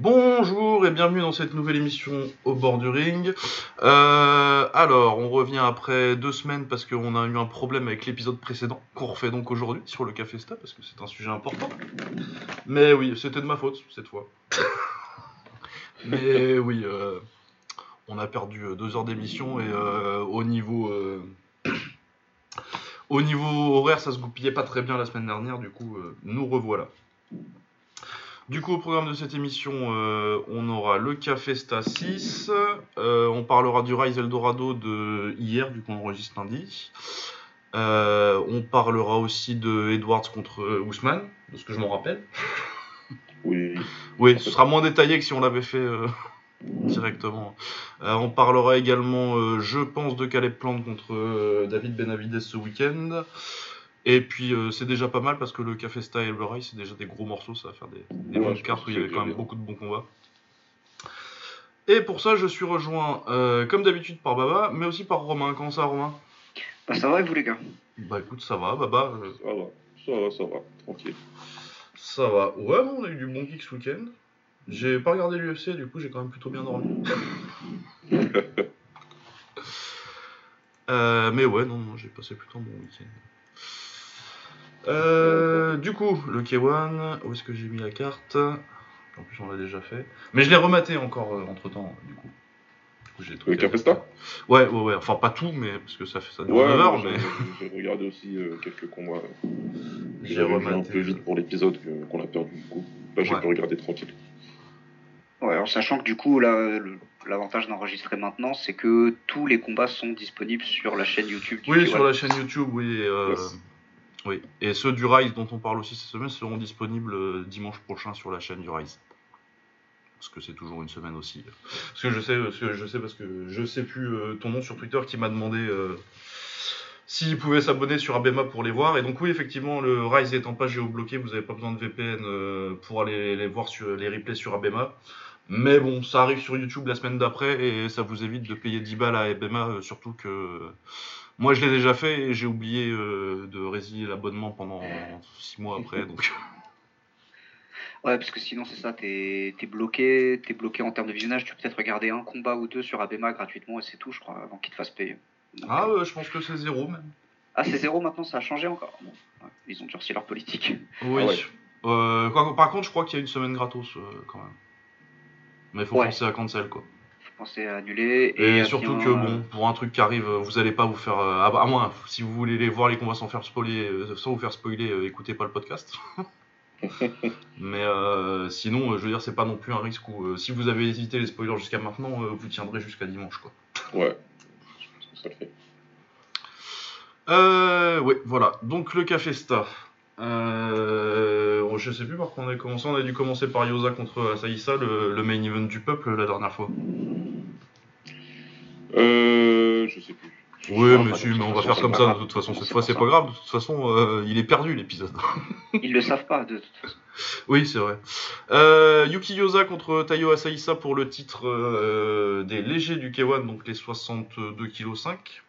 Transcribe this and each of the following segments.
Bonjour et bienvenue dans cette nouvelle émission au bord du ring. Euh, alors, on revient après deux semaines parce qu'on a eu un problème avec l'épisode précédent qu'on refait donc aujourd'hui sur le Café Sta parce que c'est un sujet important. Mais oui, c'était de ma faute cette fois. Mais oui, euh, on a perdu euh, deux heures d'émission et euh, au niveau au niveau horaire, ça se goupillait pas très bien la semaine dernière. Du coup, nous revoilà. Du coup, au programme de cette émission, euh, on aura le Café Sta 6. euh, on parlera du Rise Eldorado de hier, du coup, on enregistre lundi. Euh, on parlera aussi de Edwards contre Ousmane, de ce que je m'en rappelle. Oui. Oui, ce sera moins détaillé que si on l'avait fait directement. On parlera également, je pense, de Caleb Plant contre David Benavides ce week-end. Et puis euh, c'est déjà pas mal parce que le Café Sta et le Rise, c'est déjà des gros morceaux, ça va faire des, des Ouais, bonnes cartes où il y avait quand même bien. beaucoup de bons combats. Et pour ça, je suis rejoint, euh, comme d'habitude, par Baba, mais aussi par Romain. Comment ça, Romain? Bah ça va et vous les gars? Bah écoute, ça va, Baba, euh, Ça va, ça va, ça va, tranquille. ça va. Ouais, bon, on a eu du bon kick ce week-end. J'ai pas regardé l'UFC, du coup, j'ai quand même plutôt bien dormi. Euh, mais ouais, non, non, j'ai passé plutôt un bon week-end. Euh, du coup, le K1, où est-ce que j'ai mis la carte? En plus, on l'a déjà fait. Mais je l'ai rematé encore entre temps, du coup. Du coup, j'ai tout Le Café Sta Ouais, ouais, ouais. Enfin, pas tout, mais parce que ça fait ça dure Ouais, 9 moi, heures, j'ai mais j'ai regardé aussi euh, quelques combats. j'ai vu un rematé. peu vite pour l'épisode qu'on a perdu du coup. Là, j'ai Ouais. pu regarder tranquille. Ouais, en sachant que du coup, là, l'avantage d'enregistrer maintenant, c'est que tous les combats sont disponibles sur la chaîne YouTube. du Oui, K1. sur la chaîne YouTube, oui. euh, Yes. Oui. Et ceux du Rise dont on parle aussi cette semaine seront disponibles euh, dimanche prochain sur la chaîne du Rise. Parce que c'est toujours une semaine aussi. Parce que je sais, parce que je sais, parce que je sais plus euh, ton nom sur Twitter qui m'a demandé euh, s'il pouvait s'abonner sur Abema pour les voir. Et donc oui, effectivement, le Rise étant pas géobloqué, vous n'avez pas besoin de VPN pour aller les voir sur les replays sur Abema. Mais bon, ça arrive sur YouTube la semaine d'après et ça vous évite de payer 10 balles à Abema, surtout que moi, je l'ai déjà fait et j'ai oublié euh, de résilier l'abonnement pendant 6 mois après. Donc, Ouais, parce que sinon, c'est ça, t'es es bloqué, t'es bloqué en termes de visionnage. Tu peux peut-être regarder un combat ou deux sur Abema gratuitement et c'est tout, je crois, avant qu'ils te fassent payer. Donc, ah, euh, euh, je pense que c'est zéro même. ah, c'est zéro maintenant, ça a changé encore. Bon, ouais, ils ont durci leur politique. Oui. Ah ouais. Euh, quoi- par contre, je crois qu'il y a une semaine gratos euh, quand même. Mais il faut Ouais. penser à cancel quoi. À annuler. Et, à surtout bien, que euh, bon, pour un truc qui arrive, euh, vous allez pas vous faire. euh, à, à moins, si vous voulez les voir les combats sans faire spoiler, euh, sans vous faire spoiler, euh, écoutez pas le podcast. Mais euh, sinon, euh, je veux dire, c'est pas non plus un risque où euh, si vous avez évité les spoilers jusqu'à maintenant, euh, vous tiendrez jusqu'à dimanche quoi. Ouais. Je pense que ça le fait. Euh, ouais, voilà. Donc le Café Sta. Euh, je sais plus par quoi on a commencé. On a dû commencer par Yosa contre Asaïsa, le, le main event du peuple la dernière fois. Euh. Je sais plus. Je- Oui, mais si, mais on va faire comme ça de toute façon. Cette fois, c'est pas grave. De toute façon, euh, il est perdu l'épisode. Ils le savent pas, de toute façon. oui, c'est vrai. Euh, Yuki Yosa contre Tayo Asaïsa pour le titre des légers du K1, donc les 62 kg 5.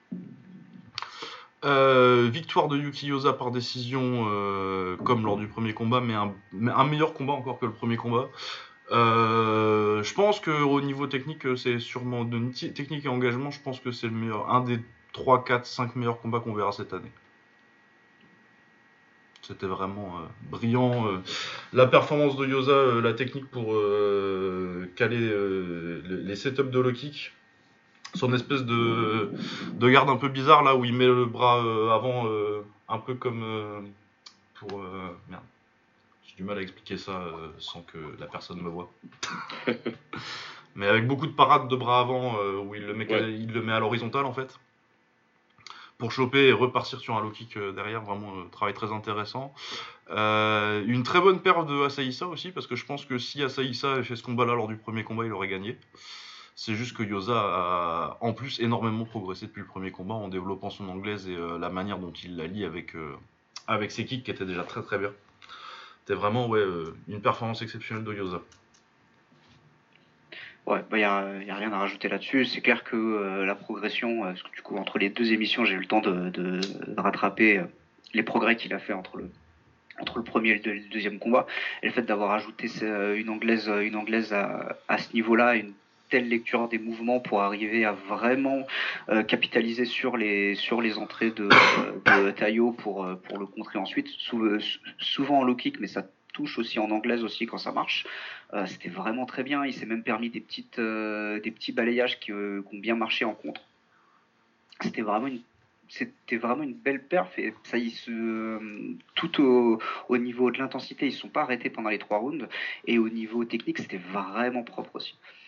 Euh, victoire de Yuki Yosa par décision, euh, comme lors du premier combat, mais un, meilleur combat encore que le premier combat. Euh, je pense que au niveau technique, c'est sûrement de technique et engagement, je pense que c'est le meilleur, un des 3, 4, 5 meilleurs combats qu'on verra cette année. C'était vraiment brillant. La performance de Yosa, la technique pour caler les, setups de low son espèce de, de garde un peu bizarre là où il met le bras euh, avant, euh, un peu comme euh, pour. merde. J'ai du mal à expliquer ça sans que la personne me voit. Mais avec beaucoup de parades de bras avant où il le, met, Ouais. il le met à l'horizontale en fait. Pour choper et repartir sur un low kick derrière, vraiment euh, travail très intéressant. Euh, une très bonne paire de Asaïsa aussi, parce que je pense que si Asaïsa avait fait ce combat-là lors du premier combat, il aurait gagné. C'est juste que Yosa a en plus énormément progressé depuis le premier combat en développant son anglaise et euh, la manière dont il la lie avec, euh, avec ses kicks qui étaient déjà très très bien. C'était vraiment ouais, euh, une performance exceptionnelle de Yosa. Ouais, bah, y a, y a rien à rajouter là-dessus. C'est clair que la progression, euh, du coup, entre les deux émissions, j'ai eu le temps de, rattraper les progrès qu'il a fait entre le, entre le premier et le deuxième combat. Et le fait d'avoir ajouté une anglaise, une anglaise à, à ce niveau-là, une telle lecture des mouvements pour arriver à vraiment euh, capitaliser sur les, sur les entrées de, de Tayo pour, euh, pour le contrer ensuite. souvent en low kick, mais ça touche aussi en anglaise aussi quand ça marche. Euh, c'était vraiment très bien. Il s'est même permis des, petites, des petits balayages qui, ont bien marché en contre. C'était vraiment une c'était vraiment une belle perf et ça il se tout au, au niveau de l'intensité ils ne sont pas arrêtés pendant les trois rounds et au niveau technique c'était vraiment propre aussi euh,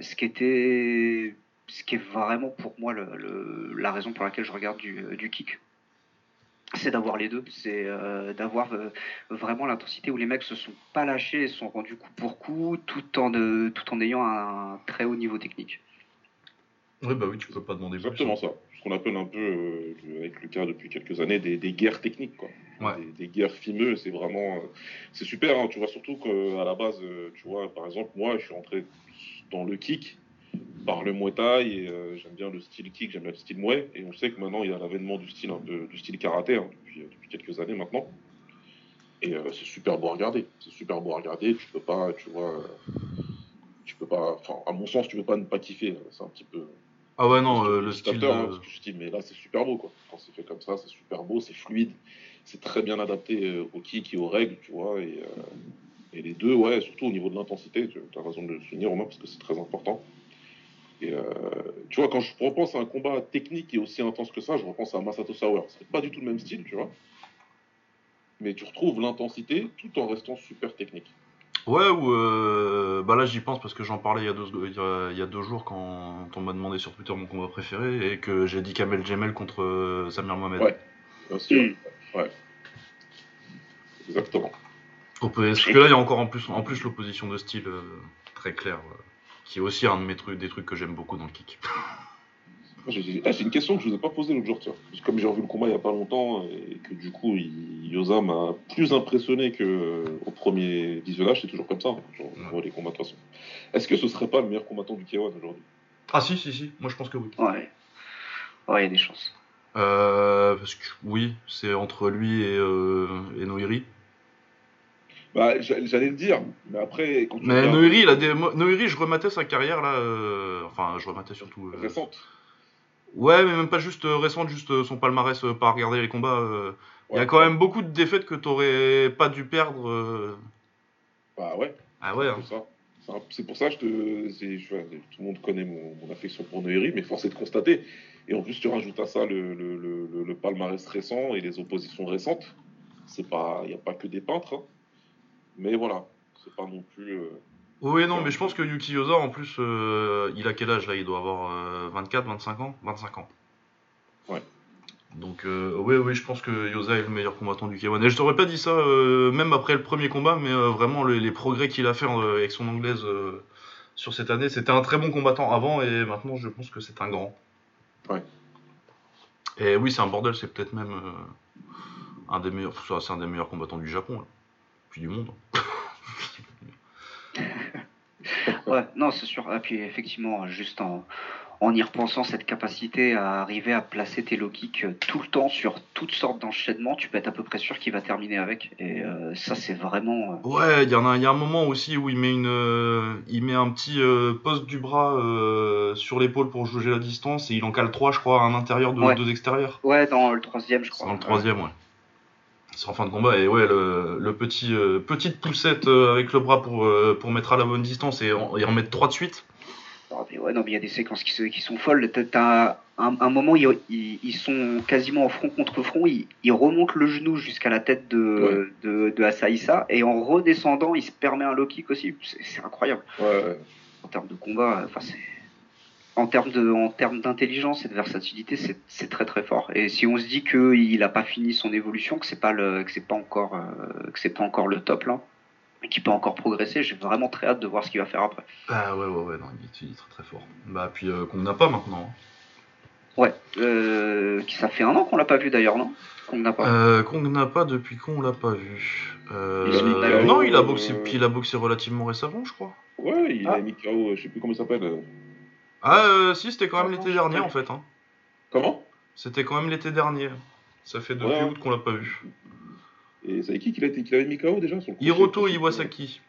ce qui était ce qui est vraiment pour moi le, la raison pour laquelle je regarde du, euh, du kick c'est d'avoir les deux, c'est euh, d'avoir vraiment l'intensité où les mecs se sont pas lâchés et se sont rendus coup pour coup tout en, tout en ayant un très haut niveau technique. Oui, bah oui, tu peux pas demander Exactement ça. Qu'on appelle un peu, avec le cas depuis quelques années, des, des guerres techniques, quoi. Des, guerres fimeuses, c'est vraiment. c'est super, hein. tu vois, surtout qu'à la base, tu vois, par exemple, moi, je suis rentré dans le kick par le Muay Thai et euh, j'aime bien le style kick, j'aime bien le style Muay et on sait que maintenant il y a l'avènement du style un peu, du style karaté hein, depuis, euh, depuis, quelques années maintenant et euh, c'est super beau à regarder, c'est super beau à regarder, tu peux pas, tu vois, tu peux pas, enfin à mon sens tu peux pas ne pas kiffer, c'est un petit peu ah ouais non le style, hein, mais là c'est super beau quoi, quand c'est fait comme ça c'est super beau, c'est fluide, c'est très bien adapté au kick et aux règles tu vois et et les deux, ouais, surtout au niveau de l'intensité, tu as raison de le souligner, Romain, parce que c'est très important. Et euh, tu vois, quand je repense à un combat technique et aussi intense que ça, je repense à Masato Sauer. C'est pas du tout le même style, tu vois. Mais tu retrouves l'intensité tout en restant super technique. Ouais, ou euh, bah là j'y pense parce que j'en parlais il y, a deux, il, y a, deux jours quand on m'a demandé sur Twitter mon combat préféré et que j'ai dit Kamel Jemel contre euh, Samir Mohamed. Ouais, bien sûr. Mm. Ouais. Exactement. Parce que là, il y a encore en plus, en plus l'opposition de style euh, très claire, euh, qui est aussi un de mes trucs, des trucs que j'aime beaucoup dans le kick. Ah, c'est une question que je vous ai pas posée l'autre jour, tiens. Comme j'ai revu le combat il y a pas longtemps et que du coup, Yosa m'a plus impressionné qu'au euh, premier visionnage, c'est toujours comme ça. Hein, les combats de toute façon. Est-ce que ce serait pas le meilleur combattant du K1 aujourd'hui? Ah si, si, si. Moi, je pense que oui. Ouais. Ouais, il y a des chances. parce que oui, c'est entre lui et, et Noiri. Bah, j'allais le dire, mais après. Quand mais Noiri, il a des... Noiri, je rematais sa carrière là. Euh, enfin, je rematais surtout. Euh, récente. Ouais, mais même pas juste euh, récente, juste son palmarès, pas regarder les combats. Il y a quand même beaucoup de défaites que t'aurais pas dû perdre. Bah ouais. Ah ouais. Hein. C'est pour ça que je te. tout le monde connaît mon, affection pour Noiri, mais force est de constater. Et en plus, tu rajoutes à ça le, le, le, le palmarès récent et les oppositions récentes. C'est pas, il n'y a pas que des peintres. Hein. Mais voilà, c'est pas non plus. Euh, oui, non, mais je pense que Yuki Yosa, en plus, euh, il a quel âge là? Il doit avoir 24, euh, 25 ans? 25 ans. Ouais. Donc, oui, oui, je pense que Yosa est le meilleur combattant du K1. Et je t'aurais pas dit ça, même après le premier combat, mais vraiment, les, progrès qu'il a fait avec son anglaise sur cette année, c'était un très bon combattant avant, et maintenant, je pense que c'est un grand. Ouais. Et oui, c'est un bordel, c'est peut-être même un des meilleurs, c'est un des meilleurs combattants du Japon. Là du monde. ouais, non, c'est sûr. Et puis effectivement, juste en, en y repensant, cette capacité à arriver à placer tes low kicks euh, tout le temps sur toutes sortes d'enchaînements, tu peux être à peu près sûr qu'il va terminer avec. Et euh, ça, c'est vraiment. Euh, ouais, il y, en a, y a un moment aussi où il met, une, il met un petit poste du bras sur l'épaule pour juger la distance et il en cale trois, je crois, à l'intérieur de deux extérieurs. Ouais, dans le troisième, je crois. Dans le troisième, ouais. C'est en fin de combat et ouais le, petit euh, petite poussette euh, avec le bras pour, euh, pour mettre à la bonne distance et en, mettre trois de suite. ouais, non, mais il y a des séquences qui, qui sont folles. T'as un, un, moment, ils, ils, sont quasiment en front contre front. Ils, ils remontent le genou jusqu'à la tête de, de, de Asaïsa et en redescendant, il se permet un low kick aussi. C'est incroyable. Ouais. En termes de combat, enfin c'est en termes de, en termes d'intelligence et de versatilité, c'est très très fort. Et si on se dit qu'il n'a pas fini son évolution, que c'est pas le, que c'est pas encore, euh, que c'est pas encore le top là, et qu'il peut encore progresser, j'ai vraiment très hâte de voir ce qu'il va faire après. Ah ouais ouais ouais, non, il, est, très très fort. Bah puis euh, qu'on n'a pas maintenant. Hein. Ouais, euh, ça fait un an qu'on l'a pas vu d'ailleurs, non? Qu'on n'a pas. Euh, qu'on n'a pas depuis qu'on l'a pas vu. Euh, non, il a boxé, il a boxé relativement récemment, je crois. Ouais, il a ah. mis KO, je sais plus comment il s'appelle. Ah, euh, si, c'était quand même l'été dernier en fait. Hein. Comment? C'était quand même l'été dernier. Ça fait depuis août qu'on l'a pas vu. Et c'est qui qu'il avait mis KO déjà sur le Hiroto Iwasaki.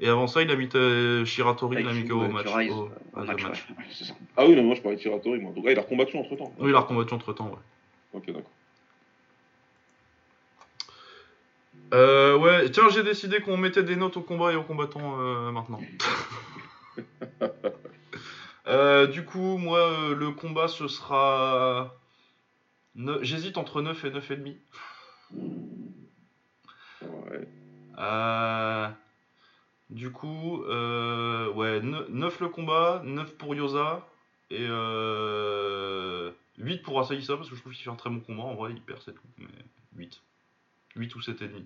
Et avant ça, il a mis euh, Shiratori, il a mis KO au match. Ah oui, non, moi je parlais de Shiratori. Moi. Donc, ah, il a combattu entre temps. Oui, il a combattu entre temps, ouais. Ok, d'accord. Euh, ouais, tiens, j'ai décidé qu'on mettait des notes au combat et aux combattants euh, maintenant. euh, du coup, moi, euh, le combat, ce sera. J'hésite entre 9 et 9,5. Ouais. Euh, du coup, euh, ouais, 9 le combat, 9 pour Yosa et 8 pour Asaïsa parce que je trouve qu'il fait un très bon combat. En vrai, il perd, c'est tout. Mais 8. 8 ou 7,5.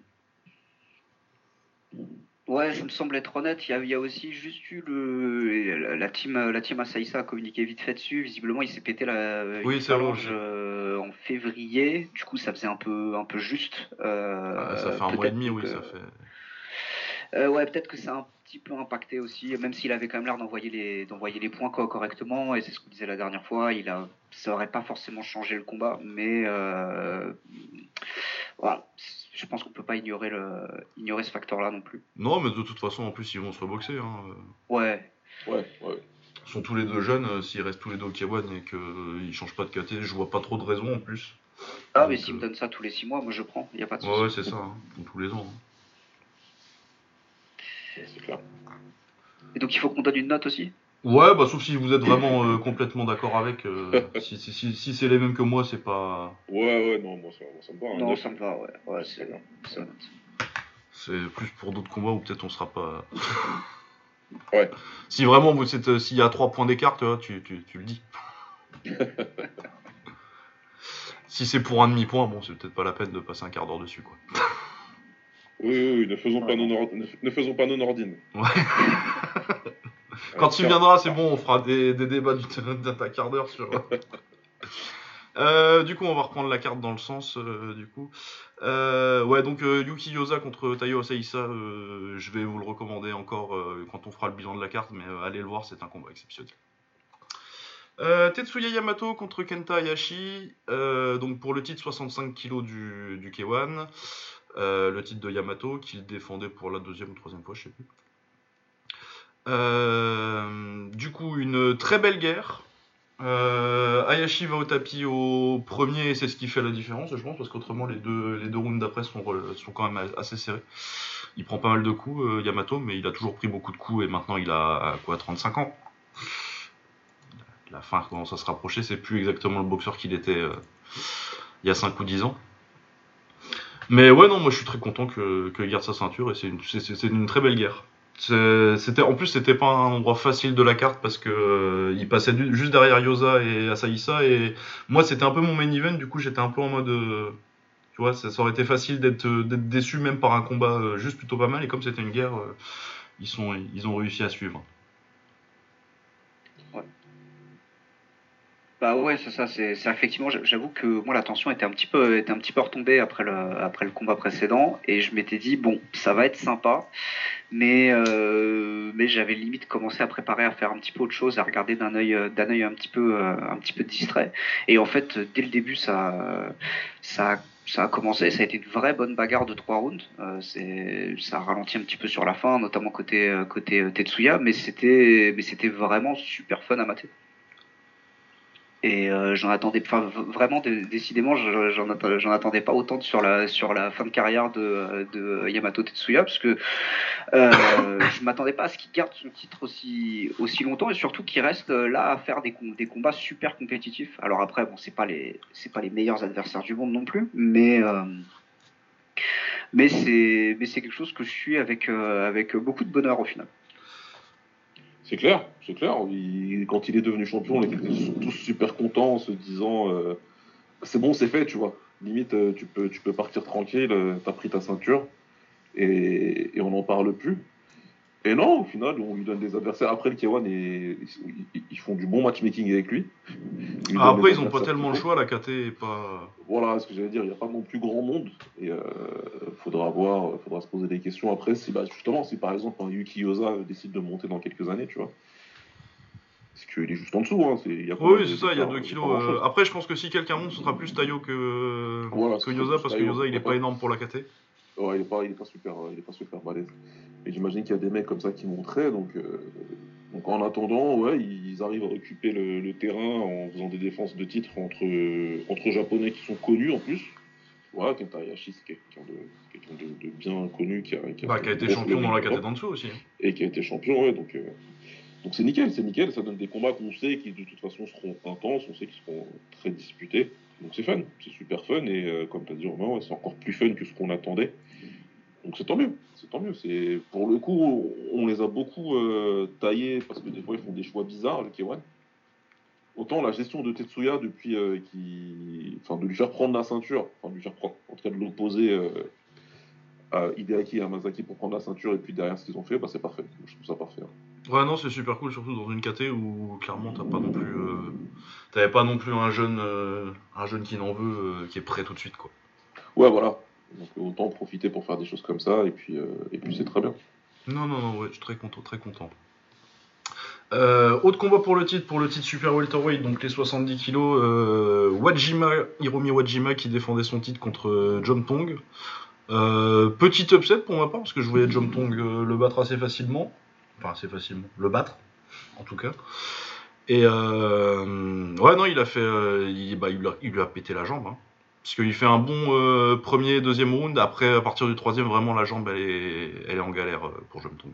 Ouais, ça me semble être honnête. Il y a, aussi juste eu le, la team, la team Asaïsa a communiqué vite fait dessus. Visiblement, il s'est pété la oui, euh, en février. Du coup, ça faisait un peu, un peu juste. Euh, ah, ça fait un mois et demi, oui, ça fait. Euh, ouais, peut-être que ça a un petit peu impacté aussi, même s'il avait quand même l'air d'envoyer les, d'envoyer les points correctement. Et c'est ce qu'on disait la dernière fois. Il a, ça aurait pas forcément changé le combat, mais voilà je pense qu'on peut pas ignorer, le, ignorer ce facteur-là non plus. Non, mais de toute façon, en plus, ils vont se reboxer. Hein. Ouais. Ouais, ouais. Ils sont tous les deux jeunes, euh, s'ils restent tous les deux au K1 et qu'ils ne changent pas de KT, je vois pas trop de raison en plus. Ah, mais s'ils me euh, donnent ça tous les 6 mois, moi je prends, il n'y a pas de souci. Ouais c'est ça, hein. tous les ans. Hein. C'est clair. Et donc il faut qu'on donne une note aussi? Ouais, bah sauf si vous êtes vraiment euh, complètement d'accord avec. Euh, si si, si, c'est les mêmes que moi, c'est pas. Ouais, ouais, non, moi ça, ça me va. Hein, non, ça me va, ouais. Ouais, c'est C'est plus pour d'autres combats où peut-être on sera pas. ouais. Si vraiment vous êtes, euh, s'il y a 3 points d'écart, tu, tu, tu le dis. si c'est pour un demi-point, bon, c'est peut-être pas la peine de passer un quart d'heure dessus, quoi. Oui, oui, oui, ne faisons pas nos, ne faisons pas nos nordines. Ouais. Quand tu viendras, c'est bon, on fera des, débats d'un quart d'heure sur. Euh, du coup, on va reprendre la carte dans le sens, euh, du coup. Euh, ouais, donc Yuki Yosa contre Tayo Asaisa, je vais vous le recommander encore quand on fera le bilan de la carte, mais allez le voir, c'est un combat exceptionnel. Tetsuya Yamato contre Kenta Hayashi, donc pour le titre 65 kg du, du K1, le titre de Yamato qu'il défendait pour la deuxième ou troisième fois, je sais plus. Euh, du coup, une très belle guerre. Euh, Ayashi va au tapis au premier et c'est ce qui fait la différence, je pense, parce qu'autrement les deux, les deux rounds d'après sont, quand même assez serrés. Il prend pas mal de coups, euh, Yamato, mais il a toujours pris beaucoup de coups et maintenant il a quoi 35 ans. La fin commence à se rapprocher, c'est plus exactement le boxeur qu'il était il y a 5 ou 10 ans. Mais ouais, non, moi je suis très content qu'il que garde sa ceinture et c'est une très belle guerre. C'était en plus c'était pas un endroit facile de la carte parce que euh, il passait juste derrière Yosa et Asaïsa et moi c'était un peu mon main event du coup j'étais un peu en mode euh, tu vois ça, aurait été facile d'être déçu même par un combat euh, juste plutôt pas mal et comme c'était une guerre ils sont ils ont réussi à suivre. Bah ouais, c'est ça. C'est effectivement, j'avoue que moi la tension était un petit peu, était un petit peu retombée après le, après le combat précédent, et je m'étais dit bon, ça va être sympa, mais euh, mais j'avais limite commencé à préparer à faire un petit peu autre chose, à regarder d'un œil, d'un œil un petit peu, euh, un petit peu distrait. Et en fait, dès le début, ça, ça ça a commencé, ça a été une vraie bonne bagarre de trois rounds. Euh, ça a ralenti un petit peu sur la fin, notamment côté côté Tetsuya, mais c'était mais c'était vraiment super fun à mater. Et euh, j'en attendais, enfin vraiment décidément, j'en attendais pas autant sur la sur la fin de carrière de, de Yamato Tetsuya parce que euh, je m'attendais pas à ce qu'il garde son titre aussi aussi longtemps et surtout qu'il reste là à faire des, des combats super compétitifs. Alors après bon c'est pas les c'est pas les meilleurs adversaires du monde non plus, mais euh, mais c'est mais c'est quelque chose que je suis avec euh, avec beaucoup de bonheur au final. C'est clair, c'est clair. quand il est devenu champion, on était tous super contents en se disant euh, c'est bon, c'est fait, tu vois. Limite, euh, tu peux, tu peux partir tranquille, euh, t'as pris ta ceinture et, et on n'en parle plus. Et non, au final, on lui donne des adversaires. Après, le K1, et, ils font du bon matchmaking avec lui. Ah, après, ils n'ont pas tellement le choix, la KT est pas. Voilà ce que j'allais dire, il n'y a pas non plus grand monde. Et euh, faudra voir, faudra se poser des questions après. Si, bah, justement, si par exemple un Yuki Yosa décide de monter dans quelques années, tu vois. c'est qu'il est juste en dessous. Hein. oui, c'est ça, il y a 2 kilos. Euh, après, je pense que si quelqu'un monte, ce sera plus Tayo que, que Yosa, parce que Yosa, il est pas énorme pour la KT. Ouais, il est pas, il est pas super, il est pas super balèze. Et j'imagine qu'il y a des mecs comme ça qui monteraient, donc, euh, donc en attendant, ouais, ils arrivent à occuper le, terrain en faisant des défenses de titre entre, entre japonais qui sont connus en plus. Voilà, Kenta Hayashi, c'est quelqu'un de, de, bien connu qui a, qui a, bah, été champion dans la KT d'en dessous aussi. Hein. Et qui a été champion, ouais, donc. Euh, donc c'est nickel, c'est nickel, ça donne des combats qu'on sait qui de toute façon seront intenses, on sait qu'ils seront très disputés. Donc c'est fun, c'est super fun et euh, comme tu as dit Romain, c'est encore plus fun que ce qu'on attendait. Donc c'est tant mieux, c'est tant mieux. C'est pour le coup, on les a beaucoup euh, taillés parce que des fois ils font des choix bizarres, le K1. Autant la gestion de Tetsuya depuis euh, qui, enfin de lui faire prendre la ceinture, enfin de lui faire prendre, en tout cas de l'opposer à Hideaki et à Masaki pour prendre la ceinture et puis derrière ce qu'ils ont fait, bah c'est parfait. Je trouve ça parfait. Hein. Ouais, non, c'est super cool, surtout dans une KT où clairement t'as pas non plus, euh, t'avais pas non plus un jeune, euh, un jeune qui n'en veut, euh, qui est prêt tout de suite, quoi. Ouais, voilà. Donc autant profiter pour faire des choses comme ça, et puis, et puis c'est très bien. Non, non, non, ouais, je suis très content, très content. autre combat pour le titre, pour le titre Super Welterweight, donc les 70 kilos, Wajima, Hiromi Wajima qui défendait son titre contre John Tong. petit upset pour ma part, parce que je voyais John Tong le battre assez facilement enfin assez facilement, le battre, en tout cas. Et euh, ouais, non, il a fait, euh, il, bah, il, lui a, pété la jambe. Hein. Parce qu'il fait un bon euh, premier, deuxième round. Après, à partir du troisième, vraiment, la jambe, elle est, elle est en galère pour John Tong.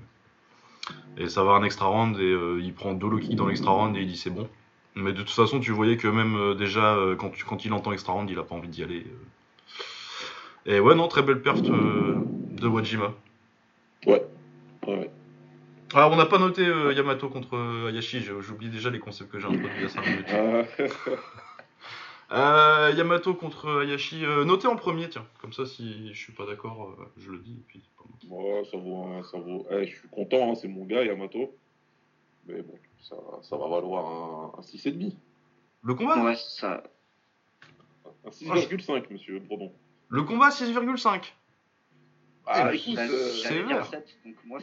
Et ça va un extra round et il prend deux low kicks dans l'extra round et il dit c'est bon. Mais de toute façon, tu voyais que même déjà, quand, quand il entend extra round, il a pas envie d'y aller. Et ouais, non, très belle perte de Wajima. Ouais, ouais. Ah, on n'a pas noté euh, Yamato contre euh, Ayashi, j'oublie déjà les concepts que j'ai introduits il y a 5 minutes. Ah. Euh, Yamato contre Ayashi, noté en premier, tiens. Comme ça, si je suis pas d'accord, je le dis. puis, ouais, ça vaut. Ça vaut... Eh, je suis content, hein, c'est mon gars, Yamato. Mais bon, ça, ça va valoir un, un 6,5. Le combat Ouais, ça. Un 6,5, monsieur Bredon. Le combat 6,5 ah, écoute, c'est sévère.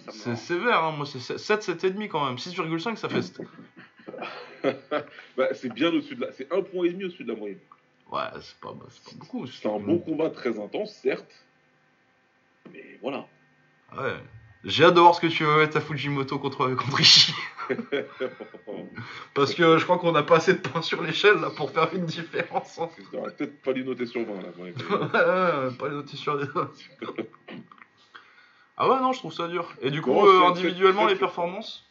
C'est sévère, hein. moi c'est 7, 7,5 quand même. 6,5 ça fait. bah, c'est bien au-dessus de la. C'est un point et demi au-dessus de la moyenne. Ouais, c'est pas, bah, pas beaucoup. C'est un bon combat très intense, certes. Mais voilà. Ouais. J'ai hâte de voir ce que tu vas mettre à Fujimoto contre, contre Ishii. Parce que je crois qu'on n'a pas assez de points sur l'échelle là pour faire une différence. Hein. peut-être pas les noter sur 20 là. ouais, pas les noter sur les Ah ouais, non, je trouve ça dur. Et du coup, euh, individuellement, les performances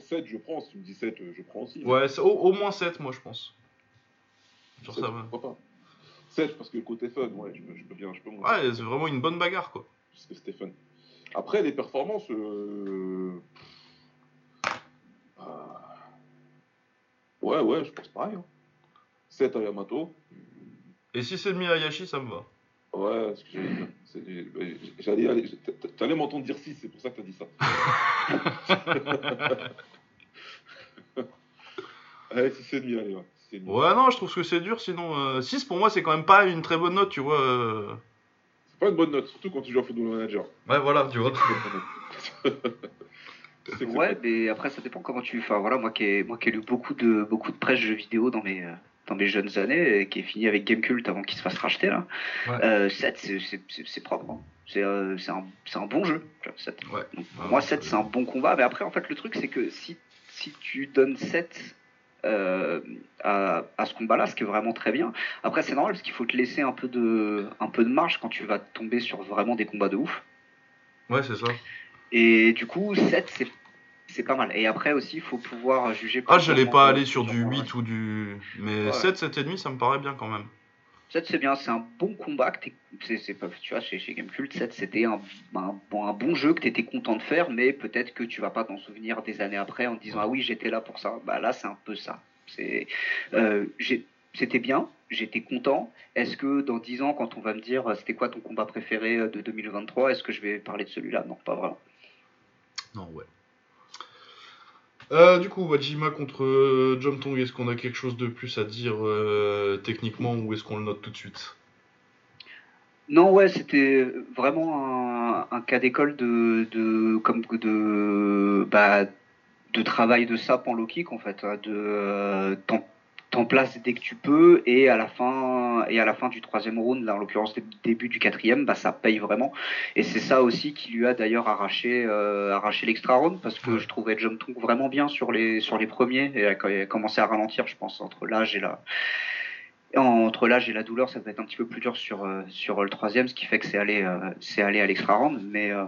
7, je prends. Si tu me dis 7, euh, je prends aussi. Ouais, au, au, moins 7, moi, je pense. Sur 7, ça, ouais. pas 7, parce que le côté fun, ouais, je, peux bien. Je peux ouais, c'est vraiment une bonne bagarre, quoi. Parce que c'était fun. Après, les performances. Euh... Ouais, ouais, je pense pareil. Hein. 7 à Yamato. Et si c'est demi à Yashi, ça me va. Ouais, ce que j'allais aller. T'allais m'entendre dire 6, c'est pour ça que t'as dit ça. allez, 6 et demi, allez, ouais. Ouais, non, je trouve que c'est dur, sinon 6 euh, pour moi c'est quand même pas une très bonne note, tu vois. Euh. C'est pas une bonne note, surtout quand tu joues à Football Manager. Ouais, voilà, tu vois. ouais, mais après ça dépend comment tu. Enfin voilà, moi qui ai, moi qui ai lu beaucoup de beaucoup de presse jeux vidéo dans mes dans mes jeunes années, et qui est fini avec Gamecult avant qu'il se fasse racheter là. 7 euh, c'est propre, hein. c'est euh, un, un, bon jeu. 7. Ouais. pour moi 7 c'est un bon combat, mais après en fait le truc c'est que si si tu donnes 7 euh, à, à, ce combat-là, ce qui est vraiment très bien. Après, c'est normal parce qu'il faut te laisser un peu de, un peu de marge quand tu vas tomber sur vraiment des combats de ouf. Ouais, c'est ça. Et du coup, 7, c'est c'est pas mal. Et après aussi, il faut pouvoir juger. Ah, je n'allais pas aller sur du 8 ou du. Mais 7, 7,5, ça me paraît bien quand même. 7, c'est bien, c'est un bon combat. Que c'est, pas, tu vois, chez, chez Gamecult, 7, c'était un, un, bon, un bon jeu que tu étais content de faire, mais peut-être que tu vas pas t'en souvenir des années après en te disant Ah oui, j'étais là pour ça. Bah là, c'est un peu ça. C'est, euh, c'était bien, j'étais content. Est-ce que dans 10 ans, quand on va me dire c'était quoi ton combat préféré de 2023, est-ce que je vais parler de celui-là? Non, pas vraiment. Non, ouais. Euh, du coup, Wajima contre euh, est-ce qu'on a quelque chose de plus à dire euh, techniquement ou est-ce qu'on le note tout de suite? Non, ouais, c'était vraiment un, cas d'école de, de, comme de, bah, de travail de sap en low kick en fait, hein, de t'en places dès que tu peux et à la fin et à la fin du troisième round, là, en l'occurrence début du quatrième, bah ça paye vraiment. Et c'est ça aussi qui lui a d'ailleurs arraché arraché l'extra round parce que je trouvais Jump vraiment bien sur les sur les premiers et il a commencé à ralentir, je pense entre l'âge et la entre l'âge et la douleur, ça peut être un petit peu plus dur sur, euh, sur le troisième, ce qui fait que c'est allé, euh, c'est allé à l'extra round. Mais, euh,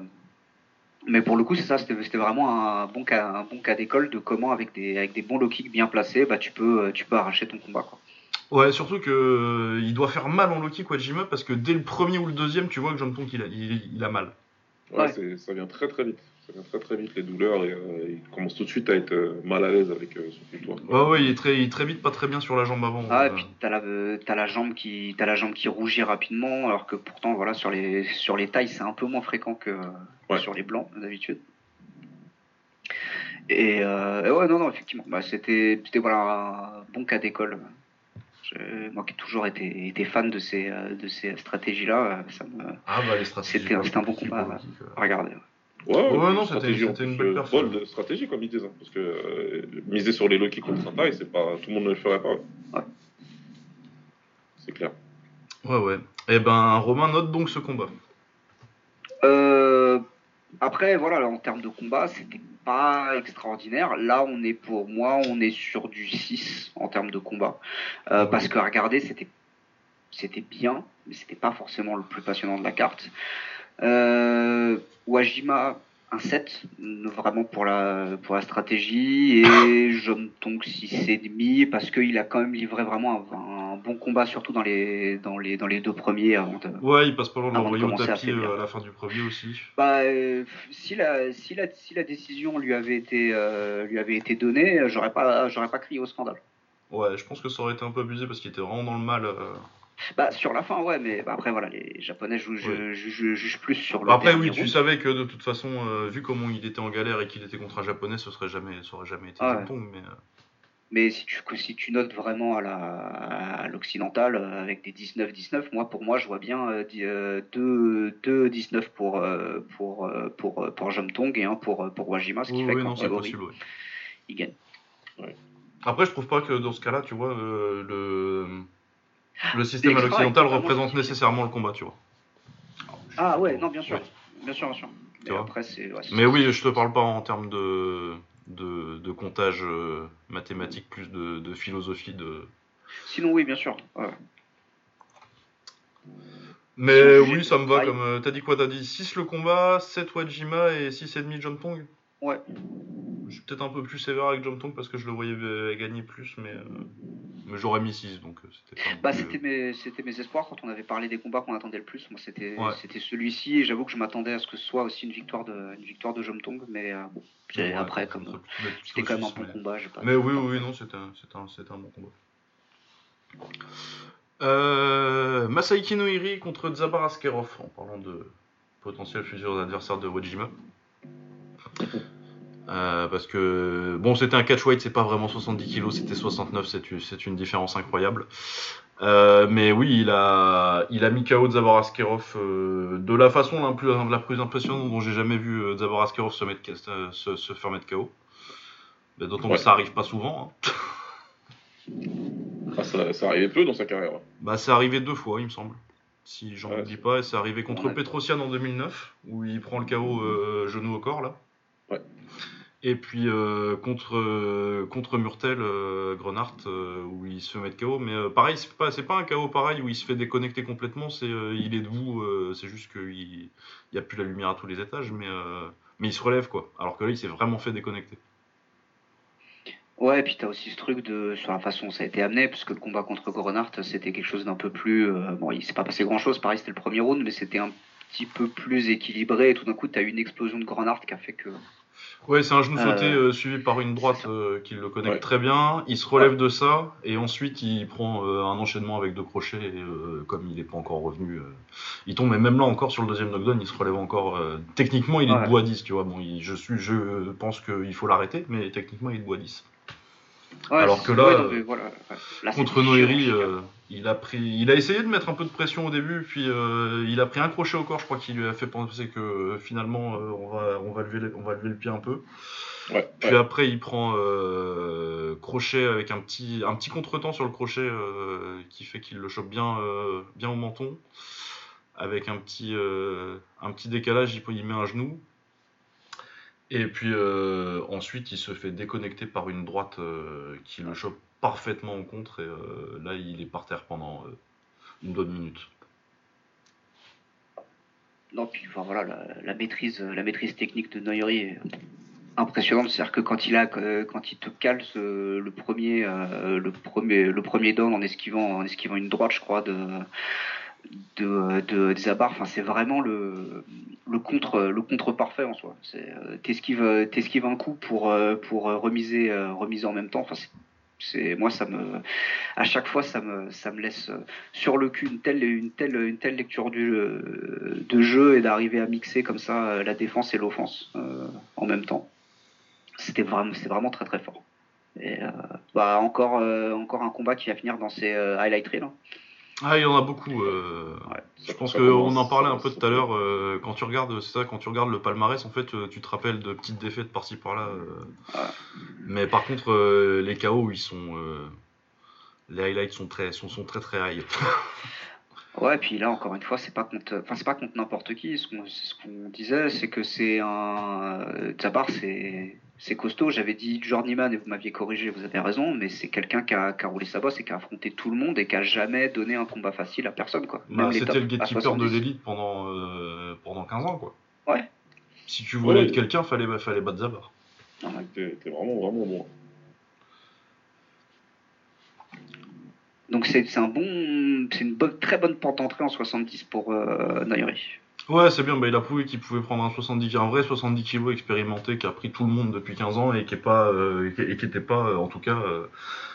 mais pour le coup, c'est ça, c'était vraiment un bon cas, un bon cas d'école de comment, avec des, avec des bons low kicks bien placés, bah, tu, peux, tu peux arracher ton combat. Quoi. Ouais, surtout que il doit faire mal en low kick Wajima parce que dès le premier ou le deuxième, tu vois que John Tonk il a, il a mal. Ouais, ça vient très très vite. Vient très très vite les douleurs et euh, il commence tout de suite à être euh, mal à l'aise avec euh, son victoire. Ouais, ouais, il est, très, il très vite pas très bien sur la jambe avant. Ah, et puis t'as la, as la, jambe qui, as la jambe qui rougit rapidement, alors que pourtant, voilà, sur les, sur les tailles, c'est un peu moins fréquent que sur les blancs d'habitude. Et, ouais, non, non, effectivement, bah, c'était voilà, un bon cas d'école moi qui ai toujours été, été fan de ces, euh, de ces stratégies-là, euh, ça me... Ah bah les stratégies. C'était un, bon combat à regarder. Ouais, ouais, non, c'était une belle personne. de stratégie comme disent, hein, parce que euh, miser sur les Loki contre Santa, c'est pas tout le monde ne le ferait pas. Ouais. C'est clair. Ouais, ouais. Et eh ben, Romain note donc ce combat. Euh, après, voilà, en termes de combat, c'était pas extraordinaire. Là, on est pour moi, on est sur du 6 en termes de combat. Euh, parce que regarder, c'était c'était bien, mais c'était pas forcément le plus passionnant de la carte. Euh, Wajima, un 7, vraiment pour la, pour la stratégie, et John Tong 6,5, parce qu'il a quand même livré vraiment un, bon combat, surtout dans les, dans les, dans les deux premiers. Avant de, ouais, il passe pas loin de l'envoyer au tapis euh, à, la fin du premier aussi. Bah, euh, si, la, si, la, si la décision lui avait été, euh, lui avait été donnée, j'aurais pas, j'aurais pas crié au scandale. Ouais, je pense que ça aurait été un peu abusé parce qu'il était vraiment dans le mal. Bah, sur la fin, ouais, mais bah, après, voilà, les Japonais jugent, plus sur le. Après, oui, tu savais que de toute façon, euh, vu comment il était en galère et qu'il était contre un Japonais, ce serait jamais, ça aurait jamais été ah, mais. Euh. Mais si tu, si tu notes vraiment à, la, à l'occidental, euh, avec des 19-19, moi, pour moi, je vois bien 2-19 pour, pour, pour, pour Jomtong et un pour, pour Wajima, ce qui fait qu'en théorie, il gagne. Après, je trouve pas que dans ce cas-là, tu vois, le le système à l'occidental représente nécessairement le combat, tu vois. Ah ouais, non, bien sûr. Bien sûr, bien sûr. Mais, oui, je te parle pas en termes de, de, comptage euh, mathématique, plus de, philosophie. de. Sinon, oui, bien sûr. Mais oui, ça me va comme. Euh, t'as dit quoi T'as dit 6 le combat, 7 Wajima et 6,5 John Pong? Ouais. Je suis peut-être un peu plus sévère avec John Tong parce que je le voyais euh, gagner plus, mais, euh, mais j'aurais mis 6 donc euh, c'était Bah, c'était mes, mes espoirs quand on avait parlé des combats qu'on attendait le plus. Moi, c'était c'était celui-ci et j'avoue que je m'attendais à ce que ce soit aussi une victoire de, une victoire de John Tong, mais bon, après, comme c'était quand même un bon combat. Pas mais oui, oui, non, c'était un, un, un bon combat. Euh, Masaiki Noiri contre Zabar Askerov en parlant de potentiels futurs adversaires de Wajima. Euh, parce que bon, c'était un catch weight, c'est pas vraiment 70 kg, c'était 69, c'est une différence incroyable. Euh, mais oui, il a, il a mis KO Zabor Askerov euh, de la façon la plus, la plus impressionnante dont j'ai jamais vu Zabor Askerov se, mettre, se, se, faire mettre KO. D'autant que ça arrive pas souvent. Hein. Ah, ça, ça arrivait peu dans sa carrière. Bah, c'est arrivé deux fois, il me semble. Si j'en oublie pas, c'est arrivé contre Petrosian en 2009, où il prend le KO genou au corps là. Ouais. Et puis euh, contre, euh, contre Murtel, euh, où il se fait mettre KO. Mais pareil, c'est pas, pas un KO pareil où il se fait déconnecter complètement. C'est, il est debout, c'est juste qu'il n'y a plus la lumière à tous les étages. Mais, mais il se relève, quoi. Alors que là, il s'est vraiment fait déconnecter. Ouais, et puis t'as aussi ce truc de sur la façon dont ça a été amené, parce que le combat contre Gronart, c'était quelque chose d'un peu plus. bon, il s'est pas passé grand chose, pareil, c'était le premier round, mais c'était un petit peu plus équilibré. Et tout d'un coup, t'as eu une explosion de Gronart qui a fait que Ouais, c'est un genou sauté euh, euh, suivi par une droite euh, qui le connecte très bien. Il se relève de ça et ensuite il prend un enchaînement avec deux crochets. Et, comme il n'est pas encore revenu, il tombe. Et même là encore sur le deuxième knockdown, il se relève encore. techniquement, il est debout à 10, tu vois. Bon, je, suis, je pense qu'il faut l'arrêter, mais techniquement, il est debout à 10. Alors que là, contre Noiri, il a pris, il a essayé de mettre un peu de pression au début, puis euh, il a pris un crochet au corps, je crois qu'il lui a fait penser que euh, finalement euh, on va, on va lever, on va lever le pied un peu. Puis après, il prend euh, crochet avec un petit, un petit contretemps sur le crochet euh, qui fait qu'il le chope bien, euh, bien au menton. Avec un petit, un petit décalage, il, il met un genou. Et puis ensuite, il se fait déconnecter par une droite qui le chope parfaitement au contre. Et là, il est par terre pendant une bonne minute. Non, puis voilà, la, maîtrise, technique de Noyori est impressionnante. C'est-à-dire que quand il a, quand il te cale le premier, euh, le premier, le premier down en esquivant, en esquivant une droite, je crois, de de, de, Zabar, enfin, c'est vraiment le, le contre, le contre parfait en soi. Euh, t'esquives, un coup pour, euh, pour remiser, remiser en même temps. Enfin, c'est moi ça me à chaque fois ça me ça me laisse sur le cul une telle une telle une telle lecture du de jeu et d'arriver à mixer comme ça la défense et l'offense euh, en même temps c'était vraiment c'est vraiment très très fort et euh, bah encore euh, encore un combat qui va finir dans ces highlight reels hein. Ah, il y en a beaucoup. Euh, je pense qu'on en parlait un peu tout à l'heure. Euh, quand tu regardes, c'est ça, quand tu regardes le palmarès, en fait, euh, tu te rappelles de petites défaites par-ci par-là. Mais par contre, les KO, ils sont, les highlights sont très, sont, sont très très high. Ouais, et puis là, encore une fois, c'est pas contre, enfin, c'est pas contre n'importe qui. Ce qu'on, ce qu'on disait, c'est que c'est un, Zabar, c'est, c'est costaud. J'avais dit Journeyman et vous m'aviez corrigé, vous avez raison, mais c'est quelqu'un qui a, qui a, roulé sa bosse et qui a affronté tout le monde et qui a jamais donné un combat facile à personne, quoi. Bah, c'était le gatekeeper de l'élite pendant, euh, pendant 15 ans, quoi. Ouais. Si tu voulais être quelqu'un, fallait, fallait battre Zabar. T'es vraiment, vraiment bon. Donc c'est un bon, c'est une bonne, très bonne porte d'entrée en 70 pour euh, Nairi. Ouais, c'est bien. Bah, il a prouvé qu'il pouvait prendre un 70, un vrai 70 kg expérimenté qui a pris tout le monde depuis 15 ans et qui est pas, euh, et qui était pas, euh, en tout cas, euh,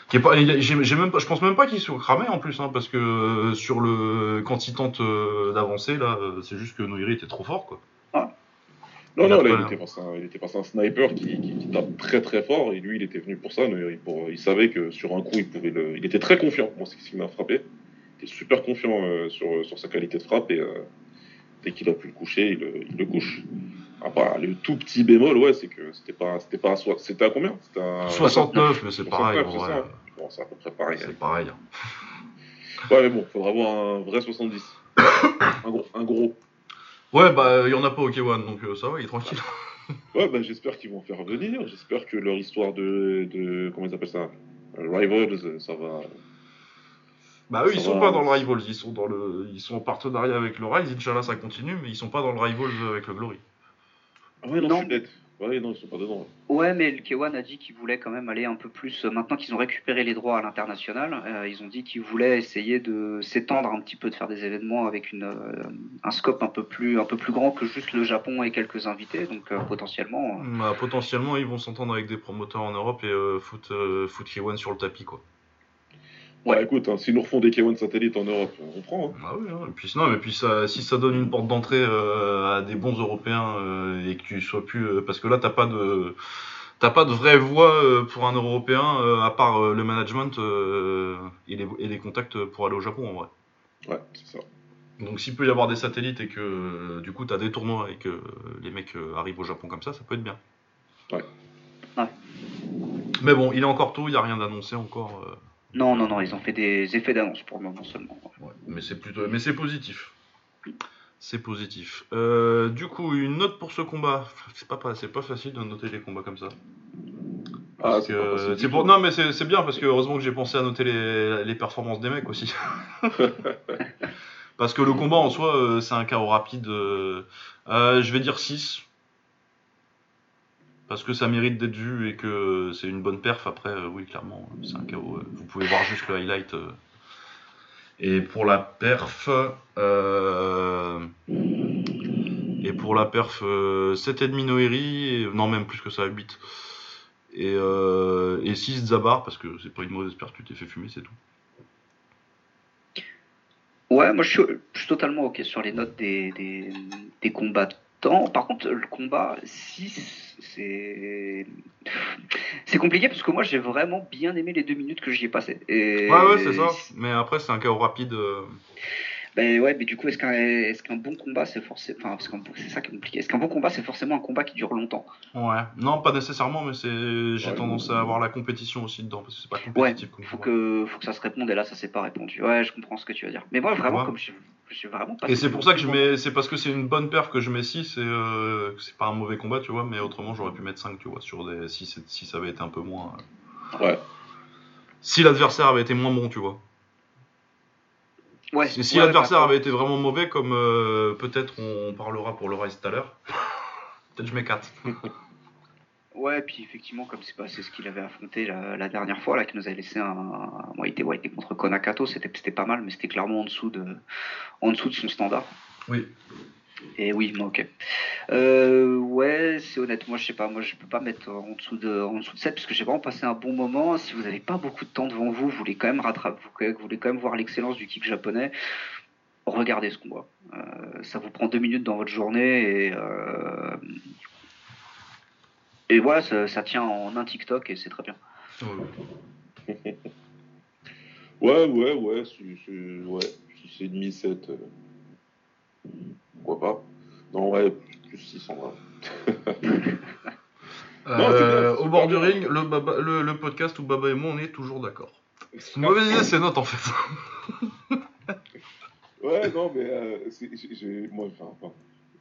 qui est pas. J'ai même pas, je pense même pas qu'il soit cramé en plus, hein, parce que euh, sur le, quand il tente d'avancer là, c'est juste que Noiri était trop fort, quoi. Non, non, là, il était, passé un, il était un sniper qui, qui, qui, tape très très fort et lui il était venu pour ça. Pour, il savait que sur un coup il pouvait le. Il était très confiant, moi c'est ce qui m'a frappé. Il était super confiant euh, sur, sur sa qualité de frappe et euh, dès qu'il a pu le coucher, il, il le couche. Après, le tout petit bémol, ouais, c'est que c'était pas, c'était pas à, c'était à combien? À 69, mais c'est pareil. Bon, c'est à peu près pareil. C'est pareil. Ouais, mais bon, faudra avoir un vrai 70. un gros. Un gros. Ouais, bah, il y en a pas au K1, donc euh, ça va, il est tranquille. ouais, bah, j'espère qu'ils vont faire revenir. J'espère que leur histoire de, de comment ils appellent ça, Rivals, ça va. Bah eux, ils sont pas dans le Rivals, ils sont dans le, ils sont en partenariat avec le Rise. Inch'Allah, ça continue, mais ils sont pas dans le Rivals avec le Glory. Ah ouais, non, non. je suis bête. Ouais, non, ils sont pas dedans. Ouais, mais le K1 a dit qu'il voulait quand même aller un peu plus. Euh, maintenant qu'ils ont récupéré les droits à l'international, euh, ils ont dit qu'ils voulaient essayer de s'étendre un petit peu, de faire des événements avec une, euh, un scope un peu plus, un peu plus grand que juste le Japon et quelques invités. Donc potentiellement. Bah, potentiellement, ils vont s'entendre avec des promoteurs en Europe et foot, foot K1 sur le tapis, quoi. Ouais, écoute, hein, s'ils nous refont des K1 satellites en Europe, on prend. Hein. Ah oui, hein. et puis, non, mais puis ça, si ça donne une porte d'entrée euh, à des bons Européens euh, et que tu sois plus. Euh, parce que là, t'as pas de. T'as pas de vraie voie pour un Européen à part le management et les, et, les, contacts pour aller au Japon en vrai. Ouais, c'est ça. Donc s'il peut y avoir des satellites et que du coup t'as des tournois et que les mecs arrivent au Japon comme ça, ça peut être bien. Ouais. ouais. Mais bon, il est encore tôt, il n'y a rien d'annoncé encore. Non, non, non, ils ont fait des effets d'annonce pour le moment seulement. mais c'est plutôt, mais c'est positif. C'est positif. Euh, du coup, une note pour ce combat. C'est pas, c'est pas facile de noter les combats comme ça. Ah, c'est pour... Non, mais c'est bien parce que heureusement que j'ai pensé à noter les, les performances des mecs aussi. parce que le combat en soi, euh, c'est un chaos rapide. Euh, je vais dire 6 parce que ça mérite d'être vu et que c'est une bonne perf. Après, euh, oui, clairement, c'est un. Euh, vous pouvez voir juste le highlight. Euh. Et pour la perf, et pour la perf, 7,5 Noiri, non, même plus que ça, 8. Et, et 6 Zabar, parce que c'est pas une mauvaise perf, tu t'es fait fumer, c'est tout. Ouais, moi je suis, totalement ok sur les notes des, des, combats par contre, le combat 6, c'est. Compliqué parce que moi j'ai vraiment bien aimé les deux minutes que j'y ai passées. Et... Ouais, ouais, c'est ça. Mais après, c'est un chaos rapide. Ben ouais, mais du coup, est-ce qu'un est qu'un bon combat, c'est forcément. Enfin, c'est ça qui est compliqué. Est-ce qu'un bon combat, c'est forcément un combat qui dure longtemps? Ouais, non, pas nécessairement, mais j'ai tendance à avoir la compétition aussi dedans, parce que c'est pas compétitif ouais, faut que, faut que ça se réponde, et là, ça s'est pas répondu. Ouais, je comprends ce que tu veux dire. Mais moi, vraiment, comme je, suis vraiment pas. Et c'est pour ça que je mets. C'est parce que c'est une bonne perf que je mets 6, et euh, c'est pas un mauvais combat, tu vois, mais autrement, j'aurais pu mettre 5, tu vois, sur des. Si, si ça avait été un peu moins. Euh, ouais. Si l'adversaire avait été moins bon, tu vois si l'adversaire avait été vraiment mauvais, comme euh, peut-être on parlera pour le Rise tout à l'heure, peut-être je mets 4. ouais, puis effectivement, comme c'est ce qu'il avait affronté la, dernière fois, là, qui nous avait laissé un. Il était, ouais, contre Konakato, c'était pas mal, mais c'était clairement en dessous, de, en dessous de son standard. Oui. Et oui, ok. Euh, ouais, c'est honnête. Moi, je sais pas. Moi, je peux pas mettre en dessous de, en dessous de 7 parce que j'ai vraiment passé un bon moment. Si vous n'avez pas beaucoup de temps devant vous, vous voulez quand même rattraper, vous voulez quand même voir l'excellence du kick japonais. Regardez ce combat. Euh, ça vous prend deux minutes dans votre journée et euh, et voilà, ça, tient en un TikTok et c'est très bien. Ouais, ouais, ouais, c'est, ouais, c'est demi 7. Pourquoi pas Non, ouais, plus 600 euh, au bord du ring, le, le, podcast où Baba et moi on est toujours d'accord. Mauvaise idée, c'est notre en fait. ouais, non, mais euh, moi, enfin,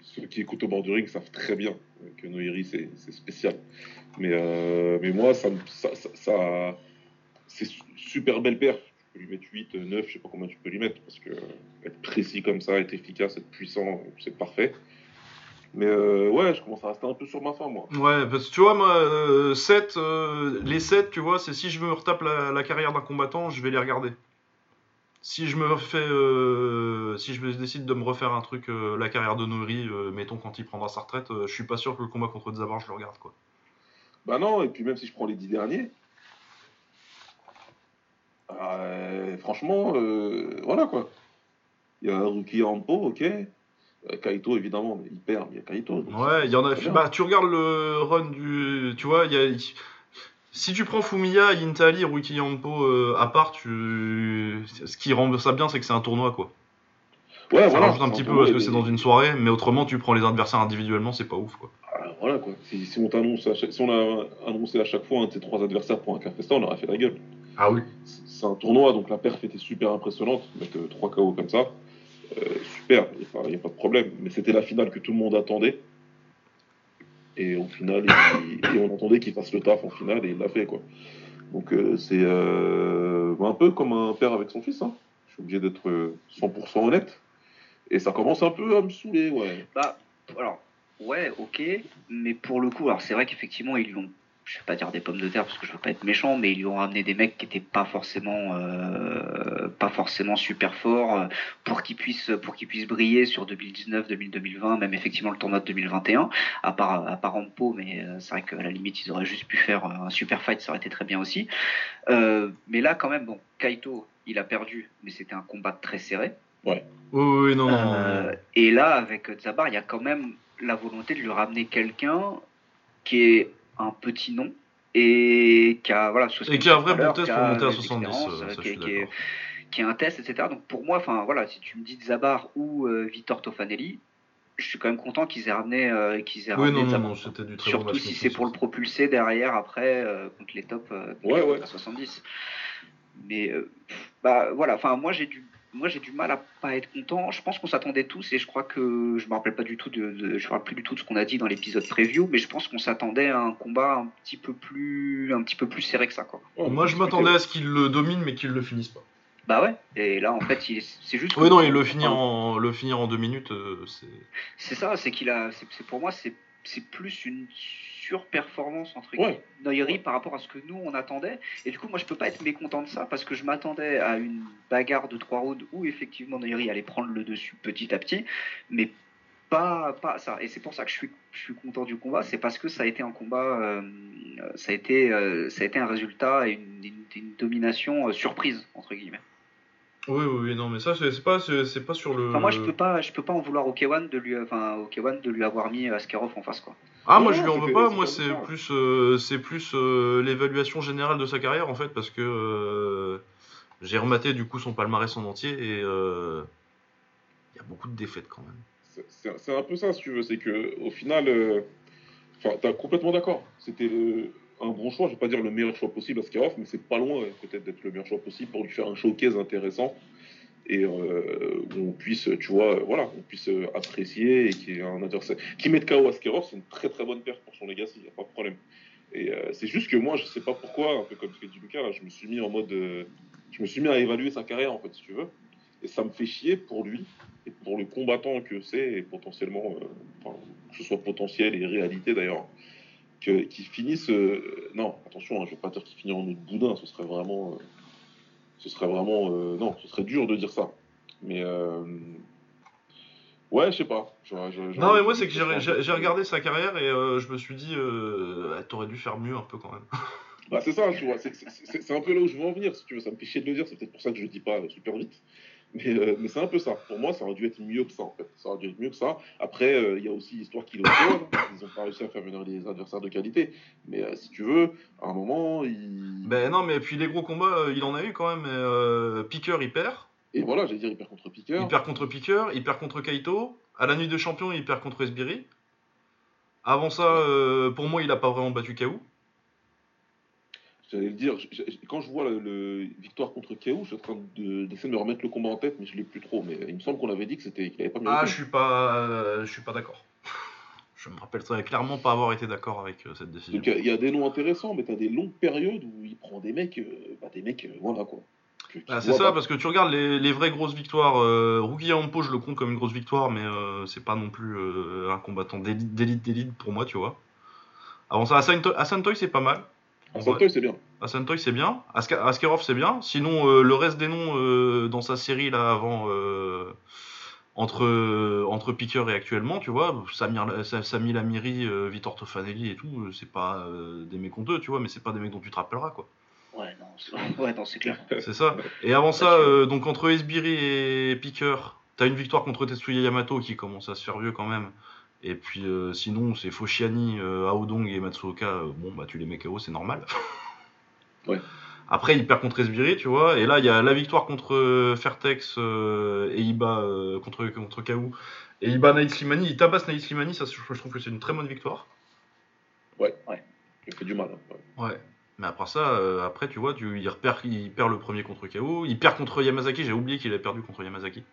ceux qui écoutent au bord du ring savent très bien que Noiri c'est spécial. Mais, euh, mais moi, ça, ça, ça c'est super belle paire peux lui mettre 8, 9, je sais pas combien tu peux lui mettre, parce que être précis comme ça, être efficace, être puissant, c'est parfait. Mais euh, ouais, je commence à rester un peu sur ma fin, moi. Ouais, parce que tu vois, moi, 7, euh, euh, les 7, tu vois, c'est si je me retape la, carrière d'un combattant, je vais les regarder. Si je me fais, si je décide de me refaire un truc, la carrière de Nori, mettons quand il prendra sa retraite, je suis pas sûr que le combat contre Zabar, je le regarde, quoi. Bah non, et puis même si je prends les 10 derniers, euh, franchement, euh, voilà quoi. Il y a Ruki Ampo, ok. Euh, Kaito, évidemment, mais il perd, mais il y a Kaito. Ouais, il y en a. Bah, tu regardes le run du. Tu vois, il y a. Si tu prends Fumiya, Intali, Ruki Ampo à part, tu... ce qui rend ça bien, c'est que c'est un tournoi quoi. Ouais, ça voilà, rajoute un petit peu parce que c'est dans une soirée, mais autrement, tu prends les adversaires individuellement, c'est pas ouf quoi. Ah, voilà quoi. Si, on t'annonce, si on a annoncé à chaque fois un de tes trois adversaires pour un café on aurait fait la gueule. Ah oui c'est un tournoi, donc la perf était super impressionnante. Mettre 3 KO comme ça, euh, super, il n'y a, pas de problème. Mais c'était la finale que tout le monde attendait. Et au final, on attendait qu'il fasse le taf en finale et il l'a fait. quoi. Donc euh, c'est euh, un peu comme un père avec son fils. Hein. Je suis obligé d'être 100% honnête. Et ça commence un peu à me saouler, ouais. Bah, alors, ouais, ok. Mais pour le coup, alors c'est vrai qu'effectivement, ils l'ont je vais pas dire des pommes de terre parce que je veux pas être méchant, mais ils lui ont ramené des mecs qui étaient pas forcément, euh, pas forcément super forts euh, pour qu'ils puissent, pour qu'ils puissent briller sur 2019, 2020, même effectivement le tournoi de 2021, à part, à part Ampo, mais euh, c'est vrai qu'à la limite ils auraient juste pu faire un super fight, ça aurait été très bien aussi. mais là quand même, bon, Kaito, il a perdu, mais c'était un combat très serré. Ouais. Oui, oui, non, non. Et là, avec Zabar, il y a quand même la volonté de lui ramener quelqu'un qui est un petit nom et qui a voilà et qui a un vrai bon test pour monter à 70 ça, qui, est, qui, est, un test etc donc pour moi enfin voilà si tu me dis Zabar ou euh, Victor Tofanelli je suis quand même content qu'ils aient ramené euh, qu'ils aient oui, non, non, non, c'était du très surtout si c'est pour le propulser derrière après euh, contre les top ouais, ouais. à 70 mais bah voilà enfin moi j'ai du moi j'ai du mal à pas être content. Je pense qu'on s'attendait tous et je crois que je me rappelle pas du tout de, je me rappelle plus du tout de ce qu'on a dit dans l'épisode preview, mais je pense qu'on s'attendait à un combat un petit peu plus, un petit peu plus serré que ça quoi. moi je m'attendais à ce qu'il le domine mais qu'il le finisse pas. Bah ouais. Et là en fait c'est juste. Oui non il le finir en le finir en deux minutes euh, c'est. C'est ça c'est qu'il a c'est pour moi c'est c'est plus une surperformance entre ouais. par rapport à ce que nous on attendait. Et du coup, moi je peux pas être mécontent de ça parce que je m'attendais à une bagarre de trois rounds où effectivement Noiri allait prendre le dessus petit à petit, mais pas, pas ça. Et c'est pour ça que je suis, je suis content du combat, c'est parce que ça a été un combat, euh, ça, a été, euh, ça a été un résultat et une, domination euh, surprise entre guillemets. Oui, oui, non, mais ça, c'est pas, c'est pas sur le. moi, je peux pas, je peux pas en vouloir au K1 de lui, enfin, au de lui avoir mis Askarov en face, quoi. Ah, moi, je lui en veux pas. Moi, c'est plus, euh, c'est plus euh, l'évaluation générale de sa carrière, en fait, parce que euh, j'ai rematé du coup son palmarès en entier et il y a beaucoup de défaites quand même. C'est un peu ça, si tu veux. C'est que au final, euh, enfin, t'as complètement d'accord. C'était un bon choix. Je vais pas dire le meilleur choix possible à Skarov, mais c'est pas loin peut-être d'être le meilleur choix possible pour lui faire un showcase intéressant et euh, on puisse, tu vois, voilà, on puisse apprécier et qui est un adversaire qui met KO Askerov, c'est une très très bonne perte pour son legacy, il n'y a pas de problème. Et euh, c'est juste que moi, je sais pas pourquoi, un peu comme ce que dit Lucas, je me suis mis en mode, euh, je me suis mis à évaluer sa carrière en fait, si tu veux, et ça me fait chier pour lui et pour le combattant que c'est et potentiellement, que ce soit potentiel et réalité d'ailleurs, qu'il finisse, non, attention, hein, je vais pas dire qu'il finit en autre boudin, ce serait vraiment ce serait vraiment. Euh, non, ce serait dur de dire ça. Mais. Euh, ouais, je sais pas. non, mais moi, c'est que j'ai regardé sa carrière et euh, je me suis dit, t'aurais dû faire mieux un peu quand même. Bah, c'est ça, tu vois. C'est un peu là où je veux en venir, si tu veux. Ça me fait chier de le dire, c'est peut-être pour ça que je dis pas super vite. Mais, mais c'est un peu ça. Pour moi, ça aurait dû être mieux que ça, en fait. Ça aurait dû être mieux que ça. Après, il y a aussi l'histoire qui le Ils ont pas réussi à faire venir des adversaires de qualité. Mais si tu veux, à un moment, il. Ben non, mais puis les gros combats, il en a eu quand même. Euh, Piqueur, il perd. Et voilà, j'allais dire, il perd contre Piqueur. Il perd contre Piqueur, il perd contre Kaito. À la nuit de champion, il perd contre Esbiri. Avant ça, pour moi, il a pas vraiment battu Kaou. J'allais le dire, quand je vois le, victoire contre Kaou, je suis en train d'essayer de, me remettre le combat en tête, mais je l'ai plus trop. Mais il me semble qu'on avait dit que c'était qu'il avait pas Ah, je suis pas, euh, je suis pas d'accord. je me rappelle clairement pas avoir été d'accord avec euh, cette décision. il y, a des noms intéressants, mais tu as des longues périodes où il prend des mecs, euh, bah, des mecs, voilà quoi. Ah, c'est ça, parce que tu regardes les, vraies grosses victoires. Euh, Ruki Ampo, je le compte comme une grosse victoire, mais c'est pas non plus un combattant d'élite d'élite pour moi, tu vois. Avant ça, Asantoy, c'est pas mal. Asantoy, c'est bien. Asantoy, c'est bien. Askerov, c'est bien. Sinon, euh, le reste des noms euh, dans sa série, là, avant, euh, entre, entre Piqueur et actuellement, tu vois, Samir, Samir Lamiri, Vitor Tofanelli et tout, c'est pas des mecs honteux, tu vois, mais c'est pas des mecs dont tu te rappelleras, quoi. Ouais, non, ouais, c'est clair. c'est ça. Et avant ça, donc entre Esbiri et Piqueur, t'as une victoire contre Tetsuya Yamato qui commence à se faire vieux quand même. Et puis sinon, c'est Foshiani, Aodong et Matsuoka. bon, bah tu les mets KO, c'est normal. Après, il perd contre Esbiri, tu vois. Et là, il y a la victoire contre euh, Fairtex euh, et Iba euh, contre, contre Kaou. Et Iba Naït Slimani, il tabasse Naït Slimani, ça, je trouve que c'est une très bonne victoire. Ouais, ouais. Il fait du mal. Hein, ouais. Mais après ça, après, tu vois, tu, il, repère, il perd le premier contre Kaou. Il perd contre Yamazaki. J'ai oublié qu'il a perdu contre Yamazaki.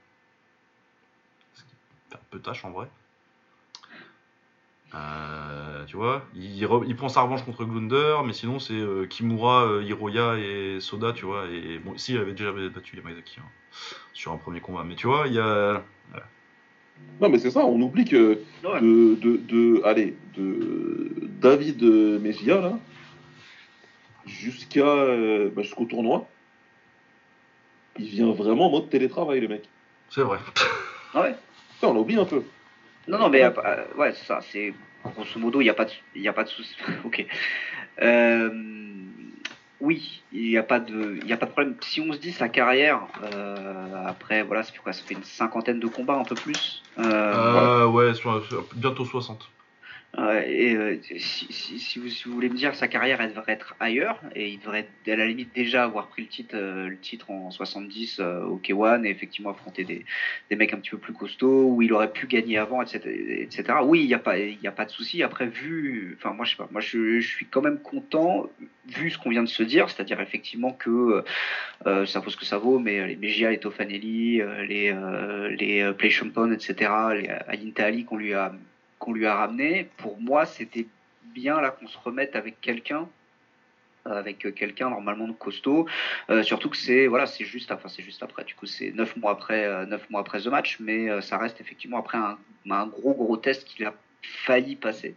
C'est un peu tâche en vrai. Euh, tu vois, il, prend sa revanche contre Glunder, mais sinon c'est euh, Kimura, euh, Hiroya et Soda, tu vois. Et bon, ici il avait déjà battu Yamazaki hein, sur un premier combat, mais tu vois, il y a. Non, mais c'est ça, on oublie que de, de, de, allez, de David Mejia, là, jusqu'à bah, jusqu'au tournoi, il vient vraiment en mode télétravail, le mec. C'est vrai. Ah ouais. Ça, on oublie un peu. Non, non, mais euh, ouais, c'est ça. C'est grosso modo, il n'y a pas de, a pas de souci. ok. Euh, oui, il n'y a pas de, il a pas de problème. Si on se dit sa carrière, euh, après, voilà, ça fait quoi? Ça fait une cinquantaine de combats, un peu plus. ouais, bientôt 60 et euh, si, vous, voulez me dire sa carrière elle devrait être ailleurs et il devrait à la limite déjà avoir pris le titre euh, en 70 euh, au K1 et effectivement affronter des, mecs un petit peu plus costauds où il aurait pu gagner avant etc etc oui il n'y a pas de souci. Après vu enfin moi je sais pas. Moi je, suis quand même content vu ce qu'on vient de se dire c'est-à-dire effectivement que ça vaut ce que ça vaut mais les Mejia les Tofanelli les les Play Champon etc les Ayinta Ali qu'on lui a qu'on lui a ramené, pour moi, c'était bien là qu'on se remette avec quelqu'un euh, avec quelqu'un normalement de costaud. Euh, surtout que c'est voilà c'est juste enfin c'est juste après. Du coup c'est neuf mois après euh, neuf mois après ce match mais ça reste effectivement après un, un gros gros test qu'il a failli passer.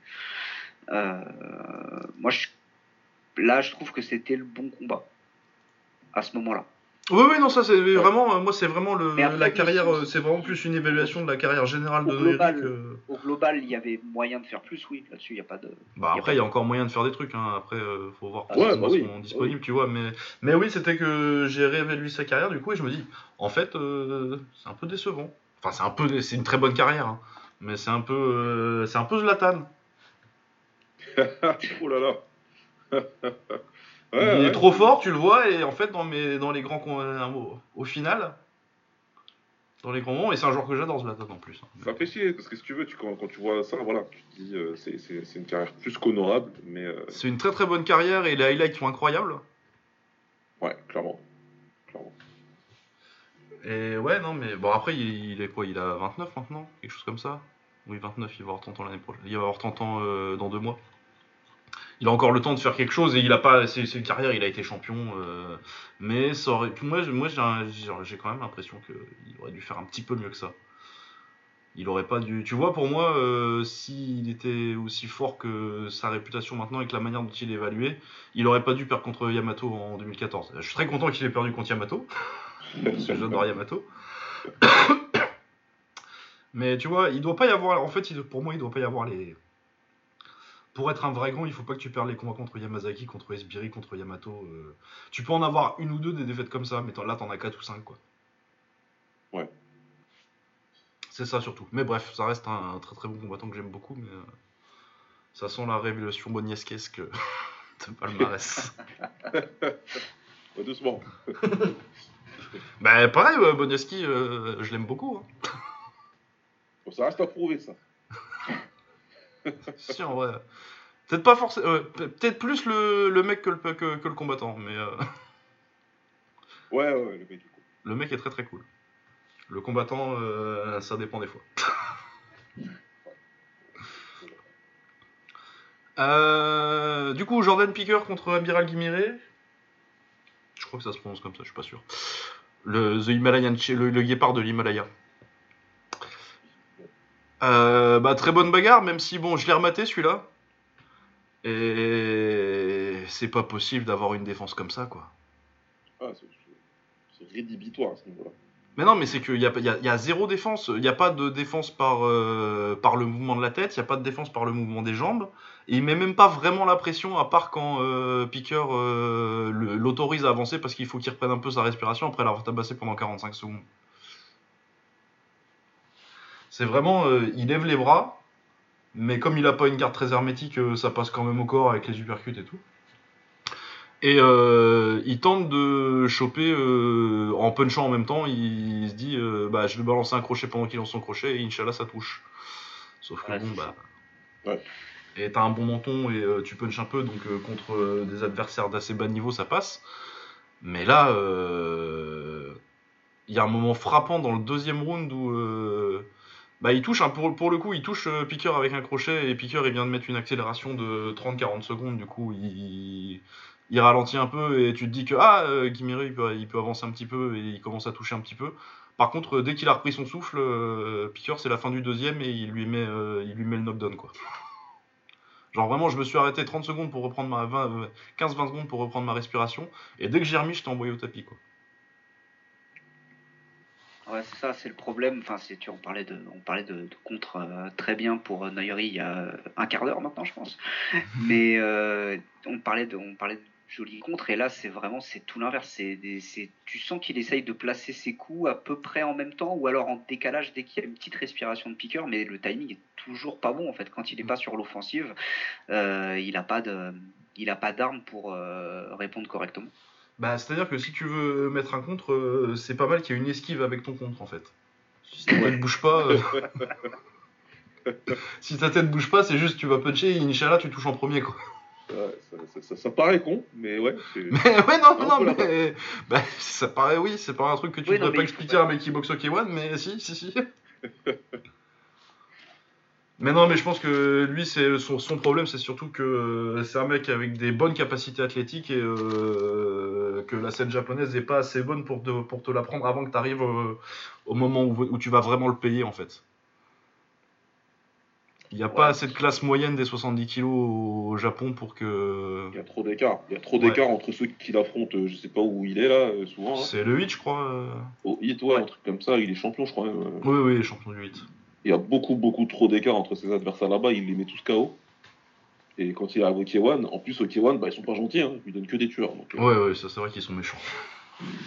Moi je, là je trouve que c'était le bon combat à ce moment là oui, oui, non, ça c'est vraiment, euh, moi c'est vraiment le, la carrière, euh, c'est vraiment plus une évaluation de la carrière générale de global, Au global, il y avait moyen de faire plus, oui, là-dessus il n'y a pas de. Bah après, il y a encore moyen de faire des trucs, hein. après, euh, faut voir comment ouais, bah sont disponibles, tu vois, mais, mais oui, c'était que j'ai réévalué sa carrière du coup et je me dis, en fait, c'est un peu décevant. Enfin, c'est un peu, c'est une très bonne carrière, hein. mais c'est un peu, c'est un peu Zlatan. oh là là. il est trop fort, tu le vois, et en fait, dans, mes, dans les grands. Euh, au, final, dans les grands moments, et c'est un joueur que j'adore, Zlatan en plus. Ça fait chier, parce que si tu veux, tu, quand, tu vois ça, voilà, tu te dis, euh, c'est une carrière plus qu'honorable, mais. Euh, c'est une très très bonne carrière, et les highlights sont incroyables. Ouais, clairement. clairement. Et ouais, non, mais bon, après, il, est quoi Il a 29 maintenant? Quelque chose comme ça? Oui, 29, il va avoir 30 ans l'année prochaine. Il va avoir 30 ans euh, dans deux mois il a encore le temps de faire quelque chose et il a pas c'est une carrière il a été champion euh, mais ça aurait moi j'ai quand même l'impression qu'il aurait dû faire un petit peu mieux que ça. Il aurait pas dû tu vois pour moi euh, s'il était aussi fort que sa réputation maintenant et que la manière dont il est évalué il aurait pas dû perdre contre Yamato en 2014 je suis très content qu'il ait perdu contre Yamato parce que j'adore Yamato. Mais tu vois il doit pas y avoir en fait pour moi il doit pas y avoir les pour être un vrai grand, il faut pas que tu perdes les combats contre Yamazaki, contre Esbiri, contre Yamato. Euh. Tu peux en avoir une ou deux des défaites comme ça, mais là t'en as quatre ou cinq quoi. Ouais. C'est ça surtout. Mais bref, ça reste un, très très bon combattant que j'aime beaucoup, mais euh, ça sent la révélation boniesquesque de palmarès. ouais, doucement. bah pareil, Bonieski, euh, je l'aime beaucoup. Hein. ça reste à prouver ça. Si, en vrai. Peut-être pas forcément. Euh, peut-être plus le, le, mec que le, que, que le combattant, mais. Euh... Ouais, ouais, le mec est cool. Le mec est très très cool. Le combattant, euh, ça dépend des fois. Du coup, Jordan Picker contre Amiral Guimiré. Je crois que ça se prononce comme ça, je suis pas sûr. Le, the Himalayan, le, le guépard de l'Himalaya. Euh, bah, très bonne bagarre, même si bon, je l'ai rematé celui-là. Et c'est pas possible d'avoir une défense comme ça, quoi. Ah, c'est rédhibitoire à ce niveau-là. Mais non, mais c'est qu'il y a, y, a, zéro défense. Il n'y a pas de défense par, euh, par le mouvement de la tête, il n'y a pas de défense par le mouvement des jambes. Et il met même pas vraiment la pression, à part quand euh, Picker euh, l'autorise à avancer parce qu'il faut qu'il reprenne un peu sa respiration après l'avoir tabassé pendant 45 secondes. C'est vraiment, euh, il lève les bras, mais comme il n'a pas une garde très hermétique, euh, ça passe quand même au corps avec les uppercuts et tout. Et euh, il tente de choper en punchant en même temps. Il, se dit bah, Je vais balancer un crochet pendant qu'il lance son crochet et Inch'Allah ça touche. Sauf que bon, bah. Ouais. Et t'as un bon menton et tu punches un peu, donc contre des adversaires d'assez bas niveau ça passe. Mais là, il y a un moment frappant dans le deuxième round où bah, il touche, pour, le coup, il touche euh, Piqueur avec un crochet et Piqueur il vient de mettre une accélération de 30-40 secondes. Du coup, il, ralentit un peu et tu te dis que ah, euh, il peut, avancer un petit peu et il commence à toucher un petit peu. Par contre, dès qu'il a repris son souffle, euh, Piqueur c'est la fin du deuxième et il lui met, euh, le knockdown quoi. Genre vraiment, je me suis arrêté 30 secondes pour reprendre ma 15-20 secondes pour reprendre ma respiration et dès que j'ai remis, je t'ai envoyé au tapis quoi. Ouais, c'est ça, c'est le problème. Enfin, c'est, tu, on parlait de, on parlait de, contre euh, très bien pour euh, Nairi il y a un quart d'heure maintenant, je pense. Mais euh, on parlait de, on parlait de joli contre et là c'est vraiment c'est tout l'inverse. C'est, c'est, tu sens qu'il essaye de placer ses coups à peu près en même temps ou alors en décalage dès qu'il y a une petite respiration de piqueur, mais le timing est toujours pas bon en fait. Quand il n'est pas sur l'offensive, il n'a pas de, il a pas d'arme pour répondre correctement. Bah, c'est-à-dire que si tu veux mettre un contre, euh, c'est pas mal qu'il y ait une esquive avec ton contre en fait. Si ta tête bouge pas. Euh, si ta tête bouge pas, c'est juste tu vas puncher et Inch'Allah tu touches en premier quoi. ça, paraît con, mais ouais. Mais ouais, non, non, mais. Bah, ça paraît, oui, c'est pas un truc que tu ne devrais pas expliquer à un mec qui boxe au K1, mais si, si, si. Mais non, mais je pense que lui, c'est son, problème, c'est surtout que euh, c'est un mec avec des bonnes capacités athlétiques et euh, que la scène japonaise n'est pas assez bonne pour te, pour te l'apprendre avant que tu arrives euh, au moment où, tu vas vraiment le payer en fait. Il n'y a pas assez de classe moyenne des 70 kilos au Japon pour que. Il y a trop d'écart. Il y a trop d'écart entre ceux qui l'affrontent. Je sais pas où il est là, souvent. C'est le 8, je crois. Au 8, ouais, un truc comme ça. Il est champion, je crois. Oui, oui, champion du 8 il y a beaucoup, beaucoup trop d'écart entre ses adversaires là-bas. Il les met tous KO. Et quand il arrive au K1, en plus au K1, bah, ils sont pas gentils, hein. ils donnent que des tueurs. Donc, euh. Ouais, ouais, ça c'est vrai qu'ils sont méchants.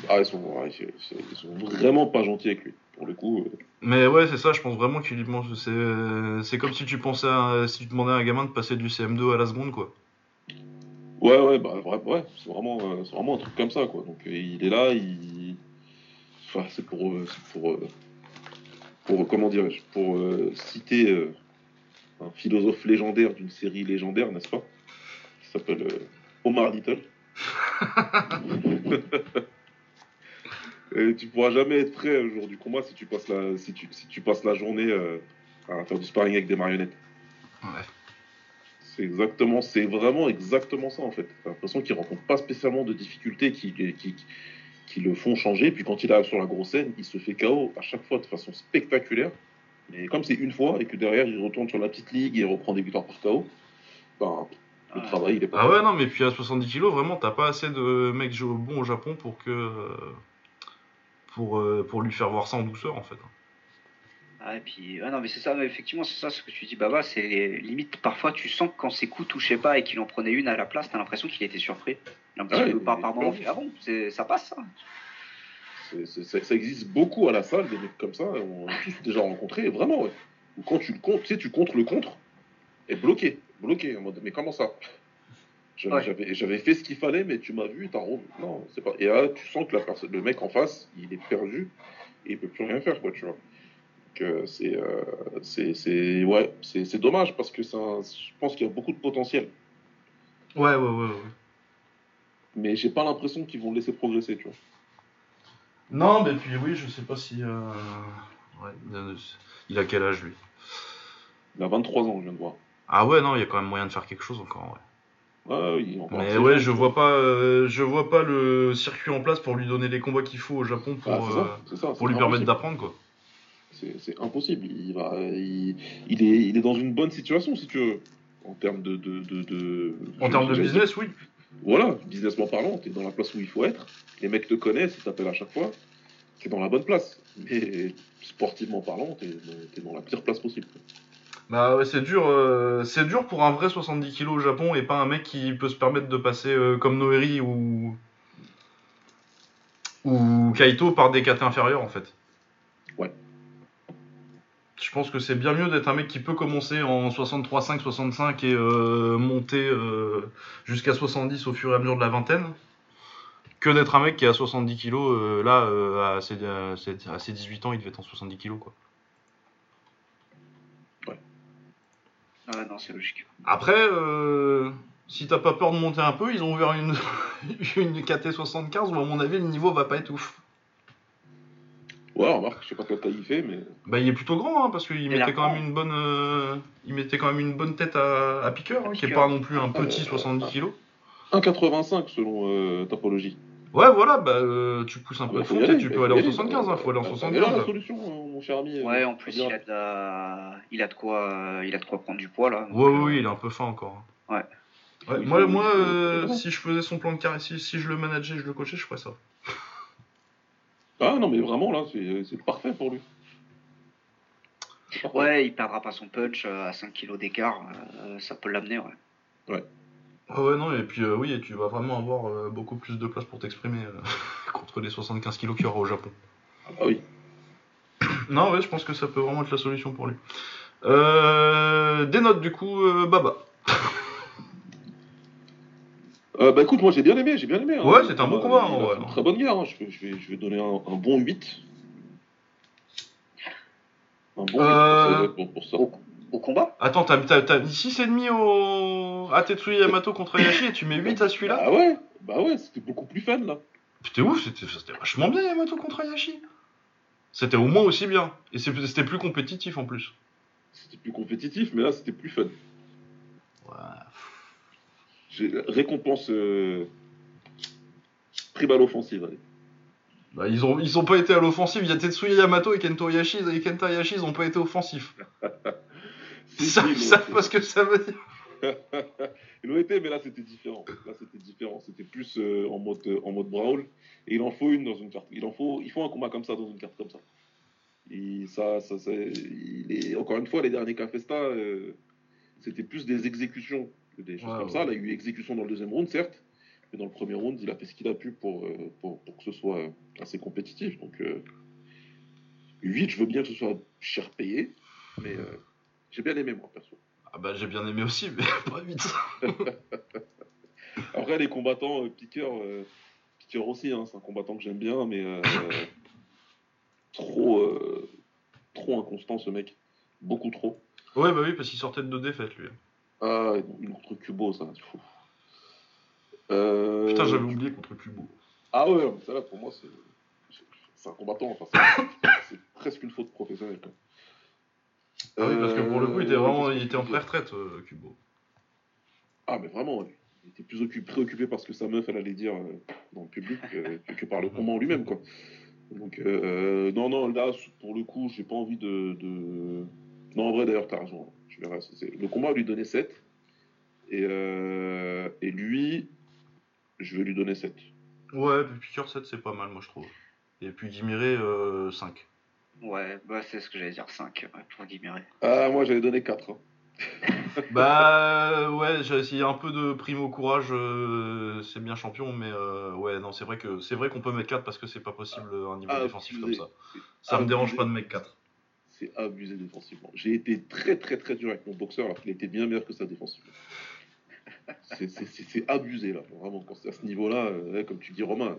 Ah, ils sont, ils sont, vraiment pas gentils avec lui, pour le coup. Euh. Mais ouais, c'est ça, je pense vraiment qu'il C'est comme si tu pensais si tu demandais à un gamin de passer du CM2 à la seconde, quoi. Ouais, ouais, bah ouais, c'est vraiment, euh, vraiment un truc comme ça, quoi. Donc il est là, il. Enfin, c'est pour. pour pour comment dirais-je, pour citer un philosophe légendaire d'une série légendaire, n'est-ce pas? Qui s'appelle Omar Little. Et tu pourras jamais être prêt au jour du combat si tu passes la, si tu, si tu passes la journée à faire du sparring avec des marionnettes. Ouais. C'est exactement, c'est vraiment exactement ça en fait. J'ai l'impression qu'il rencontre pas spécialement de difficultés qui, qui, qui, le font changer. Puis quand il arrive sur la grosse scène, il se fait KO à chaque fois de façon spectaculaire. Mais comme c'est une fois et que derrière il retourne sur la petite ligue et reprend des victoires par KO, ben, le travail il est pas. Ah ouais, non, mais puis à 70 kg, vraiment, t'as pas assez de mecs bons au Japon pour que. Pour, euh, pour lui faire voir ça en douceur en fait. Ah, et puis, non, mais c'est ça, effectivement, c'est ça ce que tu dis, Baba. C'est limite, parfois, tu sens que quand ses coups touchaient pas et qu'il en prenait une à la place, t'as l'impression qu'il était surpris. Un petit peu par, moment, ah bon, ça passe, ça. ça existe beaucoup à la salle, des mecs comme ça, on a tous déjà rencontré, vraiment, ouais. quand tu le comptes, tu sais, tu comptes le contre, et bloqué, bloqué, en mode, mais comment ça? J'avais fait ce qu'il fallait, mais tu m'as vu, t'as Non, c'est pas. Et là, tu sens que la personne, le mec en face, il est perdu, et il peut plus rien faire, quoi, tu vois. Euh, c'est c'est ouais, c'est dommage parce que ça, je pense qu'il y a beaucoup de potentiel. Ouais, ouais, ouais. ouais. Mais j'ai pas l'impression qu'ils vont le laisser progresser, tu vois. Non, mais puis oui, je sais pas si. Euh, ouais, il a quel âge lui? Il a 23 ans, je viens de voir. Ah ouais, non, il y a quand même moyen de faire quelque chose encore, ouais. Ouais, oui, mais ouais, je vois pas, euh, je vois pas le circuit en place pour lui donner les combats qu'il faut au Japon pour, ah, pour lui permettre d'apprendre quoi. C'est impossible. Il, va, il, il, est, il est dans une bonne situation, si tu veux, en termes de. de, de, en termes de business, oui. Voilà, businessment parlant, tu es dans la place où il faut être. Les mecs te connaissent, ils t'appellent à chaque fois. Tu es dans la bonne place. Mais sportivement parlant, tu es, dans la pire place possible. Bah c'est dur, euh, c'est dur pour un vrai 70 kg au Japon et pas un mec qui peut se permettre de passer euh, comme Noeri ou ou Kaito par des KT inférieurs en fait. Je pense que c'est bien mieux d'être un mec qui peut commencer en 63-5, 65 et euh, monter euh, jusqu'à 70 au fur et à mesure de la vingtaine, que d'être un mec qui a 70 kilos. Euh, là, à ses, 18 ans, il devait être en 70 kilos. Quoi. Ouais. Ah non, c'est logique. Après, si t'as pas peur de monter un peu, ils ont ouvert une, une KT 75 où, à mon avis, le niveau va pas être ouf. Ouais, remarque, je sais pas quelle taille il fait, mais. Bah, il est plutôt grand, hein, parce qu'il mettait quand même une bonne, euh, il mettait quand même une bonne tête à, à piqueur, hein, qui est pas non plus un petit 70 kg. 1,85 selon euh, topologie. Ouais, voilà, bah, euh, tu pousses un peu de fond, tu peux aller en 75, hein, faut aller en 75. C'est la solution, mon cher ami. Ouais, en plus, il a, de il a de quoi, il a de quoi prendre du poids là. ouais, oui, il est un peu fin encore. Ouais. ouais moi, moi si je faisais son plan de carré, si, si je le manageais, je le coachais, je ferais ça. Ah non, mais vraiment, là, c'est parfait pour lui. Ouais, il perdra pas son punch euh, à 5 kg d'écart, euh, ça peut l'amener, ouais. Ouais. Ah ouais, non, et puis euh, oui, tu vas vraiment avoir beaucoup plus de place pour t'exprimer contre les 75 kg qu'il y aura au Japon. Ah bah oui. non, ouais, je pense que ça peut vraiment être la solution pour lui. des notes, du coup, Baba. Euh, bah écoute, moi j'ai bien aimé, j'ai bien aimé. Hein. Ouais, c'est un bon combat. Ouais, très bonne guerre, hein. je, vais, je, vais, donner un, un, bon 8. Un bon euh... 8 pour, ça. Au, combat? Attends, t'as mis 6,5 au... à Tetsuya Yamato contre Yashi et tu mets 8 à celui-là? Ah ouais, bah ouais, c'était beaucoup plus fun là. C'était ouf, c'était vachement bien Yamato contre Yashi. C'était au moins aussi bien. Et c'était plus compétitif en plus. C'était plus compétitif, mais là c'était plus fun. Ouais récompense euh, prime à l'offensive. Bah, ils ont ils ont pas été à l'offensive. Il y a Tetsuya Yamato et Kento Yashi et Kenta Yashi, ils ont pas été offensifs. ça, ils savent pas ce que ça veut dire. ils l'ont été, mais là c'était différent. Là c'était différent. C'était plus euh, en mode en mode brawl. Et il en faut une dans une carte. Il en faut il faut un combat comme ça dans une carte comme ça. Et ça, ça, il est... encore une fois les derniers Cafesta, euh, c'était plus des exécutions des choses comme ça. Il a eu exécution dans le deuxième round, certes, mais dans le premier round, il a fait ce qu'il a pu pour, euh, pour, pour, que ce soit euh, assez compétitif. Donc, 8, euh, je veux bien que ce soit cher payé, mais j'ai bien aimé, moi, perso. Ah bah, j'ai bien aimé aussi, mais pas 8. Après, les combattants, piqueurs, piqueur aussi, hein, c'est un combattant que j'aime bien, mais trop trop inconstant ce mec. Beaucoup trop. Ouais, bah oui, parce qu'il sortait de deux défaites lui. Ah, contre Kubo, ça. Euh... Putain, j'avais oublié contre Kubo. Ah ouais, ça là pour moi, c'est. C'est un combattant, enfin, c'est presque une faute professionnelle. Ah oui, parce que pour le coup, il était euh, vraiment il était en pré-retraite, euh, Kubo. Ah, mais vraiment, il était plus préoccupé par ce que sa meuf elle allait dire euh, dans le public que, par le combat en lui-même, quoi. Donc, non, non, là, pour le coup, j'ai pas envie de, Non, en vrai, d'ailleurs, t'as raison. Je verrai, le combat lui donnait 7. Et, et lui, je vais lui donner 7. Ouais, puis Piqueur 7, c'est pas mal, moi, je trouve. Et puis Guimiré, 5. Ouais, bah c'est ce que j'allais dire, 5 pour Guimiré. Ah, moi j'avais donné 4. Hein. bah ouais, j'ai essayé un peu de primo courage, euh, c'est bien champion, mais euh, ouais, non, c'est vrai que c'est vrai qu'on peut mettre 4 parce que c'est pas possible un niveau défensif comme ça. Ça me dérange pas de mettre 4. C'est abusé défensivement. J'ai été très très très dur avec mon boxeur alors qu'il était bien meilleur que ça défensivement. c'est abusé là, vraiment. Quand c'est à ce niveau-là, euh, comme tu dis Romain,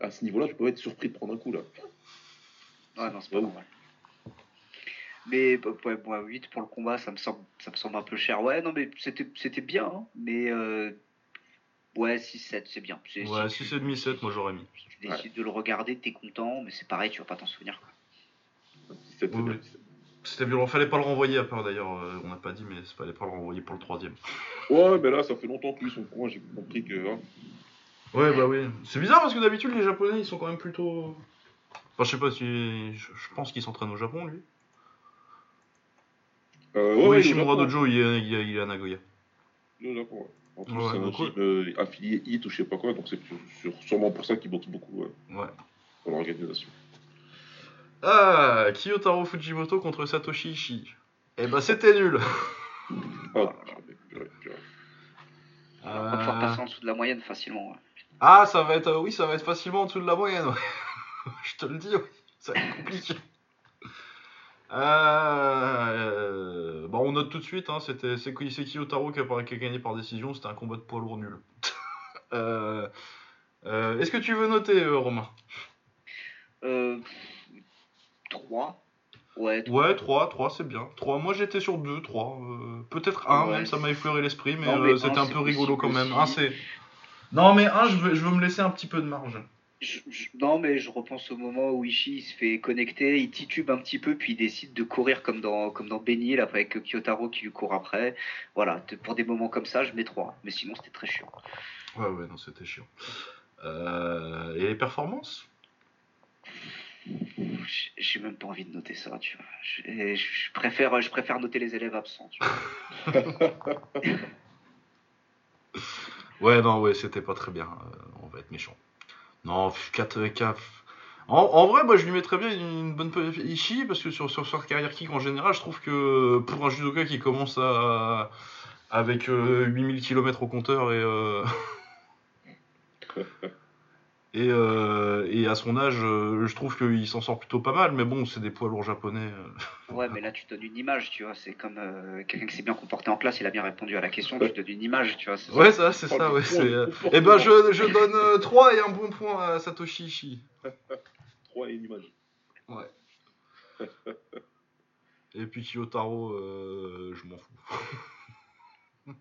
à ce niveau-là, tu peux être surpris de prendre un coup là. Ouais, non, c'est pas normal. Mais ouais, moi, 8 pour le combat, ça me semble, ça me semble un peu cher. Ouais, non, mais c'était bien, hein, mais euh, ouais, 6-7, c'est bien. Ouais, 6,5, 7, moi j'aurais mis. Si tu décides de le regarder, t'es content, mais c'est pareil, tu vas pas t'en souvenir. C'était violent, fallait pas le renvoyer à peur d'ailleurs, euh, on n'a pas dit, mais fallait pas le renvoyer pour le troisième. Ouais, mais là, ça fait longtemps qu'ils sont courants, j'ai compris que. Hein. Ouais, bah oui. C'est bizarre parce que d'habitude, les Japonais, ils sont quand même plutôt. Enfin, je sais pas si. Je, pense qu'il s'entraîne au Japon, lui. Euh, ouais, oui, Shimura Dojo, il est, il, est, à Nagoya. Le Japon, ouais. En plus, c'est un euh, affilié HIT ou je sais pas quoi, donc c'est sûrement pour ça qu'il boxe beaucoup ouais, ouais. dans l'organisation. Ah, Kiyotaro Fujimoto contre Satoshi Ishii. Eh ben, c'était nul. ah, On va pouvoir passer en dessous de la moyenne facilement. Ouais. Ah, ça va être, euh, oui, ça va être facilement en dessous de la moyenne. Ouais. je te le dis, ça va être compliqué. Euh, on note tout de suite, hein, c'était, c'est, Kiyotaro qui a, qui a, gagné par décision, c'était un combat de poids lourd nul. Euh, est-ce que tu veux noter, Romain? 3. Ouais, 3. Ouais, 3, 3 c'est bien. 3, moi j'étais sur 2, 3. peut-être 1, même ça m'a effleuré l'esprit, mais, c'était un peu rigolo quand même. Non, mais 1, je veux, je veux me laisser un petit peu de marge non, mais je repense au moment où Ishii se fait connecter, il titube un petit peu, puis il décide de courir comme dans, comme dans Benny, là, avec Kyotaro qui lui court après. Voilà, pour des moments comme ça, je mets 3. Mais sinon, c'était très chiant. Ouais, ouais, non, c'était chiant. Euh, et les performances? J'ai même pas envie de noter ça, tu vois. Je, préfère, je préfère noter les élèves absents, tu vois. ouais, non, ouais, c'était pas très bien. Euh, on va être méchant. Non, 4 4 en, en, vrai, moi je lui mettrais bien une, bonne Ishii parce que sur, sur, sa carrière kick en général, je trouve que pour un judoka qui commence à, avec 8000 euh, km au compteur et, euh, et, euh, et, à son âge, je trouve qu'il s'en sort plutôt pas mal, mais bon, c'est des poids lourds japonais. Ouais, mais là tu donnes une image, tu vois, c'est comme quelqu'un qui s'est bien comporté en classe, il a bien répondu à la question, tu donnes une image, tu vois. Ouais, ça, c'est ça, ouais. Et eh ben je, je donne 3 et un bon point à Satoshi Ishii. 3 et une image. Ouais. et puis Kiyotaro, euh, je m'en fous.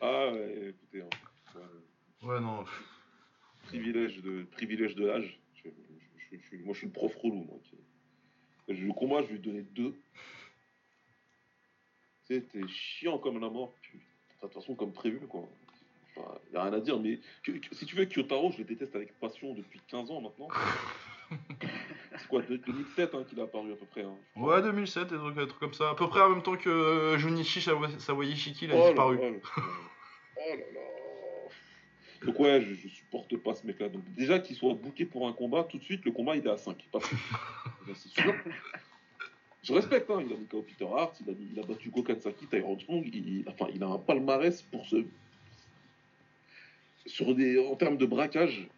ah ouais, écoutez. Hein. Ouais. non. Privilège de, privilège de l'âge. moi, je suis le prof relou. Moi, Le combat, je vais lui donner 2. C'était chiant comme la mort. de toute façon, comme prévu, quoi. Il n'y a rien à dire, mais si tu veux, Kyotaro, je le déteste avec passion depuis 15 ans maintenant. c'est quoi, 2007 hein, qu'il a apparu à peu près. Hein, ouais, 2007, des trucs, comme ça. À peu près en même temps que euh, Junichi Sawayashiki, il a oh disparu. oh là là. Donc ouais, je, supporte pas ce mec-là. Donc déjà qu'il soit booké pour un combat, tout de suite, le combat, il est à 5. c'est sûr. Je respecte, hein. il a mis KO Peter Hart, il a, il a battu Gokansaki, Tyrone Strong, il, enfin, il a un palmarès pour ce, sur des, en termes de braquage,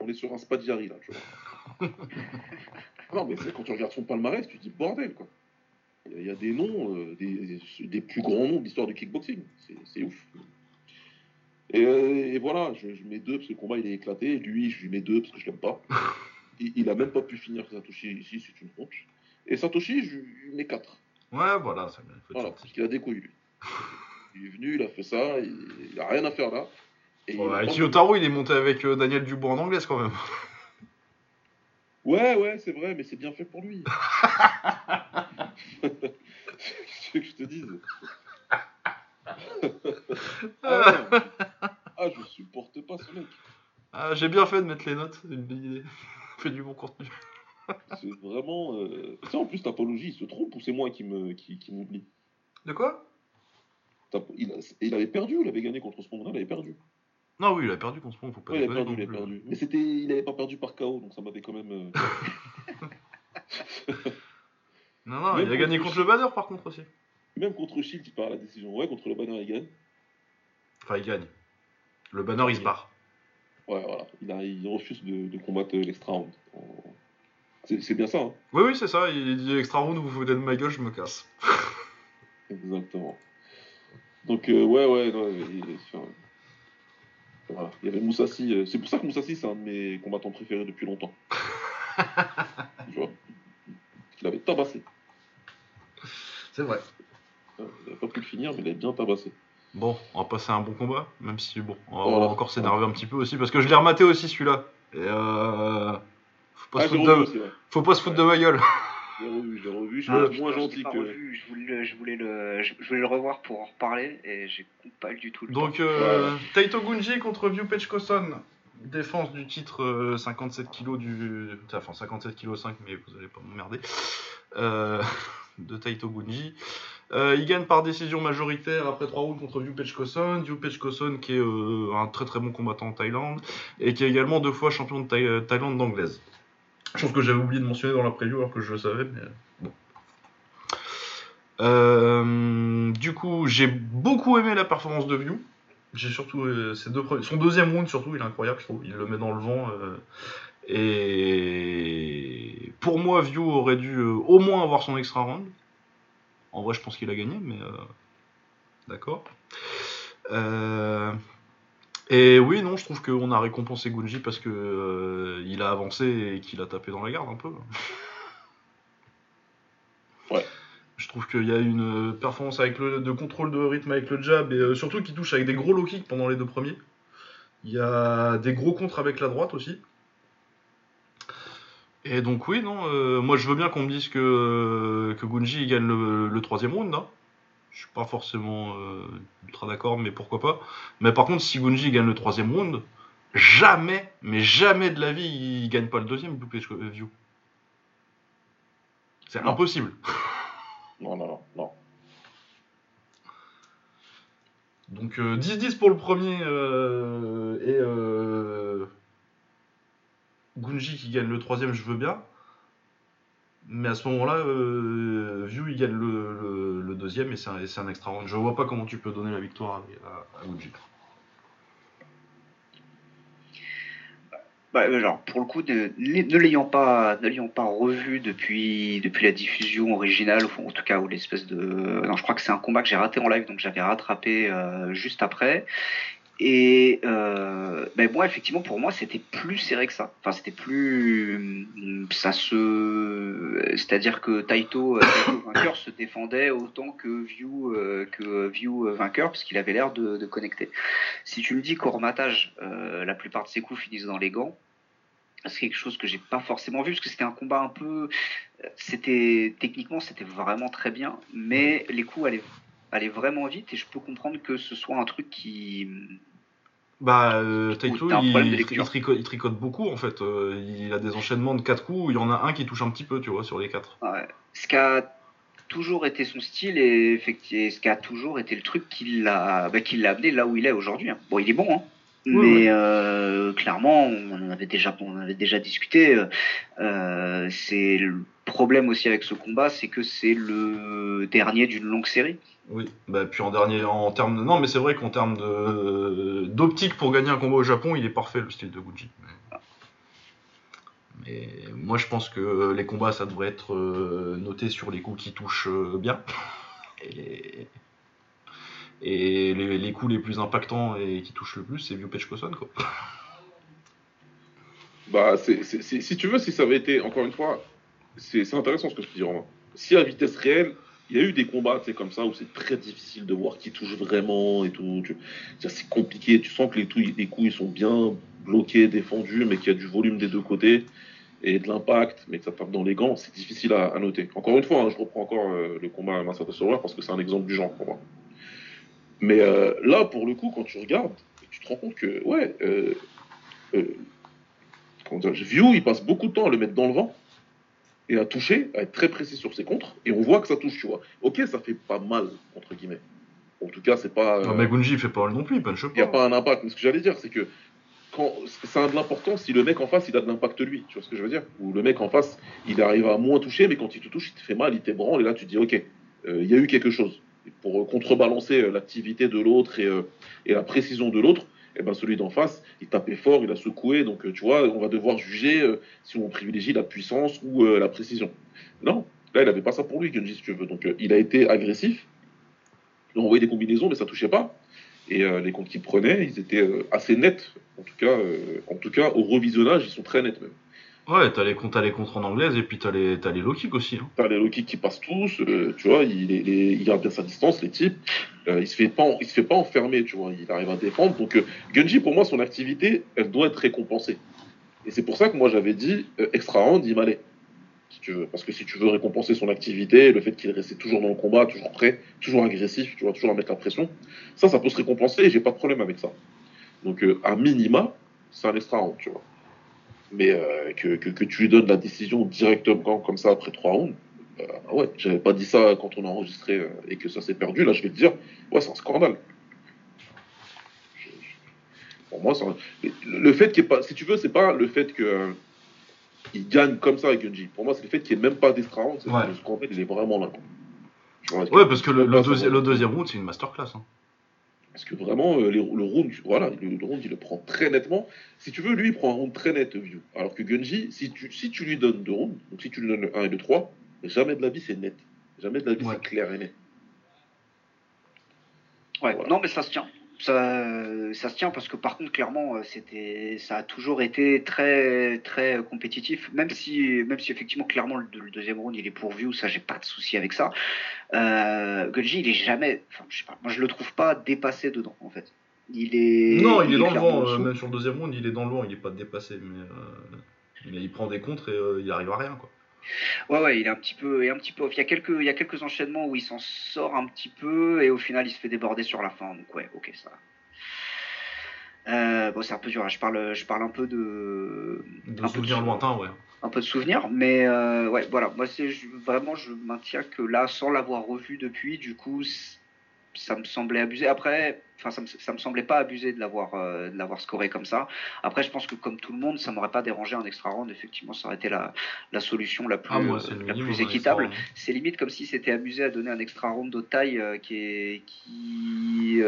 on est sur un Spadiari là, tu vois. non, mais quand tu regardes son palmarès, tu te dis bordel quoi. Il y, a des noms, euh, des, plus grands noms de l'histoire du kickboxing. C'est ouf. Et, voilà, je, mets deux parce que le combat il est éclaté. Lui, je lui mets deux parce que je l'aime pas. Il, il, a même pas pu finir sa touche ici, c'est une honte. Et Satoshi, je lui mets 4. Ouais, voilà, ça bien. Voilà, parce qu'il a des couilles, lui. il est venu, il a fait ça, il, a rien à faire là. Et Kiyotaro, il est monté avec euh, Daniel Dubois en anglaise quand même. Ouais, ouais, c'est vrai, mais c'est bien fait pour lui. Qu'est-ce que je te dise ah, ah, je supporte pas ce mec. Ah, j'ai bien fait de mettre les notes, c'est une bonne idée. fait du bon contenu. c'est vraiment. Euh... Tu sais, en plus, Tapologie, il se trompe ou c'est moi qui m'oublie qui, qui De quoi? Il, il, avait perdu ou il avait gagné contre ce monde Il avait perdu. Non, oui, il a perdu contre ce monde, faut pas ouais, il a perdu, il a perdu. Mais c'était, il avait pas perdu par KO, donc ça m'avait quand même. Euh, non, non, il a gagné contre le banner par contre aussi. Même contre Shield, il part à la décision. Ouais, contre le banner, il gagne. Enfin, il gagne. Le banner, il se barre. Ouais, voilà. Il, a, il refuse de, de combattre l'extra round. C'est bien ça. Hein oui, oui, c'est ça. Il dit extra round, vous foutez de ma gueule, je me casse. Exactement. Donc, euh, ouais, ouais, non, il, voilà. il y avait Moussassi. Euh, c'est pour ça que Moussassi, c'est un de mes combattants préférés depuis longtemps. tu vois Il avait tabassé. C'est vrai. Il n'avait pas pu le finir, mais il avait bien tabassé. Bon, on va passer à un bon combat, même si bon, on va encore s'énerver un petit peu aussi, parce que je l'ai rematé aussi celui-là. Et euh... Faut pas, ah, se, foutre de... Faut pas se foutre de ma gueule. Je l'ai revu, je l'ai revu, je suis moins gentil que. je, voulais, je, voulais le, je, voulais le revoir pour en reparler et j'ai pas du tout le Donc, euh, Taito Gunji contre View Koson. Défense du titre 57 euh, kg du. Enfin, 57 kg 5, mais vous allez pas m'emmerder. Euh, de Taito Gunji. Euh, il gagne par décision majoritaire après 3 rounds contre View Koson. View Koson qui est euh, un très très bon combattant en Thaïlande et qui est également deux fois champion de Thaïlande d'anglaise. Chose que j'avais oublié de mentionner dans la preview alors que je le savais. Euh, du coup, j'ai beaucoup aimé la performance de View. J'ai surtout son deuxième round surtout, il est incroyable, je trouve. Il le met dans le vent. Euh, et pour moi, View aurait dû au moins avoir son extra round. En vrai, je pense qu'il a gagné, mais d'accord. Et oui, non, je trouve qu'on a récompensé Gunji parce que euh, il a avancé et qu'il a tapé dans la garde un peu. Ouais. Je trouve qu'il y a une performance avec le de contrôle de rythme avec le jab et euh, surtout qu'il touche avec des gros low kicks pendant les deux premiers. Il y a des gros contres avec la droite aussi. Et donc oui, non, euh, moi je veux bien qu'on me dise que, que Gunji gagne le, troisième round. Hein. Je suis pas forcément euh, ultra d'accord, mais pourquoi pas. Mais par contre, si Gunji gagne le troisième round, jamais, mais jamais de la vie, il gagne pas le deuxième View. C'est impossible. Non, non, non. Donc 10-10 euh, pour le premier euh, et Gunji qui gagne le troisième, je veux bien. Mais à ce moment-là, euh, View il gagne le, deuxième et c'est un, extra round. Je vois pas comment tu peux donner la victoire à, à, bah, euh, pour le coup, ne, l'ayant pas, revu depuis, depuis la diffusion originale, en tout cas, ou l'espèce de. Non, je crois que c'est un combat que j'ai raté en live, donc j'avais rattrapé euh, juste après. Et euh, ben moi, effectivement, pour moi, c'était plus serré que ça. Enfin, c'était plus. Ça se. C'est-à-dire que Taito, euh, vainqueur se défendait autant que View, euh, que View vainqueur, parce qu'il avait l'air de, connecter. Si tu me dis qu'au rematage, la plupart de ses coups finissent dans les gants, c'est quelque chose que j'ai pas forcément vu, parce que c'était un combat un peu. C'était. Techniquement, c'était vraiment très bien, mais les coups allaient aller vraiment vite et je peux comprendre que ce soit un truc qui. Bah, euh, Taito, il, tricote, beaucoup en fait. Euh, il a des enchaînements de 4 coups, il y en a un qui touche un petit peu, tu vois, sur les 4. Ouais. Ce qui a toujours été son style et, ce qui a toujours été le truc qui l'a bah, amené là où il est aujourd'hui. Hein. Bon, il est bon, hein. mais euh, clairement, on en avait déjà, on avait déjà discuté. Euh, c'est problème aussi avec ce combat, c'est que c'est le dernier d'une longue série. Oui, bah, puis en dernier, en termes de... Non, mais c'est vrai qu'en termes de... d'optique pour gagner un combat au Japon, il est parfait le style de Gucci. Mais... moi, je pense que les combats, ça devrait être euh, noté sur les coups qui touchent euh, bien. Et, et les, coups les plus impactants et qui touchent le plus, c'est View Koson, quoi. Bah, c'est, si tu veux, si ça avait été, encore une fois, c'est intéressant ce que tu dis, Romain. Si à vitesse réelle, il y a eu des combats comme ça où c'est très difficile de voir qui touche vraiment et tout. C'est compliqué. Tu sens que les, les coups sont bien bloqués, défendus, mais qu'il y a du volume des deux côtés et de l'impact, mais que ça tape dans les gants. C'est difficile à, noter. Encore une fois, hein, je reprends encore euh, le combat à Massata Soror parce que c'est un exemple du genre pour moi. Mais euh, là, pour le coup, quand tu regardes, tu te rends compte que, ouais, euh, euh View, il passe beaucoup de temps à le mettre dans le vent et à toucher, à être très précis sur ses contres, et on voit que ça touche, tu vois. Ok, ça fait pas mal, entre guillemets. En tout cas, c'est pas. Non, mais Gunji, il fait pas mal non plus, il pas. Il n'y a pas un impact. Mais ce que j'allais dire, c'est que quand ça a de l'importance si le mec en face, il a de l'impact lui. Tu vois ce que je veux dire? Ou le mec en face, il arrive à moins toucher, mais quand il te touche, il te fait mal, il t'ébranle, et là, tu te dis, ok, euh, il y a eu quelque chose. pour contrebalancer euh, l'activité de l'autre et, euh, et la précision de l'autre, eh ben celui d'en face, il tapait fort, il a secoué, donc euh, tu vois, on va devoir juger euh, si on privilégie la puissance ou euh, la précision. Non, là il n'avait pas ça pour lui, Genji, si tu veux. Donc il a été agressif, il a envoyé des combinaisons, mais ça touchait pas. Et les comptes qu'il prenait, ils étaient assez nets. En tout cas, en tout cas, au revisionnage, ils sont très nets même. Ouais, t'as les, as les contres en anglaise et puis t'as les, as les low kicks aussi. Hein. T'as les low kicks qui passent tous, euh, tu vois, il, garde bien sa distance, les types. Euh, il se fait pas, il se fait pas enfermer, tu vois, il arrive à défendre. Donc euh, Gunji, pour moi, son activité, elle doit être récompensée. Et c'est pour ça que moi j'avais dit extra round, il m'allait. Si tu veux. Parce que si tu veux récompenser son activité, le fait qu'il restait toujours dans le combat, toujours prêt, toujours agressif, tu vois, toujours à mettre la pression, ça, ça peut se récompenser et j'ai pas de problème avec ça. Donc à minima, c'est un extra round, tu vois mais euh, que, que, tu lui donnes la décision directement comme ça après trois rounds, euh, ouais, j'avais pas dit ça quand on a enregistré euh, et que ça s'est perdu, là je vais te dire, ouais, c'est un scandale. pour moi, le, fait qu'il pas, si tu veux, c'est pas le fait que il gagne comme ça avec Gunji. Pour moi, c'est le fait qu'il n'y ait même pas round, c'est le scandale, il est vraiment là. Ouais, parce que le, le, deuxième round, c'est une masterclass. Hein. Parce que vraiment, euh, le round, voilà, le, round, il le prend très nettement. Si tu veux, lui, il prend un round très net, View. Alors que Gunji, si tu, si tu lui donnes deux rounds, donc si tu lui donnes le 1 et le 3, jamais de la vie c'est net. Jamais de la vie c'est clair et net. Ouais, non, mais ça se tient ça, ça se tient parce que par contre clairement euh, c'était ça a toujours été très très compétitif. Même si même si effectivement clairement le, deuxième round il est pourvu ça j'ai pas de souci avec ça. Euh, Gunji il est jamais enfin je sais pas moi je le trouve pas dépassé dedans en fait. Il est non il, est, dans le vent euh, même sur le deuxième round il est dans le vent il est pas dépassé mais euh, il prend des contres et il arrive à rien quoi Ouais, ouais, il est un petit peu, et un petit peu Il y a quelques, il y a quelques enchaînements où il s'en sort un petit peu et au final il se fait déborder sur la fin. Donc ouais, ok ça. Euh, bon, c'est un peu dur. Hein. Je parle, je parle un peu de. De souvenirs lointains, ouais. Un peu de souvenirs, mais euh, ouais, voilà. Moi, c'est vraiment, je maintiens que là, sans l'avoir revu depuis, du coup, ça me semblait abusé. Après, enfin, ça me, ça me semblait pas abusé de l'avoir, euh, de l'avoir scoré comme ça. Après, je pense que comme tout le monde, ça m'aurait pas dérangé un extra round. Effectivement, ça aurait été la, la solution la plus, ah, euh, la plus équitable. C'est limite comme si c'était amusé à donner un extra round de taille euh, qui est, qui,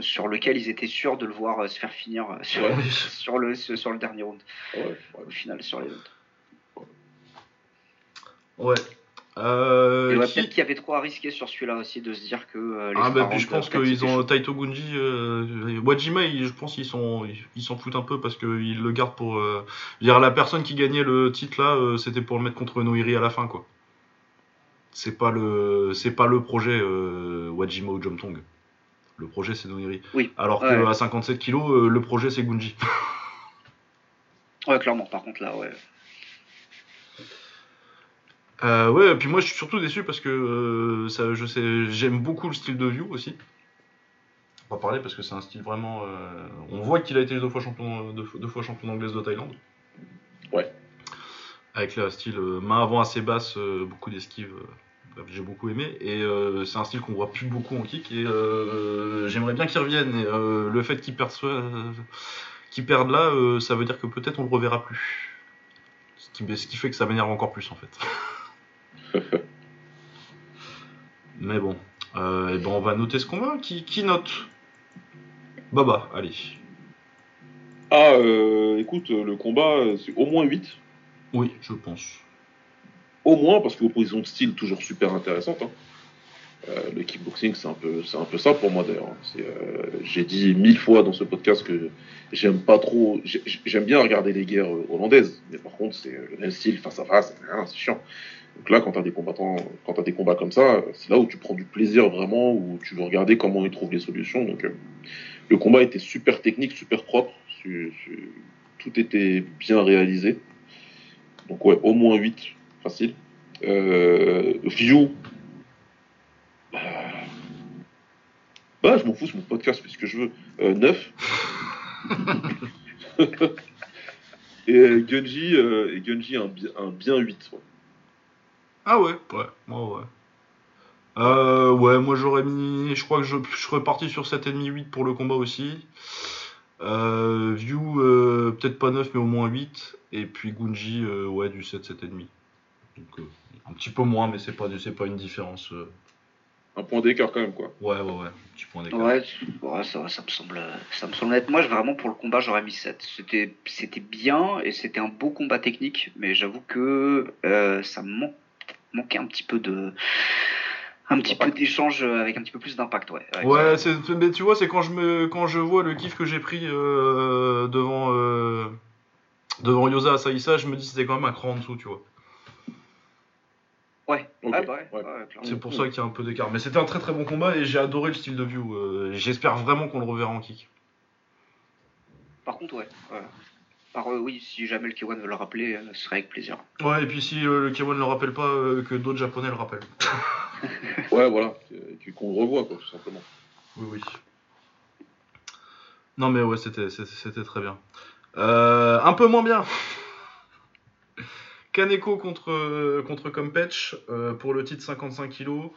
sur lequel ils étaient sûrs de le voir se faire finir sur, sur le, sur le dernier round. Au final, sur les autres. Ouais, euh, Peut-être qu'il y avait trop à risquer sur celui-là aussi de se dire que. Euh, ah bah puis je pense qu'ils ont Taito Gunji, euh, Wajima, je pense qu'ils sont ils s'en foutent un peu parce qu'ils le gardent pour. Euh, dire la personne qui gagnait le titre là, euh, c'était pour le mettre contre Noiri à la fin quoi. C'est pas le c'est pas le projet Wajima ou Jomtong. Le projet c'est Noiri. Oui. Alors qu'à 57 kilos, le projet c'est Gunji. ouais clairement. Par contre là ouais. Euh, ouais, et puis moi je suis surtout déçu parce que euh, ça, je sais, j'aime beaucoup le style de View aussi. On va parler parce que c'est un style vraiment. Euh, on voit qu'il a été deux fois champion, deux, fois champion de Thaïlande. Ouais. Avec le style main avant assez basse, beaucoup d'esquives. j'ai beaucoup aimé et c'est un style qu'on voit plus beaucoup en kick et j'aimerais bien qu'il revienne. Et le fait qu'il perde, là, ça veut dire que peut-être on le reverra plus. Ce qui, ce qui fait que ça m'énerve encore plus en fait. Mais bon, euh, et ben on va noter ce qu'on va. Qui, qui note? Baba, allez. Ah, euh, écoute, le combat, c'est au moins 8. Oui, je pense. Au moins, parce que l'opposition de style, toujours super intéressante. Hein. le kickboxing, c'est un peu, c'est un peu ça pour moi d'ailleurs. j'ai dit mille fois dans ce podcast que j'aime pas trop, j'aime bien regarder les guerres hollandaises, mais par contre c'est le même style face à face, c'est chiant. Donc là, quand tu as des combattants, quand des combats comme ça, c'est là où tu prends du plaisir vraiment, où tu veux regarder comment ils trouvent les solutions. Donc le combat était super technique, super propre, tout était bien réalisé. Donc ouais, au moins 8, facile. Euh, view. Bah, bah, je m'en fous, c'est mon podcast, c'est ce que je veux. 9. Euh, et euh, Gunji, et Gunji un, un, bien 8. Ah ouais, ouais, moi ouais. ouais, moi j'aurais mis. Je crois que je, je serais parti sur 7,5-8 pour le combat aussi. View, peut-être pas 9, mais au moins 8. Et puis Gunji, ouais, du 7, 7,5. Donc, un petit peu moins, mais c'est pas, c'est pas une différence. Euh. Un point d'écart quand même, quoi. Ouais, ouais, ouais. Un petit point d'écart. Ouais, ça, ça, me semble, ça me semble être. Moi, vraiment, pour le combat, j'aurais mis 7. C'était, c'était bien et c'était un beau combat technique, mais j'avoue que euh, ça me manquait un petit peu de un petit peu d'échange avec un petit peu plus d'impact, ouais. Ouais, mais tu vois, c'est quand je me, quand je vois le kiff que j'ai pris euh, devant, devant Yosa Asaïsa, je me dis c'était quand même un cran en dessous, tu vois. Ouais, ah bah c'est pour ça qu'il y a un peu d'écart. Mais c'était un très très bon combat et j'ai adoré le style de view. Euh, j'espère vraiment qu'on le reverra en kick. Par contre, ouais. Par, euh, oui, si jamais le Kiwan veut le rappeler, euh, ce serait avec plaisir. Ouais, et puis si le Kiwan ne le rappelle pas, que d'autres japonais le rappellent. ouais, voilà. Qu'on le revoie, quoi, tout simplement. Oui, oui. Non, mais ouais, c'était très bien. un peu moins bien. Kaneko contre, contre Competch euh, pour le titre 55 kg.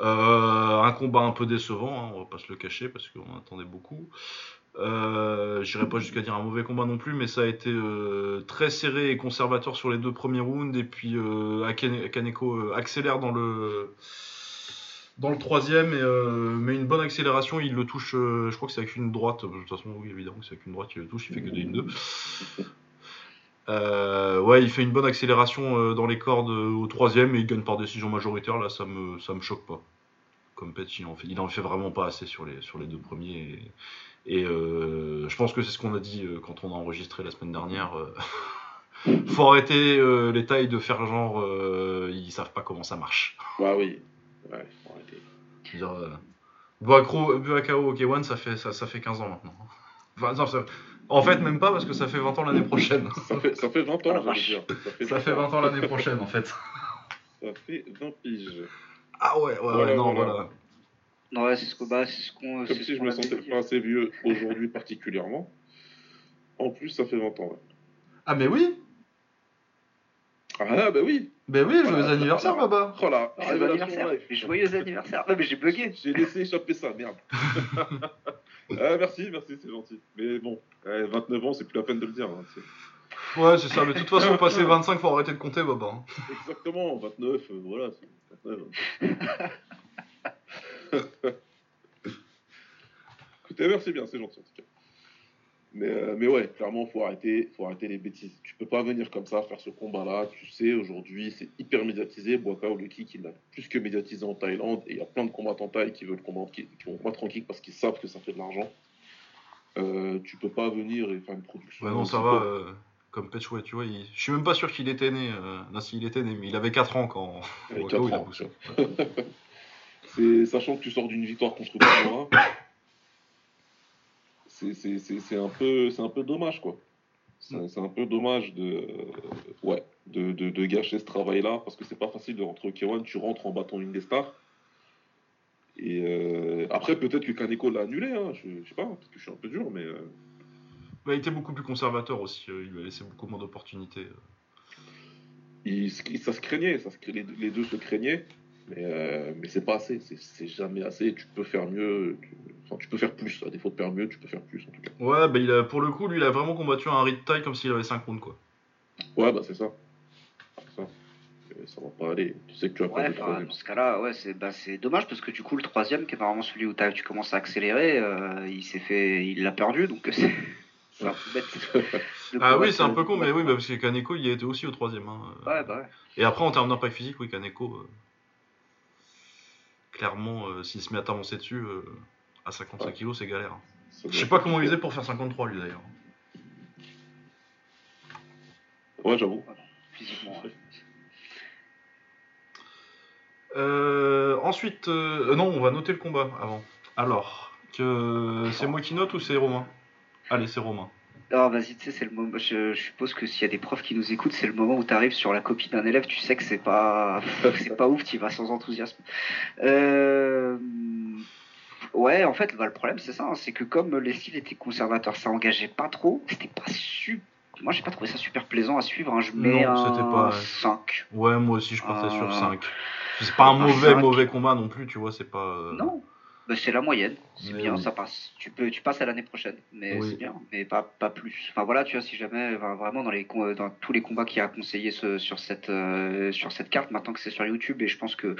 Euh, un combat un peu décevant, hein, on va pas se le cacher parce qu'on attendait beaucoup. Euh, J'irai pas jusqu'à dire un mauvais combat non plus, mais ça a été euh, très serré et conservateur sur les deux premiers rounds. Et puis Kaneko accélère dans le dans le troisième, et, mais une bonne accélération. Il le touche, je crois que c'est avec une droite. De toute façon, oui, évidemment, c'est avec une droite qu'il le touche. Il fait que des 1-2. Euh, ouais, il fait une bonne accélération euh, dans les cordes euh, au troisième et il gagne par décision majoritaire. Là, ça me, ça me choque pas. Comme Pet, il en fait, il en fait vraiment pas assez sur les, sur les deux premiers. Et, je pense que c'est ce qu'on a dit quand on a enregistré la semaine dernière. faut arrêter les tailles de faire genre, ils savent pas comment ça marche. Bah oui, ouais, faut arrêter. Dire, Buakro, OK One, ça fait, ça, ça fait 15 ans maintenant. Enfin, non, ça, en fait, même pas parce que ça fait 20 ans l'année prochaine. ça, fait, ça fait 20 ans, dire. Ça fait, 20 ans l'année prochaine, en fait. Ça fait 20 piges. Ah ouais, ouais, ouais, non, voilà. Non, ouais, c'est ce qu'on. Bah, ce qu'on Comme si je me sentais pas assez vieux aujourd'hui, particulièrement. En plus, ça fait 20 ans, ouais. Ah, mais oui Ah, bah oui Ben oui, joyeux anniversaire, Baba Oh là, joyeux anniversaire Joyeux anniversaire Non, mais j'ai bugué J'ai laissé échapper ça, merde Ah, merci, merci, c'est gentil. Mais bon, 29 ans, c'est plus la peine de le dire. Hein, ouais, c'est ça. Mais de toute façon, passer 25, faut arrêter de compter, Bob. Hein. Exactement, 29, euh, voilà. 29. Écoutez, merci bien, c'est gentil en tout cas. Mais, euh, mais ouais, clairement, faut arrêter, faut arrêter les bêtises. Tu peux pas venir comme ça faire ce combat-là. Tu sais, aujourd'hui, c'est hyper médiatisé. Boaka ou le kick, il l'a plus que médiatisé en Thaïlande. Et il y a plein de combattants thaï qui veulent combattre, qui, vont combattre en kick parce qu'ils savent que ça fait de l'argent. Euh, tu peux pas venir et faire une production. Ouais, non, ça va. Euh, comme ouais, tu vois, je suis même pas sûr qu'il était né. Euh, non, s'il était né, mais il avait 4 ans quand. Il 4 ans. c'est sachant que tu sors d'une victoire contre Kamara c'est un, peu, un peu dommage, quoi. C'est un peu dommage de, ouais, de, de, gâcher ce travail-là, parce que c'est pas facile de rentrer au K1, tu rentres en battant une des stars. Et euh, après, peut-être que Kaneko l'a annulé, hein, je, sais pas, parce que je suis un peu dur, mais. Euh. il était beaucoup plus conservateur aussi, euh, il lui a laissé beaucoup moins d'opportunités. ça se craignait, ça les, les, deux se craignaient. Mais, euh, mais c'est pas assez, c'est jamais assez. Tu peux faire mieux, tu, enfin, tu peux faire plus. À défaut de faire mieux, tu peux faire plus en tout cas. Ouais, bah il a, pour le coup, lui, il a vraiment combattu un rythme taille comme s'il avait 5 rounds quoi. Ouais, bah c'est ça. ça. ça va pas aller. Tu sais que tu as ouais, pas Dans ce cas-là, ouais, c'est bah, dommage parce que du coup, le troisième, qui est normalement celui où tu commences à accélérer, euh, il s'est fait, il l'a perdu donc c'est. un peu bête. ah oui, c'est un peu con, mais oui, bah, parce que Kaneko, il était aussi au troisième. Hein. Ouais, bah ouais. Et après, en termes d'impact physique, oui, Kaneko. Euh, clairement, s'il se met à t'avancer dessus, à 55 kg, c'est galère. Je sais pas comment il faisait pour faire 53 lui d'ailleurs. Ouais, j'avoue. Physiquement. Euh, ensuite, euh, non, on va noter le combat avant. Alors, que c'est moi qui note ou c'est Romain? Allez, c'est Romain. Non, vas-y, tu sais, c'est le moment. Je, suppose que s'il y a des profs qui nous écoutent, c'est le moment où tu arrives sur la copie d'un élève, tu sais que c'est pas, c'est pas ouf, tu vas sans enthousiasme. Euh, ouais, en fait, bah, le problème c'est ça, hein, c'est que comme les styles étaient conservateurs, ça engageait pas trop, c'était pas super. Moi, j'ai pas trouvé ça super plaisant à suivre. Hein. Je mets un pas... 5. Ouais, moi aussi, je partais sur 5. C'est pas un mauvais, mauvais combat non plus, tu vois, c'est pas. Euh, non, bah, c'est la moyenne, c'est bien, ça passe. Tu peux, tu passes à l'année prochaine, mais c'est bien, mais pas, pas plus. Enfin voilà, tu vois, si jamais, vraiment dans les, dans tous les combats qu'il a à conseiller sur cette, euh, sur cette carte, maintenant que c'est sur YouTube, et je pense que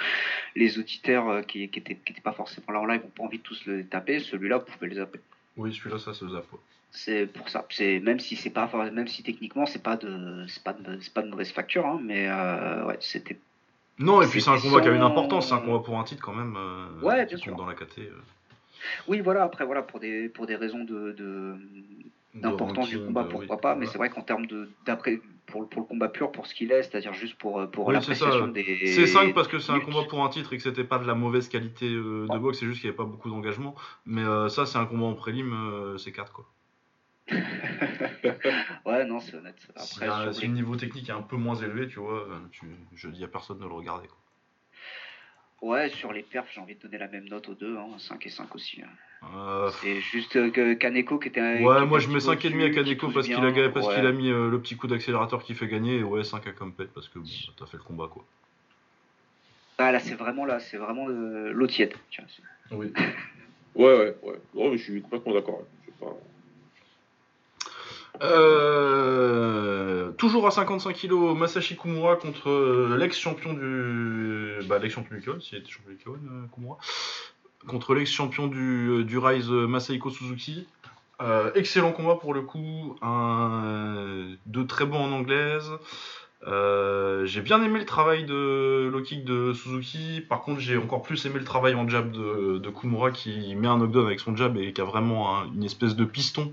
les auditeurs euh, qui, qui étaient, qui pas forcément là en live n'ont pas envie de tous le taper. Celui-là, vous pouvez les zapper. Oui, celui-là, ça se zappe. C'est pour ça. C'est même si c'est pas, même si techniquement c'est pas de, c'est pas de, c'est pas de mauvaise facture, hein, mais ouais, c'était non, et puis c'est un combat qui a une importance, c'est un combat pour un titre quand même. Euh, ouais, bien sûr. Dans la KT. Euh. Oui, voilà, après, voilà, pour des, pour des raisons de, d'importance du combat, pourquoi pas, mais c'est vrai qu'en termes de d'après pour, pour, le combat pur, pour ce qu'il est, c'est-à-dire juste pour, pour l'appréciation des. C'est 5 parce que c'est un combat pour un titre et que c'était pas de la mauvaise qualité euh, de boxe, c'est juste qu'il n'y avait pas beaucoup d'engagement. Mais ça, c'est un combat en prélim, c'est 4 quoi. ouais, non, c'est honnête. Après, si, le niveau technique est un peu moins élevé, tu vois, tu, je dis à personne de le regarder. Quoi. Ouais, sur les perfs, j'ai envie de donner la même note aux deux, hein, 5 et 5 aussi. Hein. Euh, c'est juste euh, que Kaneko qui était. Ouais, moi je mets 5 et demi à Kaneko parce qu'il a, parce qu'il a mis euh, le petit coup d'accélérateur qui fait gagner, et ouais, 5 à Compet parce que bon, t'as fait le combat quoi. Ah là, c'est vraiment là, c'est vraiment l'eau tiède. Oui. ouais, ouais, ouais. Oh, je suis complètement d'accord. Pas... Euh, toujours à 55 kg, Masashi Kumura contre euh, l'ex-champion du. Bah, l'ex-champion du K1, s'il était champion du K1, euh, Kumura. Contre l'ex-champion du, Rise, Masahiko Suzuki. excellent combat pour le coup. Un, de très bon en anglaise. j'ai bien aimé le travail de low de Suzuki. Par contre, j'ai encore plus aimé le travail en jab de, de, Kumura qui met un knockdown avec son jab et qui a vraiment une espèce de piston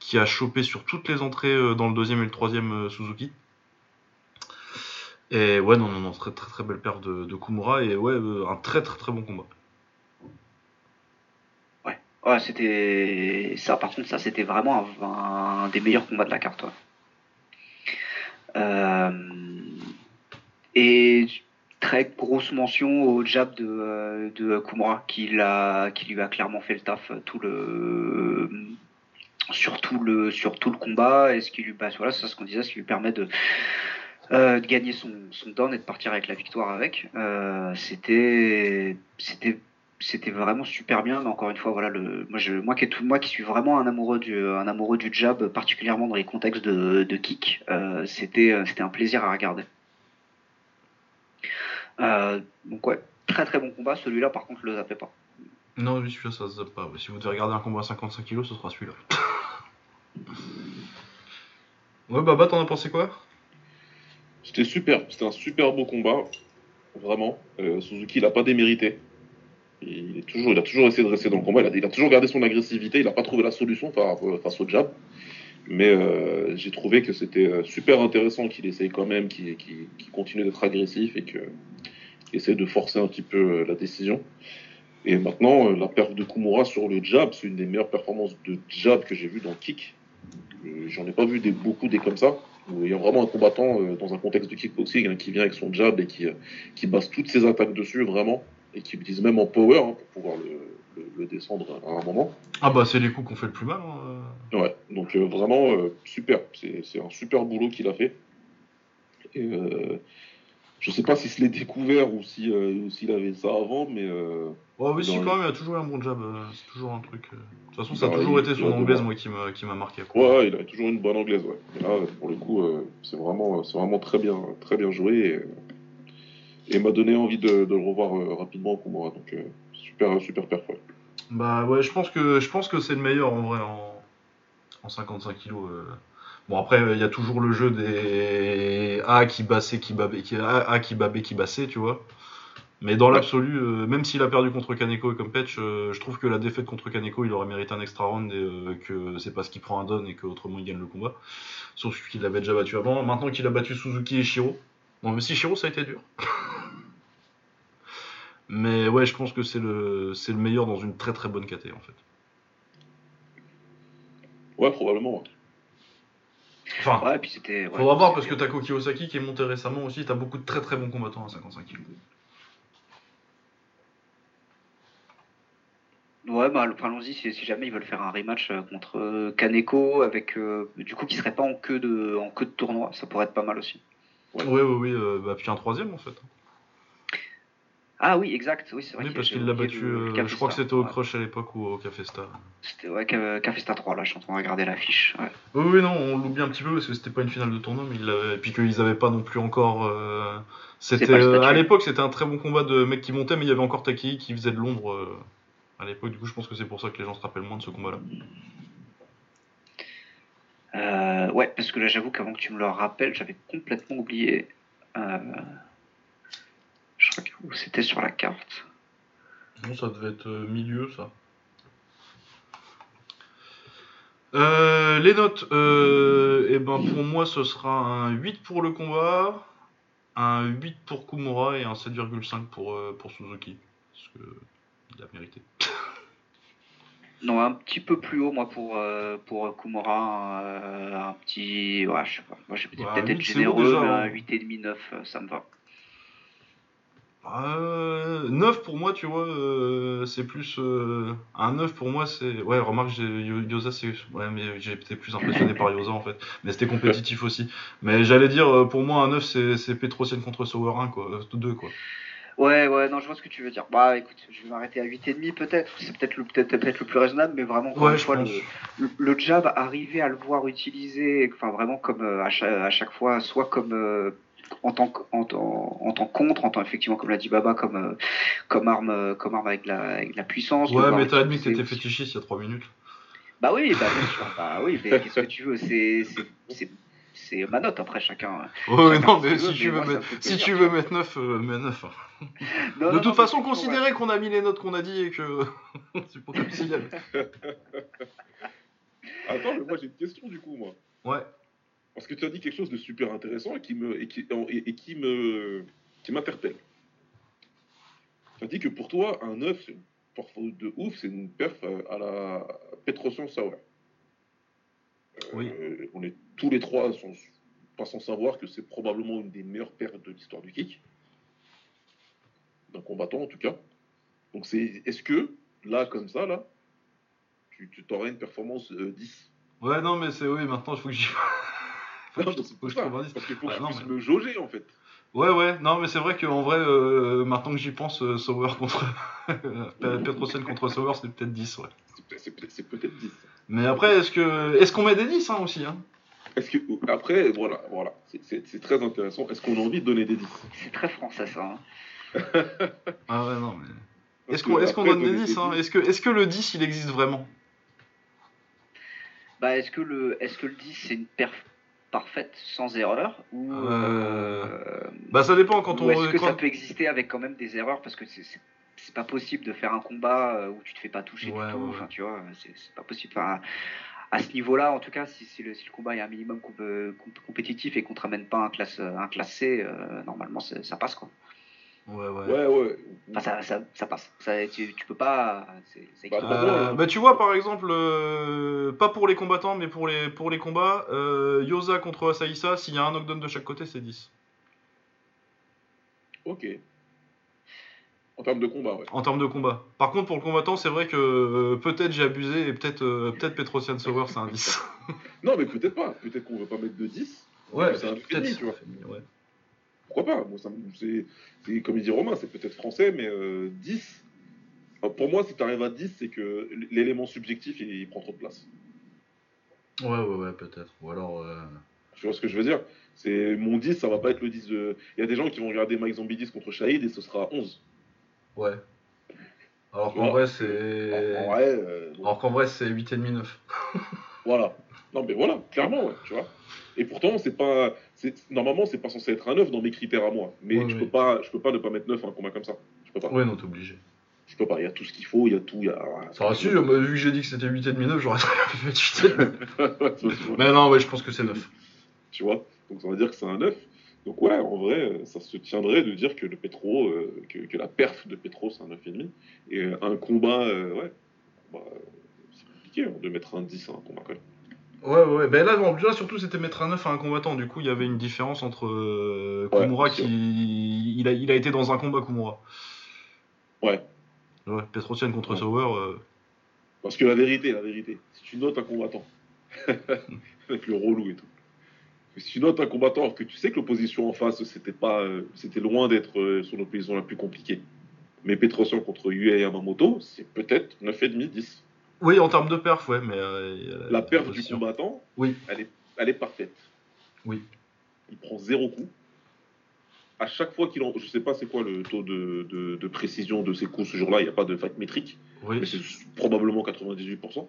qui a chopé sur toutes les entrées euh, dans le deuxième et le troisième euh, Suzuki. Et ouais, non, non, non, très très très belle paire de, Kumura et ouais, euh, un très très très bon combat. Ouais, ouais c'était ça. Par contre, ça c'était vraiment un, des meilleurs combats de la carte. Et très grosse mention au jab de, de Kumura qui, qui lui a clairement fait le taf tout le sur tout le, le combat et ce qui lui passe, voilà, c'est ce qu'on disait, ce qui lui permet de, euh, gagner son, son down et de partir avec la victoire avec. Euh, c'était, c'était, c'était vraiment super bien. Mais encore une fois, voilà, le, moi, je, moi, qui, suis vraiment un amoureux du, un amoureux du jab, particulièrement dans les contextes de, kick, euh, c'était, c'était un plaisir à regarder. donc ouais, très très bon combat. Celui-là, par contre, le zappez pas. Non, celui-là, ça se zappe pas. Si vous devez regarder un combat à 55 kg, ce sera celui-là. Ouais, Baba, t'en as pensé quoi? C'était super, c'était un super beau combat, vraiment. Euh, Suzuki, il n'a pas démérité. Il, est toujours, il a toujours essayé de rester dans le combat, il a, toujours gardé son agressivité, il n'a pas trouvé la solution face au jab. Mais euh, j'ai trouvé que c'était euh, super intéressant qu'il essaye quand même, qu'il continue d'être agressif et qu'il essaie de forcer un petit peu la décision. Et maintenant, la perte de Kumura sur le jab, c'est une des meilleures performances de jab que j'ai vu dans le kick. Euh, j'en ai pas vu des, beaucoup des comme ça. Où il y a vraiment un combattant euh, dans un contexte de kickboxing hein, qui vient avec son jab et qui, euh, qui base toutes ses attaques dessus vraiment et qui utilise même en power hein, pour pouvoir le, le, descendre à un moment. Ah bah c'est les coups qu'on fait le plus mal. Hein. Ouais, donc vraiment super. C'est un super boulot qu'il a fait. Et je sais pas si se l'est découvert ou si s'il avait ça avant, mais Ouais, oui, si, quand même, il a toujours eu un bon jab. Euh, c'est toujours un truc. Euh. De toute façon, ça a toujours été son anglaise, moi, qui m'a, qui m'a marqué. Ouais, il a toujours une bonne anglaise, ouais. Et là, pour le coup, euh, c'est vraiment, c'est vraiment très bien, très bien joué. Et, m'a donné envie de, le revoir rapidement au moi. Donc, super, super. Bah ouais, je pense que, je pense que c'est le meilleur en vrai en, en 55 kg. Bon, après, il y a toujours le jeu des A qui bassait, qui babait, qui A, qui babait, qui bassait, tu vois. Mais dans l'absolu, euh, même s'il a perdu contre Kaneko et comme Petch, euh, je trouve que la défaite contre Kaneko, il aurait mérité un extra round et euh, que c'est parce qu'il prend un don et qu'autrement il gagne le combat. Sauf qu'il l'avait déjà battu avant. Maintenant qu'il a battu Suzuki et Shiro. Bon, mais si Shiro, ça a été dur. mais ouais, je pense que c'est le, c'est le meilleur dans une très très bonne KT en fait. Ouais, probablement. Enfin, ouais, puis c'était. faudra voir parce que t'as Koki Osaki qui est monté récemment aussi. T'as beaucoup de très très bons combattants à 55 kg. Ouais, bah, allons-y si, jamais ils veulent faire un rematch euh, contre euh, Kaneko, avec euh, du coup qui serait pas en queue de en queue de tournoi, ça pourrait être pas mal aussi. Ouais, oui, oui, oui, bah, puis un troisième en fait. Ah oui, exact, oui, c'est vrai. Oui, parce qu'il l'a battu, je crois que c'était au Crush à l'époque ou au Cafesta. C'était ouais, Cafesta 3, là, je suis en train de regarder l'affiche. Ouais. Oui, oui, non, on l'oublie un petit peu parce que c'était pas une finale de tournoi, mais il et puis qu'ils avaient pas non plus encore. C'était à l'époque, c'était un très bon combat de mecs qui montaient, mais il y avait encore Taki qui faisait de l'ombre à l'époque. Du coup, je pense que c'est pour ça que les gens se rappellent moins de ce combat-là. Euh, ouais, parce que là, j'avoue qu'avant que tu me le rappelles, j'avais complètement oublié. Euh, je crois que c'était sur la carte. Non, ça devait être euh, milieu, ça. les notes, et eh ben pour moi, ce sera un 8 pour le combat, un 8 pour Kumura et un 7,5 pour, pour Suzuki. Parce que il a mérité. Non, un petit peu plus haut, moi, pour, euh, pour Kumura. Euh, un petit. Ouais, je sais pas. Moi, j'ai peut-être être généreux, mais un 8,5, 9, hein. euh, ça me va. 9 pour moi, tu vois, c'est plus. un 9 pour moi, c'est. Ouais, remarque, Yosa, c'est. Ouais, mais j'ai été plus impressionné par Yosa en fait. Mais c'était compétitif aussi. Mais j'allais dire, pour moi, un 9, c'est Petrosian contre Sauer 1, quoi. 2, quoi. Ouais, ouais, non, je vois ce que tu veux dire. Bah écoute, je vais m'arrêter à 8,5 peut-être. C'est peut-être le, peut-être, peut-être le plus raisonnable, mais vraiment, ouais, fois, le, le, jab, arriver à le voir utiliser, enfin vraiment comme euh, à, chaque, à, chaque, fois, soit comme. Euh, en tant, en, en, tant contre, en tant effectivement comme l'a dit Baba, comme, euh, comme arme, comme arme avec la, avec la puissance. Ouais, mais t'as admis que t'étais fétichiste il y a 3 minutes. Bah oui, bah bien sûr. Bah oui, mais qu'est-ce que tu veux C'est c'est ma note après chacun. Oui, non, mais si, tu, veux mettre, si tu veux mettre 9, euh, mets 9. Hein. de toute façon, considérez qu'on a mis les notes qu'on a dit et que c'est pour comme signal. Attends, mais moi j'ai une question du coup, moi. Ouais. Parce que tu as dit quelque chose de super intéressant et qui me et qui, et, qui me qui m'interpelle. Tu as dit que pour toi, un 9, c'est une de ouf, c'est une perf à la Petrosian Sauer. Oui. Euh, on est tous les trois sont pas sans savoir que c'est probablement une des meilleures pertes de l'histoire du kick. D'un combattant en tout cas. Donc c'est est-ce que là comme ça là tu, tu t'aurais une performance 10 euh, Ouais non mais c'est oui maintenant il faut que j'y que je, parce qu'il faut que je puisse me jauger en fait. Ouais ouais non mais c'est vrai qu'en vrai euh, maintenant que j'y pense Sauer contre Petrosian contre Sauer c'est peut-être 10 ouais. C'est peut-être 10. Mais après, est-ce que est-ce qu'on met des 10 hein, aussi hein? Est-ce que après voilà voilà c'est très intéressant. Est-ce qu'on a envie de donner des 10 C'est très français ça. Hein. ah ouais non mais est-ce qu'on est qu'on donne des 10 hein? Est-ce que est-ce que le 10 il existe vraiment? Bah est-ce que le est-ce que le 10 c'est une perf parfaite sans erreur ou euh... bah ça dépend quand on est-ce que ça peut exister avec quand même des erreurs parce que c'est c'est pas possible de faire un combat euh, où tu te fais pas toucher du tout. Enfin, tu vois, c'est pas possible. Enfin, à ce niveau-là, en tout cas, si, si, le, si, le, combat est un minimum compétitif et qu'on te ramène pas un classe, un classe C, euh, normalement ça passe quoi. Ouais, ouais. ouais, ouais. Enfin, ça, ça, ça passe. Ça, tu, tu, peux pas. Bah, euh, bah, tu vois, par exemple, pas pour les combattants, mais pour les, pour les combats, Yosa contre Asaïsa, s'il y a un knockdown de chaque côté, c'est 10. Ok. En termes de combat, ouais. En termes de combat. Par contre, pour le combattant, c'est vrai que euh, peut-être j'ai abusé et peut-être euh, peut-être Petrosian Sauer, c'est un 10. non, mais peut-être pas. Peut-être qu'on veut pas mettre de 10. Ouais, c'est un demi, tu vois. Pourquoi pas c'est, Comme il dit Romain, c'est peut-être français, mais 10. Euh, pour moi, si tu arrives à 10, c'est que l'élément subjectif, il, prend trop de place. Ouais, ouais, ouais, peut-être. Ou alors. Tu vois ce que je veux dire? C'est Mon 10, ça va pas être le 10 de. Il y a des gens qui vont regarder Mike Zombie 10 contre Shahid et ce sera 11. Ouais. Alors qu'en vrai, c'est. Euh, Alors qu'en vrai, c'est 8,5-9. voilà. Non, mais voilà, clairement, tu vois. Et pourtant, c'est pas, normalement, c'est pas censé être un 9 dans mes critères à moi. Mais je, Peux pas, je peux pas ne pas mettre 9 à un combat comme ça. Je peux pas. Ouais, non, t'es obligé. Je peux pas. Il y a tout ce qu'il faut, il y a tout. Il y a... Ça rassure, vu que j'ai dit que c'était 8,5 9, j'aurais très bien pu mettre 8,5. Mais non, ouais, je pense que c'est 9. Tu vois? Donc ça veut dire que c'est un 9. Donc ouais, en vrai, ça se tiendrait de dire que le Petro, euh, que, la perf de Petro, c'est un 9,5. Et un combat, euh, ouais, bah, c'est compliqué hein, de mettre un 10 à un combat quand même. Ouais, ouais, ben là, là surtout, c'était mettre un 9 à un combattant. Du coup, il y avait une différence entre euh, Kumura qui. Il a, il a été dans un combat Kumura. Ouais. Ouais, Petrosian contre Sauer. Parce que la vérité, la vérité, si tu notes un combattant, avec le relou et tout, si tu notes un combattant que tu sais que l'opposition en face, c'était pas, euh, c'était loin d'être euh, son opposition la plus compliquée. Mais Petrosian contre Yue Yamamoto, c'est peut-être 9,5, 10. Oui, en termes de perf, ouais, mais. Euh, la perf du combattant, oui. elle, est, elle est parfaite. Oui. Il prend zéro coup. À chaque fois qu'il en. Je sais pas c'est quoi le taux de, de, précision de ses coups ce jour-là, il n'y a pas de fact métrique. Oui. Mais c'est probablement 98%.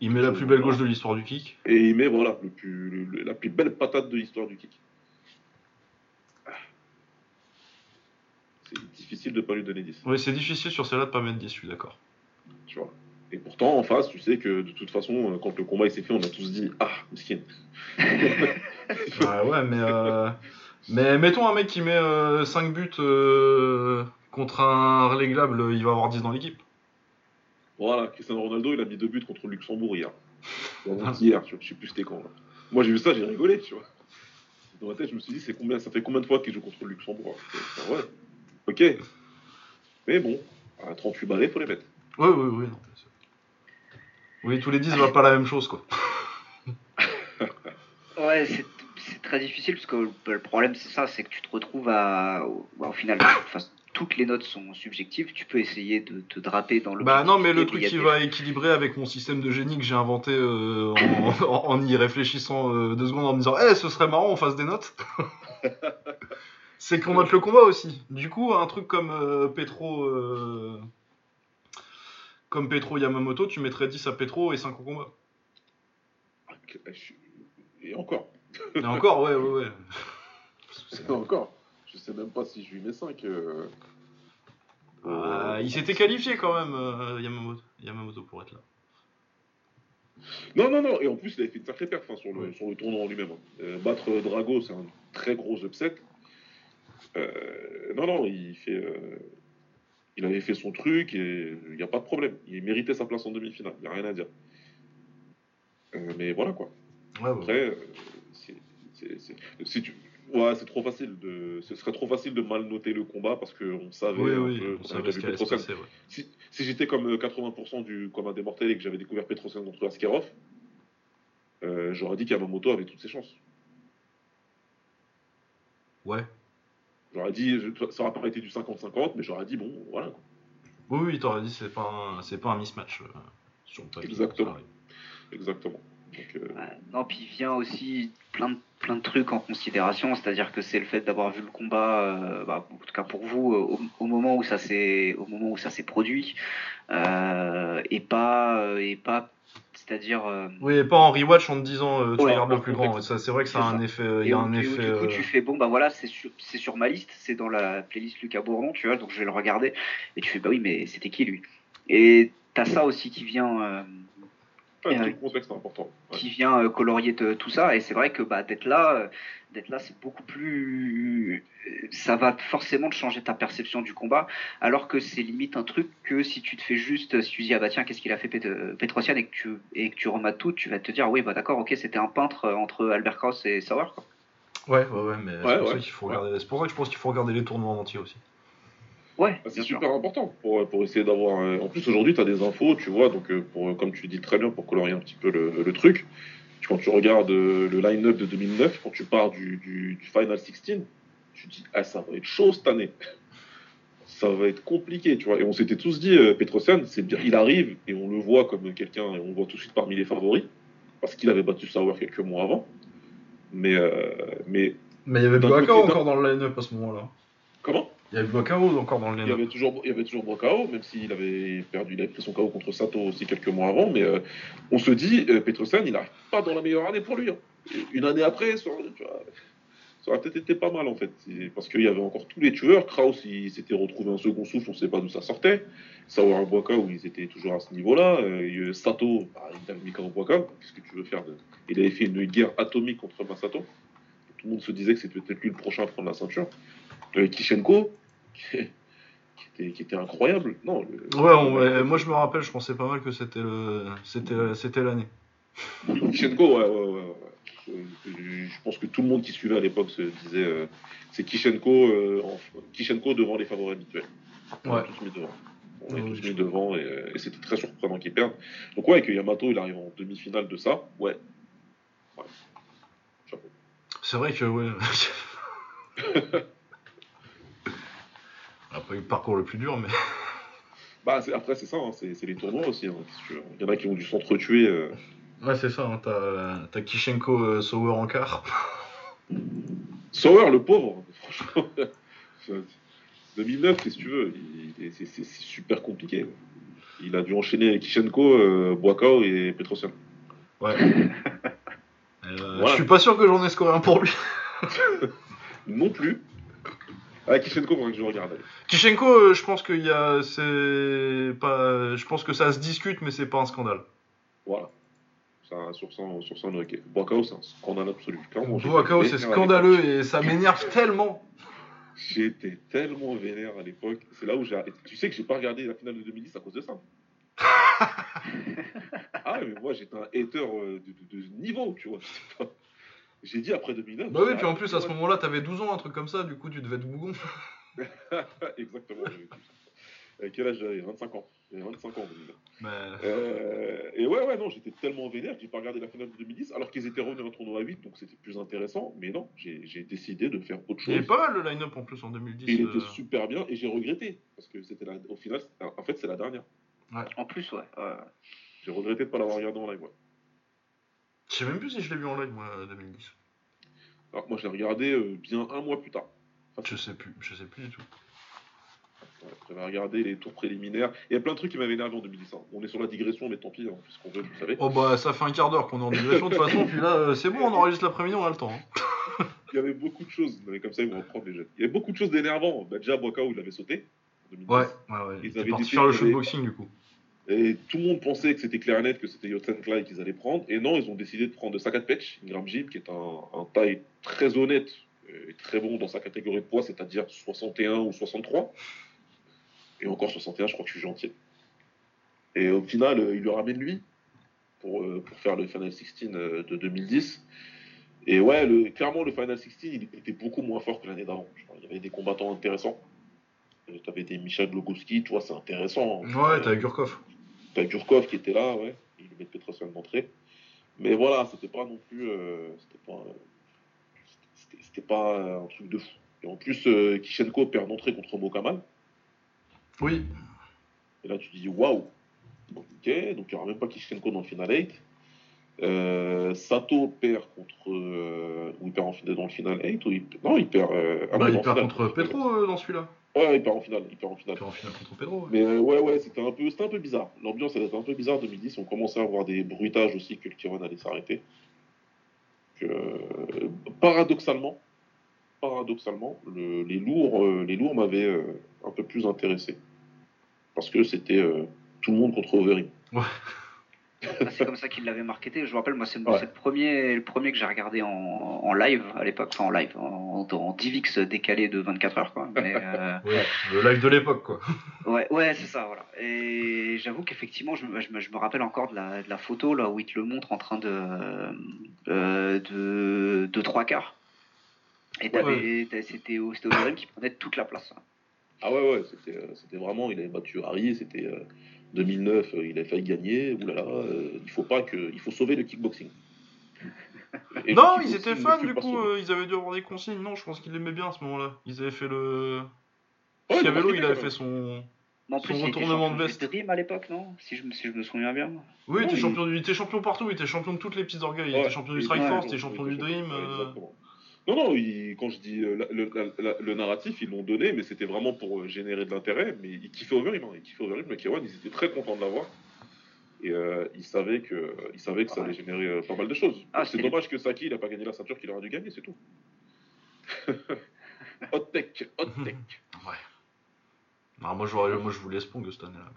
Il met la plus belle gauche de l'histoire du kick. Et il met voilà, le plus, la plus belle patate de l'histoire du kick. Ah. C'est difficile de ne pas lui donner 10. Oui, c'est difficile sur celle-là de pas mettre 10, je suis d'accord. Tu vois. Et pourtant, en face, tu sais que de toute façon, euh, quand le combat s'est fait, on a tous dit Ah, miskin. ouais, ouais, mais, euh, mais mettons un mec qui met 5 euh, buts contre un reléglable, il va avoir 10 dans l'équipe. Voilà, Cristiano Ronaldo, il a mis deux buts contre le Luxembourg hier. hier, je, sais plus c'était quand. Moi, j'ai vu ça, j'ai rigolé, tu vois. Dans ma tête, je me suis dit, c'est combien, ça fait combien de fois qu'il joue contre le Luxembourg Ouais, ok. Mais bon, à 38 balais, faut les mettre. Oui, oui, oui. Oui, tous les 10, va pas la même chose, quoi. ouais, c'est très difficile parce que le problème, c'est ça, c'est que tu te retrouves à, au, final, toutes les notes sont subjectives. Tu peux essayer de te draper dans le. Bah non, mais le truc qui va équilibrer avec mon système de génie que j'ai inventé euh, en, y réfléchissant euh, deux secondes en me disant, eh, ce serait marrant, on fasse des notes. c'est qu'on note le combat aussi. Du coup, un truc comme euh, Petro. Comme Petro Yamamoto, tu mettrais 10 à Petro et 5 au combat. Et encore. Et encore, ouais, ouais, ouais. Encore. Je sais même pas si je lui mets 5. Euh, euh, il s'était qualifié quand même, euh, Yamamoto, pour être là. Non, non, non, et en plus, il avait fait une sacrée perf hein, sur, le, sur le tournoi en lui-même. Hein. battre Drago, c'est un très gros upset. non, non, il fait. Il avait fait son truc et il n'y a pas de problème. Il méritait sa place en demi-finale, il n'y a rien à dire. mais voilà quoi. Après, c'est, tu, Ouais, c'est trop facile de. Ce serait trop facile de mal noter le combat parce qu'on savait un peu. On savait ce Si, si j'étais comme 80% euh, du combat des mortels et que j'avais découvert Petrosian contre Askerov, euh, j'aurais dit qu'Yamamoto avait toutes ses chances. Ouais. J'aurais dit, ça aurait pas été du 50-50, mais j'aurais dit, bon, voilà. Oui, oui, t'aurais dit, c'est pas, un, c'est pas un mismatch euh, sur le Exactement. Exactement. Euh, non, puis il vient aussi plein de, plein de trucs en considération, c'est-à-dire que c'est le fait d'avoir vu le combat, euh, bah, en tout cas pour vous, euh, au, moment où ça s'est, au moment où ça s'est produit, et pas, et pas c'est-à-dire. Oui, et pas en rewatch en te disant tu regardes le plus grand. Ça, c'est vrai que ça a un effet. Il y a un effet. Du coup, tu fais bon, bah voilà, c'est sur, c'est sur ma liste, c'est dans la playlist Lucas Bourdon, tu vois, donc je vais le regarder. Et tu fais bah oui, mais c'était qui lui? Et t'as ça aussi qui vient important. Qui vient euh, colorier tout ça. Et c'est vrai que bah, d'être là, euh, d'être là, c'est beaucoup plus. Ça va forcément changer ta perception du combat, alors que c'est limite un truc que si tu te fais juste, si tu dis ah bah tiens qu'est-ce qu'il a fait Petrosian et que tu et que tu remates tout, tu vas te dire oui bah d'accord ok c'était un peintre entre Albert Krauss et Sauer quoi. Ouais ouais ouais mais c'est pour faut regarder. Pour ça que je pense qu'il faut regarder les tournois entiers aussi. Ouais, bah, c'est super important pour, pour essayer d'avoir. En plus, aujourd'hui, tu as des infos, tu vois, donc euh, pour, comme tu dis très bien, pour colorier un petit peu le, truc, quand tu regardes euh, le line-up de 2009, quand tu pars du, du, Final 16, tu dis, ah, ça va être chaud cette année. ça va être compliqué, tu vois. Et on s'était tous dit, euh, Petrosian, c'est bien, il arrive et on le voit comme quelqu'un, et on le voit tout de suite parmi les favoris, parce qu'il avait battu Sauer quelques mois avant. Mais. mais, mais il y avait Boaka encore dans le line-up à ce moment-là. Comment? Il y avait Brocao encore dans le Il y avait toujours, il y avait toujours Brocao, même s'il avait perdu, il avait pris son KO contre Sato aussi quelques mois avant. Mais euh, on se dit, euh, il n'arrive pas dans la meilleure année pour lui. Hein. une année après, ça, aurait peut-être été pas mal en fait. Parce qu'il y avait encore tous les tueurs. Kraus, il s'était retrouvé un second souffle, on ne sait pas d'où ça sortait. Savoir Boaka, où ils étaient toujours à ce niveau-là. Euh, Sato, bah, il avait mis Boaka. Qu'est-ce que tu veux faire de... Il avait fait une guerre atomique contre Masato. Tout le monde se disait que c'était peut-être lui le prochain à prendre la ceinture. Euh, Kishenko, qui était, incroyable. Non, ouais, moi je me rappelle, je pensais pas mal que c'était le, c'était, c'était l'année. Kishenko, ouais, ouais, ouais. Je, pense que tout le monde qui suivait à l'époque se disait euh, c'est Kishenko, euh, Kishenko devant les favoris habituels. On est tous mis devant. On est tous mis devant et, et c'était très surprenant qu'ils perdent. Donc ouais, que Yamato il arrive en demi-finale de ça, ouais. ouais. C'est vrai que ouais. Après, le parcours le plus dur, mais. Bah, après, c'est ça, hein, c'est les tournois aussi. Hein, Il y en a qui ont dû s'entretuer. Euh. Ouais, c'est ça, hein, t'as Kishenko euh, Sauer en quart. Sauer, le pauvre, franchement. 2009, qu'est-ce que tu veux C'est super compliqué. Il a dû enchaîner Kishenko, euh, Boakao et Petrosian. Ouais. Euh, Je suis pas sûr que j'en ai scoré un pour lui. non plus. Ah, Kishenko, que je regarde. Kishenko, euh, je pense qu'il y a, c'est pas, je pense que ça se discute, mais c'est pas un scandale. Voilà. Ça, sur son, sur son ok. Boakao, c'est un scandale absolu. Boakao, c'est scandaleux et ça m'énerve tellement. J'étais tellement vénère à l'époque. C'est là où j'ai Tu sais que j'ai pas regardé la finale de 2010 à cause de ça. ah, mais moi, j'étais un hater euh, de, de, niveau, tu vois. J'ai dit après 2009. Bah oui, puis en plus, à ce moment-là, t'avais 12 ans, un truc comme ça, du coup, tu devais être bougon. Exactement. quel âge j'avais? 25 ans. J'avais 25 ans en euh, et ouais, ouais, non, j'étais tellement vénère que j'ai pas regardé la finale de 2010, alors qu'ils étaient revenus en tournoi à 8, donc c'était plus intéressant. Mais non, j'ai décidé de faire autre chose. Il est pas mal le line-up en plus en 2010. il était euh. super bien, et j'ai regretté, parce que c'était au final, en fait, c'est la dernière. Ouais. En plus, ouais. J'ai regretté de pas l'avoir regardé en live, ouais. Je sais même plus si je l'ai vu en live, moi, 2010. Alors, moi, je l'ai regardé euh, bien un mois plus tard. je sais plus, je sais plus du tout. J'avais regardé les tours préliminaires. Il y a plein de trucs qui m'avaient énervé en 2010. Hein. On est sur la digression, mais tant pis, hein, puisqu'on veut, vous savez. Oh bah, ça fait un quart d'heure qu'on est en digression de toute façon, puis là, euh, c'est bon, on enregistre l'après-midi, on a le temps. Hein. il y avait beaucoup de choses, mais comme ça, ils vont reprendre les jeux. Il y avait beaucoup de choses d'énervant. Bah, déjà, Boaka, où il avait sauté. Ouais, ouais, ouais. Ils avaient parti faire le showboxing, du coup. Et tout le monde pensait que c'était clair et net, que c'était Yotzen Clay qu'ils allaient prendre. Et non, ils ont décidé de prendre Sakat Petch, Ingram Jim, qui est un, taille très honnête et très bon dans sa catégorie de poids, c'est-à-dire 61 ou 63. Et encore 61, je crois que je suis gentil. Et au final, euh, il le ramène lui pour, euh, pour faire le Final 16 euh, de 2010. Et ouais, clairement, le Final 16, il était beaucoup moins fort que l'année d'avant. Il y avait des combattants intéressants. Tu avais des Michel Glogowski, tu vois, c'est intéressant. Ouais, t'avais Gurkov. T'as Gurkov qui était là, ouais. Il met Petrosian d'entrée. Mais voilà, c'était pas non plus. Euh, c'était pas, c'était, pas un truc de fou. Et en plus, euh, Kishenko perd d'entrée contre Mokamal. Oui. Et là, tu te dis waouh. Ok, donc il n'y aura même pas Kishenko dans le final 8. Euh, Sato perd contre. ou il perd en dans le final 8 ou il... Non, il perd. Ah bah, il perd contre Petro dans celui-là. Ouais, il perd en finale. Il perd en finale. en finale contre Pedro. Mais euh, ouais, ouais, c'était un peu, c'était un peu bizarre. L'ambiance, elle était un peu bizarre en 2010. On commençait à avoir des bruitages aussi que le Kiron allait s'arrêter. paradoxalement, paradoxalement, les lourds, euh, les lourds m'avaient euh, un peu plus intéressé parce que c'était tout le monde contre Overeem. Ouais. C'est comme ça qu'il l'avait marketé. Je me rappelle, moi, c'est le, premier, le premier que j'ai regardé en, live à l'époque, enfin en live, en, en, DivX décalé de 24 heures, quoi. Euh, le live de l'époque, quoi. Ouais, ouais, c'est ça, voilà. Et j'avoue qu'effectivement, je, je, me rappelle encore de la, de la, photo là où il te le montre en train de euh, de, de trois quarts. Et c'était au qui prenait toute la place. Ah ouais, ouais, c'était vraiment, il avait battu Harry, c'était 2009, euh, il a failli gagner. Oulala, euh, il faut pas que, il faut sauver le kickboxing. non, ils étaient fans du coup, euh, ils avaient dû avoir des consignes. Non, je pense qu'ils l'aimaient bien à ce moment-là. Ils avaient fait le. Ouais, il avait fait son. son retournement de veste. Dream à l'époque, non? Si je, si je, me souviens bien. Oui, il était, champion, il était champion partout, il était champion de toutes les petites orgueils. Il était champion du Strike Force, il était champion du Dream. Non, non, quand je dis euh, le, narratif, ils l'ont donné, mais c'était vraiment pour euh, générer de l'intérêt. Mais ils kiffaient Overeem, hein, ils kiffaient Overeem, mais Kiwan, ils étaient très contents de l'avoir. Et euh, il savait que, il savait que ça allait générer pas mal de choses. Ah, c'est dommage que Saki n'a pas gagné la ceinture qu'il aurait dû gagner, c'est tout. hot tech, hot tech. ouais. Non, moi, je, moi, je voulais Spong cette année-là.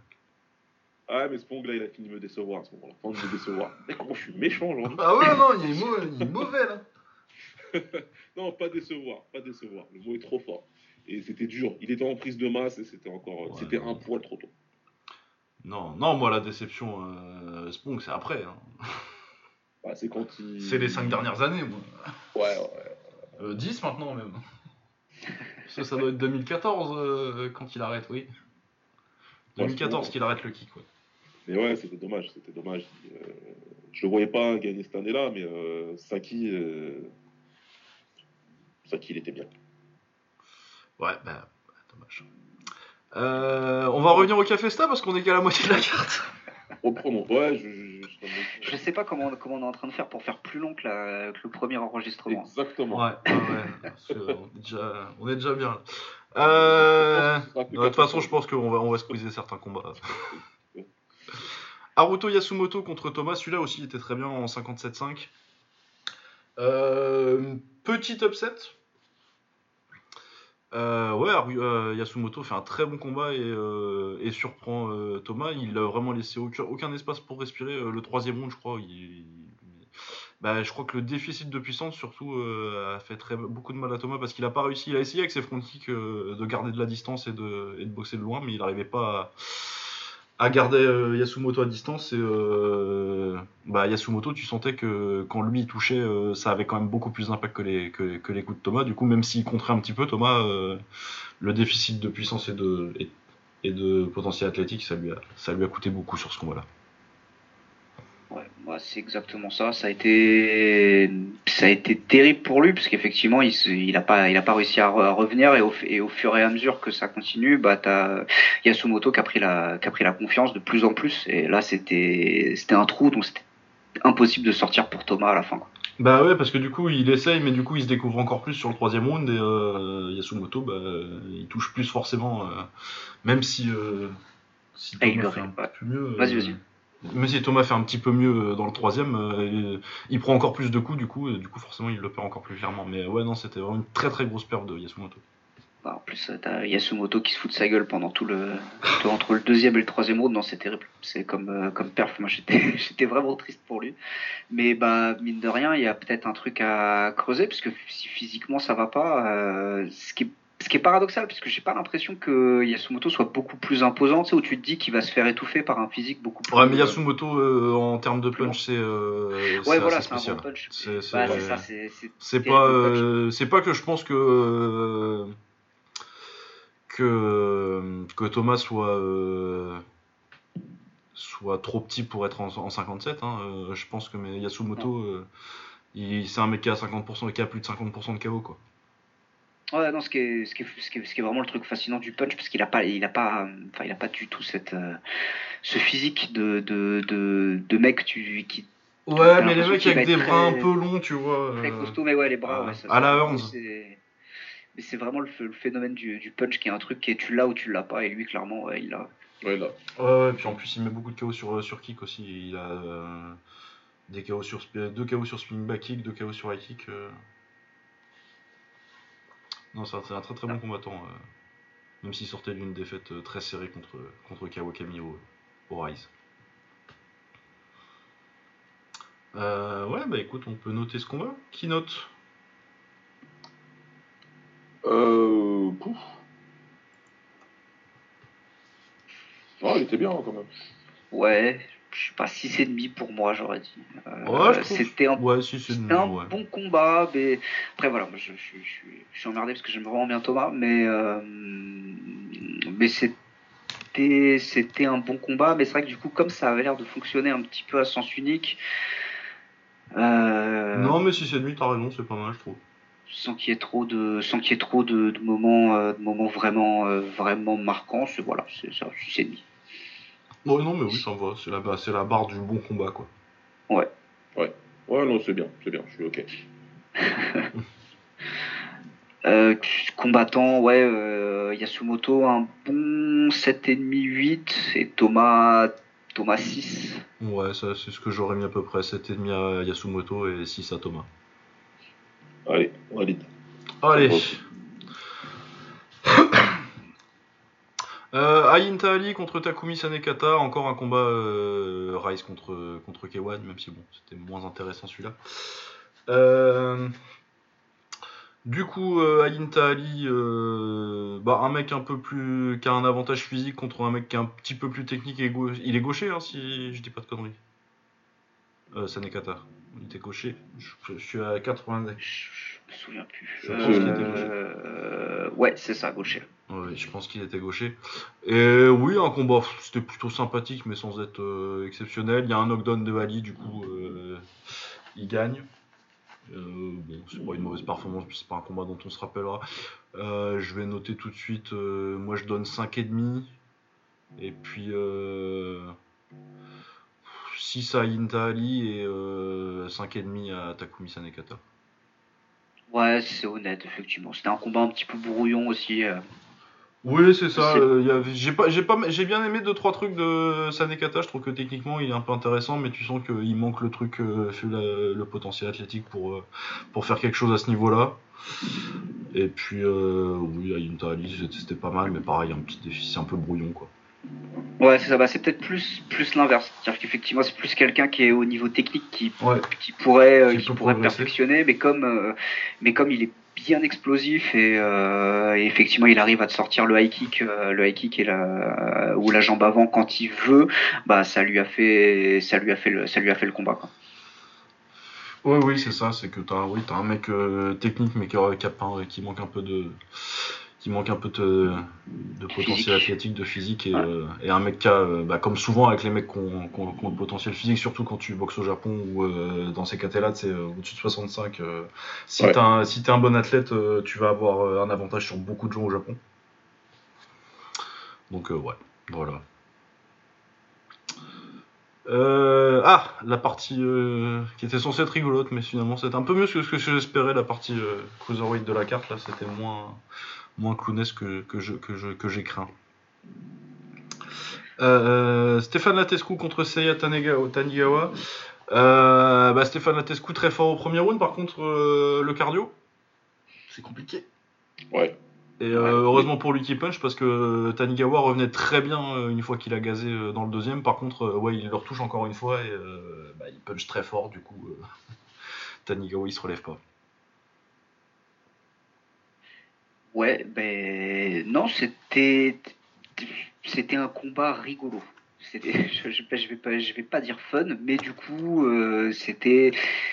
Ah, mais Spong, là, il a fini de me décevoir à ce moment-là. Enfin, de me décevoir. Mais comment je suis méchant aujourd'hui Ah ouais, non, il est, mauvais, il est mauvais, là. non, pas décevoir, pas décevoir. Le mot est trop fort. Et c'était dur. Il était en prise de masse et c'était encore. c'était un poil trop tôt. Non, non, moi la déception euh, Spong, c'est après. Hein. Bah, c'est quand il... C'est les 5 dernières années, moi. Ouais, ouais. 10 euh, maintenant même. ça, ça doit être 2014 euh, quand il arrête, oui. 2014 qu'il arrête le kick, ouais. Mais ouais, c'était dommage, c'était dommage. je le voyais pas gagner cette année-là, mais Saki, Saki, il était bien. Ouais, bah, dommage. Euh, on va revenir au Café Sta parce qu'on est qu'à la moitié de la carte. Reprenons. Ouais, je, je, je, sais pas comment, comment on est en train de faire pour faire plus long que, le premier enregistrement. Exactement. Ouais, ouais, on, est déjà, on est déjà bien. Euh, de toute façon, je pense qu'on va, on va squeezer certains combats. Haruto Yasumoto contre Thomas, celui-là aussi était très bien en 57-5. Euh, petit upset, euh, ouais, euh, Yasumoto fait un très bon combat et, euh, surprend Thomas. Il a vraiment laissé aucun, espace pour respirer. le troisième round, je crois, bah, je crois que le déficit de puissance surtout a fait très, beaucoup de mal à Thomas parce qu'il a pas réussi. Il a essayé avec ses front kicks de garder de la distance et de, et de boxer de loin, mais il n'arrivait pas à à garder euh, Yasumoto à distance. Et, euh, bah, Yasumoto, tu sentais que quand lui il touchait, euh, ça avait quand même beaucoup plus d'impact que les, que, les coups de Thomas. Du coup, même s'il contrait un petit peu, Thomas, le déficit de puissance et de, et, de potentiel athlétique, ça lui, a, ça lui a coûté beaucoup sur ce combat-là. Bah, c'est exactement ça. Ça a été, ça a été terrible pour lui parce qu'effectivement, il, il a pas, il a pas réussi à, revenir et au, et au, fur et à mesure que ça continue, bah t'as Yasumoto qui a pris la, qui a pris la confiance de plus en plus. Et là, c'était, c'était un trou, donc c'était impossible de sortir pour Thomas à la fin. Bah ouais, parce que du coup, il essaye, mais du coup, il se découvre encore plus sur le troisième round et euh, Yasumoto, bah, il touche plus forcément, euh, même si, euh, si ah, Thomas fait un peu mieux. Vas-y, vas-y. Si Thomas fait un petit peu mieux euh, dans le troisième, euh, il prend encore plus de coups, du coup, et du coup, forcément, il le perd encore plus clairement. Mais ouais, non, c'était vraiment une très très grosse perte de Yasumoto. Bah, en plus, t'as Yasumoto qui se fout de sa gueule pendant tout le. entre le deuxième et le troisième round, non, c'est terrible. C'est comme, euh, comme perf, moi j'étais vraiment triste pour lui. Mais bah, mine de rien, il y a peut-être un truc à creuser, parce que si physiquement ça va pas, ce qui est ce qui est paradoxal, parce que j'ai pas l'impression que Yasumoto soit beaucoup plus imposant, tu sais, où tu te dis qu'il va se faire étouffer par un physique beaucoup plus. Ouais, mais Yasumoto, euh, en termes de punch, c'est. Euh, ouais, voilà, c'est un bon punch. C'est bah, pas, euh, c'est pas que je pense que. que, que Thomas soit. soit trop petit pour être en, 57. Hein. je pense que mais Yasumoto, c'est un mec qui a 50%, qui a plus de 50% de KO, quoi. Ouais, non, ce qui, est, ce, qui est, ce, qui est, ce qui est vraiment le truc fascinant du punch, parce qu'il n'a pas, il a pas, enfin, il a pas du tout cette, euh, ce physique de, de, de, de mec tu, qui. Ouais, mais les mecs avec des bras un peu longs, tu vois. Très euh, costaud, mais ouais, les bras, ouais, ça, À la 11. Mais c'est vraiment le, le, phénomène du, du, punch qui est un truc qui est tu l'as ou tu l'as pas, et lui, clairement, ouais, il l'a. Ouais, là. Ouais, ouais, puis en plus, il met beaucoup de KO sur, sur kick aussi. Il a euh, des KO sur, deux KO sur spinning back kick, deux KO sur high kick. Non, c'est un, très très bon combattant, euh, même s'il sortait d'une défaite euh, très serrée contre, contre Kawakami au, Rise. Euh, ouais, bah écoute, on peut noter ce combat. Qui note? Euh. Pouf. Oh, il était bien quand même. Ouais, je sais pas, 6,5 pour moi, j'aurais dit. Euh, c'était un, bon combat, mais après voilà, je, suis emmerdé parce que j'aime vraiment bien Thomas, mais, euh, mais c'était, un bon combat, mais c'est vrai que du coup, comme ça avait l'air de fonctionner un petit peu à sens unique. Euh, non, mais 6,5, t'as raison, c'est pas mal, je trouve. Sans qu'il y ait trop de, sans qu'il y ait trop de, moments, de moments vraiment, vraiment marquants, c'est voilà, c'est ça, 6,5 non, mais oui, ça me va. C'est la, c'est la barre du bon combat, quoi. Ouais. Ouais. Ouais, non, c'est bien, c'est bien, je suis ok. euh, combattant, ouais, euh, Yasumoto, un bon 7,5-8 et Thomas Thomas 6. Ouais, ça c'est ce que j'aurais mis à peu près. 7,5 à Yasumoto et 6 à Thomas. Allez, valide. Allez. Euh, Ayinta Ali contre Takumi Sanekata, encore un combat euh, Rise contre, contre K1, même si bon, c'était moins intéressant celui-là. Euh, du coup, euh, Ayinta Ali, euh, bah, un mec un peu plus. qui a un avantage physique contre un mec qui est un petit peu plus technique. Et Il est gaucher, hein, si je dis pas de conneries. Sanekata. Il était gaucher. Je, suis à 80. Je me souviens plus. Je pense qu'il était gaucher. Euh, ouais, c'est ça, gaucher. Ouais, je pense qu'il était gaucher. Et oui, un combat, c'était plutôt sympathique, mais sans être euh, exceptionnel. Il y a un knockdown de Ali, du coup, euh, il gagne. bon, c'est pas une mauvaise performance, c'est pas un combat dont on se rappellera. je vais noter tout de suite, moi je donne 5,5. Et puis 6 à Inta Ali et 5,5 à Takumi Sanekata. Ouais, c'est honnête, effectivement. C'était un combat un petit peu brouillon aussi. Euh. Oui, c'est ça. Euh, j'ai pas, j'ai pas, j'ai bien aimé deux trois trucs de Sanekata. Je trouve que techniquement il est un peu intéressant, mais tu sens qu'il manque le truc, euh, le, potentiel athlétique pour pour faire quelque chose à ce niveau-là. Et puis oui, à Ali, c'était pas mal, mais pareil, un petit déficit un peu brouillon quoi. Ouais, c'est ça. Bah, c'est peut-être plus, plus l'inverse. C'est-à-dire qu'effectivement, c'est plus quelqu'un qui est au niveau technique qui, qui pourrait, euh, qui, pourrait perfectionner, mais comme, euh, mais comme il est bien explosif et, euh, effectivement il arrive à te sortir le high kick, le high kick et la, ou la jambe avant quand il veut, bah ça lui a fait, ça lui a fait le, ça lui a fait le combat. Quoi. Oui, oui, c'est ça. C'est que t'as, oui, as un mec technique mais qui, qui, qui manque un peu de qui manque un peu de, potentiel athlétique, de physique, et, euh, un mec qui a, euh, bah, comme souvent avec les mecs qui ont, le potentiel physique, surtout quand tu boxes au Japon ou euh, dans ces catés-là, c'est au-dessus de 65. si tu es un bon athlète, tu vas avoir un avantage sur beaucoup de gens au Japon. Donc ouais, voilà. ah, la partie qui était censée être rigolote, mais finalement c'était un peu mieux que ce que j'espérais, la partie cruiserweight de la carte, là c'était moins, moins clownesque que, que, je, que, je, que j'ai craint. Euh, Stéphane Latescu contre Seiya Tanigawa. Euh, bah, Stéphane Latescu très fort au premier round, par contre euh, le cardio, c'est compliqué. Ouais. Et heureusement pour Lucky Punch parce que Tanigawa revenait très bien une fois qu'il a gazé dans le deuxième. Par contre, ouais, il le retouche encore une fois et bah, il punch très fort. Du coup, Tanigawa il se relève pas. Ouais, ben non, c'était c'était un combat rigolo. Je, pas, je vais pas dire fun, mais du coup, euh, c'était,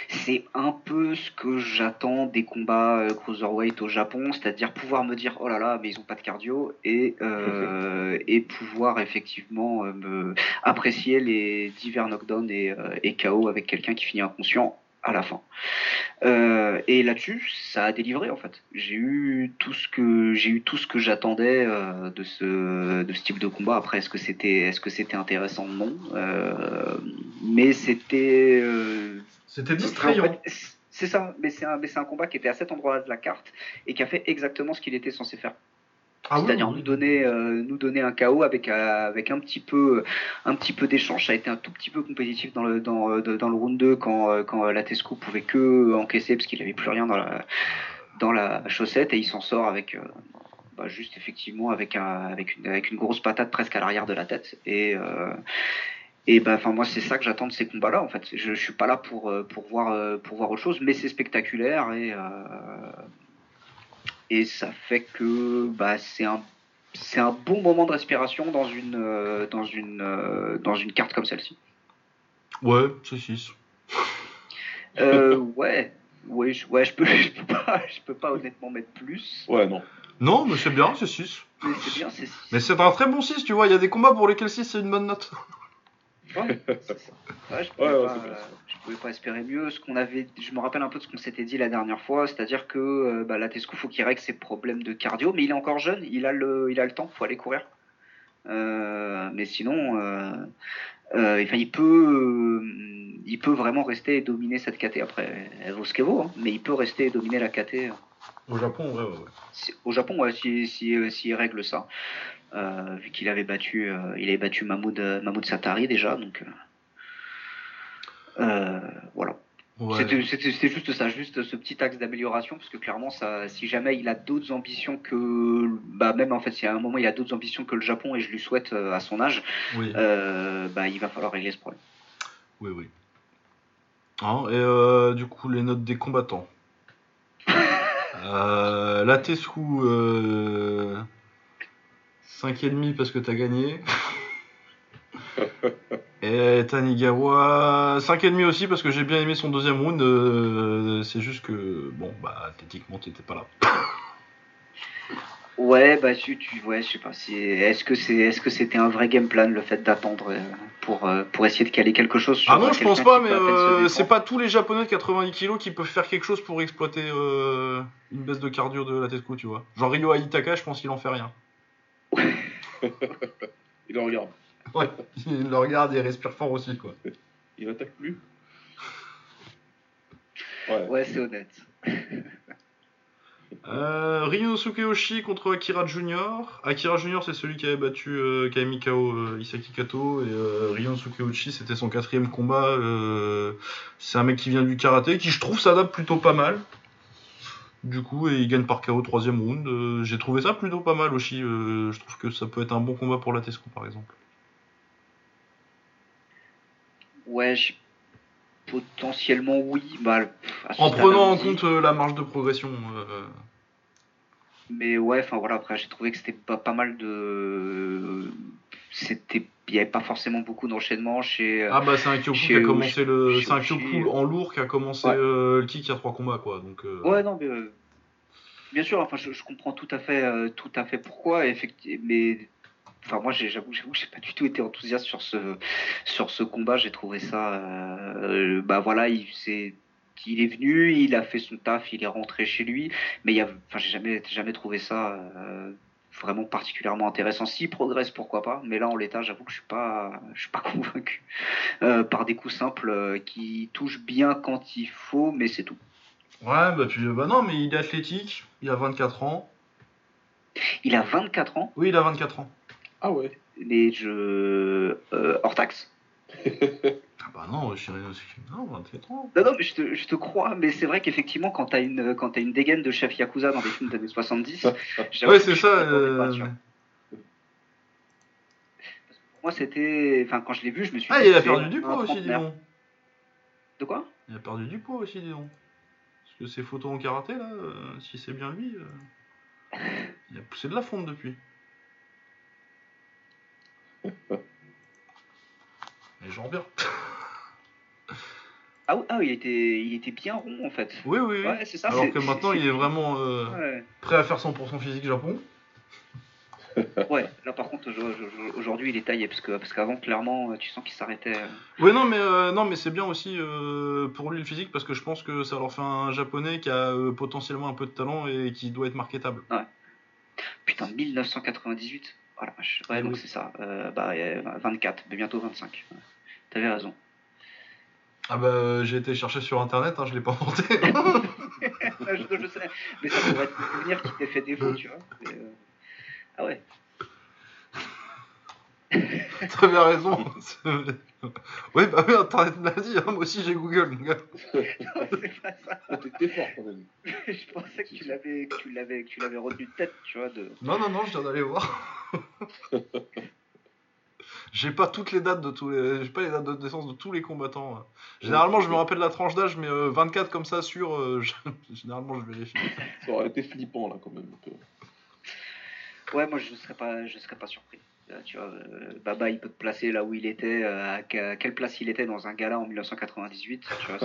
c'est un peu ce que j'attends des combats euh, cruiserweight au Japon, c'est-à-dire pouvoir me dire, oh là là, mais ils ont pas de cardio, et euh, pouvoir effectivement me apprécier les divers knockdowns et, et KO avec quelqu'un qui finit inconscient à la fin. Euh, et là-dessus, ça a délivré en fait. J'ai eu tout ce que j'ai eu tout ce que j'attendais euh, de ce de ce type de combat. Après, est-ce que c'était est-ce que c'était intéressant? Non, euh, mais c'était c'était distrayant. c'est ça, mais c'est un mais c'est un combat qui était à cet endroit-là de la carte et qui a fait exactement ce qu'il était censé faire. Ah C'est-à-dire nous donner euh, nous donner un KO avec euh, avec un petit peu un petit peu d'échange. Ça a été un tout petit peu compétitif dans le dans, euh, dans le round 2 quand quand Latescu pouvait que encaisser parce qu'il avait plus rien dans la dans la chaussette et il s'en sort avec bah, juste effectivement avec un avec une avec une grosse patate presque à l'arrière de la tête et et ben, enfin, moi, c'est ça que j'attends de ces combats-là. En fait, je, je suis pas là pour pour voir pour voir autre chose, mais c'est spectaculaire et et ça fait que bah, c'est un c'est un bon moment de respiration dans une euh, dans une euh, dans une carte comme celle-ci. Ouais, c'est 6. Euh, ouais, ouais, je, ouais, je peux, je peux pas, je peux pas honnêtement mettre plus. Ouais, non. Non, mais c'est bien, c'est 6. Mais c'est bien, c'est 6. Mais c'est un très bon 6, tu vois, il y a des combats pour lesquels 6 c'est une bonne note. Ouais, je pouvais, pas, pouvais pas espérer mieux. Ce qu'on avait, je me rappelle un peu de ce qu'on s'était dit la dernière fois, c'est-à-dire que euh, bah, Latescu faut qu'il règle ses problèmes de cardio, mais il est encore jeune, il a le, il a le temps, faut aller courir. Euh, mais sinon, euh, enfin, il peut, il peut vraiment rester et dominer cette KT. Après, elle vaut ce qu'elle vaut, hein, mais il peut rester et dominer la KT. Au Japon, ouais, ouais. Au Japon, ouais, si, si, si, il règle ça. Vu qu'il avait battu, il avait battu Mahmoud, Mahmoud Satari déjà, donc voilà. C'était juste ça, juste ce petit axe d'amélioration, parce que clairement, ça, si jamais il a d'autres ambitions que, bah même en fait, si à un moment il a d'autres ambitions que le Japon, et je lui souhaite euh, à son âge, euh, bah il va falloir régler ce problème. Oui, oui. Hein, et euh, du coup, les notes des combattants. la Tessu, 5,5 parce que t'as gagné. Et Tanigawa, 5,5 aussi parce que j'ai bien aimé son deuxième round. Euh, c'est juste que, bon, bah, techniquement, t'étais pas là. Ouais, bah tu, tu ouais, je sais pas. Si, est-ce que c'est, est-ce que c'était un vrai game plan le fait d'attendre euh, pour euh, pour essayer de caler quelque chose sur Ah non, je pense pas, mais c'est pas tous les Japonais de 90 kg qui peuvent faire quelque chose pour exploiter une baisse de cardio de la Tesco, tu vois. Genre Ryo Aitaka, je pense qu'il en fait rien. Il en regarde. Ouais, il le regarde et il respire fort aussi, quoi. Il attaque plus Ouais, c'est honnête. euh, Ryo Sukeoshi contre Akira Junior. Akira Junior, c'est celui qui avait battu, euh, qui avait mis KO euh, Isaki Kato. Et euh, Ryo Sukeoshi, c'était son quatrième combat. c'est un mec qui vient du karaté, qui je trouve s'adapte plutôt pas mal. Du coup, et il gagne par KO troisième round. J'ai trouvé ça plutôt pas mal aussi. je trouve que ça peut être un bon combat pour la Tesco, par exemple. Ouais, potentiellement oui. Bah, en prenant en compte euh, la marge de progression. Euh, Mais ouais, enfin voilà, après j'ai trouvé que c'était pas, pas mal de. C'était. Il n'y avait pas forcément beaucoup d'enchaînements chez. Euh, ah bah c'est un Kyoku qui a commencé le. C'est un Kyoku en lourd qui a commencé le kick il y a trois combats quoi. Donc, Ouais, non, mais. Bien sûr, enfin, je, comprends tout à fait, tout à fait pourquoi, effectivement, mais Enfin, moi, j'avoue, j'avoue, j'ai pas du tout été enthousiaste sur ce sur ce combat. J'ai trouvé ça, euh, bah voilà, il c'est il est venu, il a fait son taf, il est rentré chez lui, mais il y a, enfin, j'ai jamais jamais trouvé ça euh, vraiment particulièrement intéressant. S'il progresse, pourquoi pas, mais là en l'état, j'avoue que je suis pas, je suis pas convaincu euh, par des coups simples qui touchent bien quand il faut, mais c'est tout. Ouais, bah, puis, bah non, mais il est athlétique, il a 24 ans. Il a 24 ans? Oui, il a 24 ans. Ah ouais Mais je. Euh, hors taxe. ah bah non, je suis Non, 27 ans. Non, non, mais je te, je te crois, mais c'est vrai qu'effectivement, quand t'as une, quand as une dégaine de chef Yakuza dans des films des années 70, ouais, c'est ça. Euh... moi, c'était. Enfin, quand je l'ai vu, je me suis ah, dit. Ah, il a perdu du poids aussi, dis donc. De quoi? Il a perdu du poids aussi, dis donc. Parce que ces photos en karaté, là, euh, si c'est bien lui, euh, il a poussé de la fonte depuis. Les gens bien. Ah, ah il, était, il était bien rond en fait. Oui, oui, ça. Alors que maintenant il est vraiment euh, prêt à faire 100% physique Japon. ouais, là par contre aujourd'hui il est taillé parce que parce qu'avant clairement tu sens qu'il s'arrêtait. Euh. Oui non mais euh, non mais c'est bien aussi pour lui le physique parce que je pense que ça leur fait un japonais qui a potentiellement un peu de talent et qui doit être marketable. Ouais. Putain 1998. Voilà, ouais, donc c'est ça. Euh, bah, 24, mais bientôt 25. T'avais raison. Ah bah euh, j'ai été chercher sur internet, hein, je l'ai pas inventé. je, je, sais, mais ça pourrait être un souvenir qui t'ait fait défaut, tu vois. Euh, ah ouais. T'avais raison. oui, bah oui, Internet me l'a dit, hein. moi aussi j'ai Google, mon gars. non, c'est pas ça. T'étais fort quand même. je pensais que tu l'avais, que tu l'avais, que tu l'avais retenu de tête, tu vois. De... Non, non, non, je viens d'aller voir. J'ai pas toutes les dates de tous les, j'ai pas les dates de naissance de tous les combattants. Hein. Généralement, je me rappelle la tranche d'âge, mais 24 euh, comme ça sur, euh, généralement, je vérifie. Ça aurait été flippant là quand même. Ouais, moi je serais pas, je serais pas surpris. Euh, tu vois, euh, Baba, il peut te placer là où il était, euh, à quelle place il était dans un gala en 1998. Tu vois,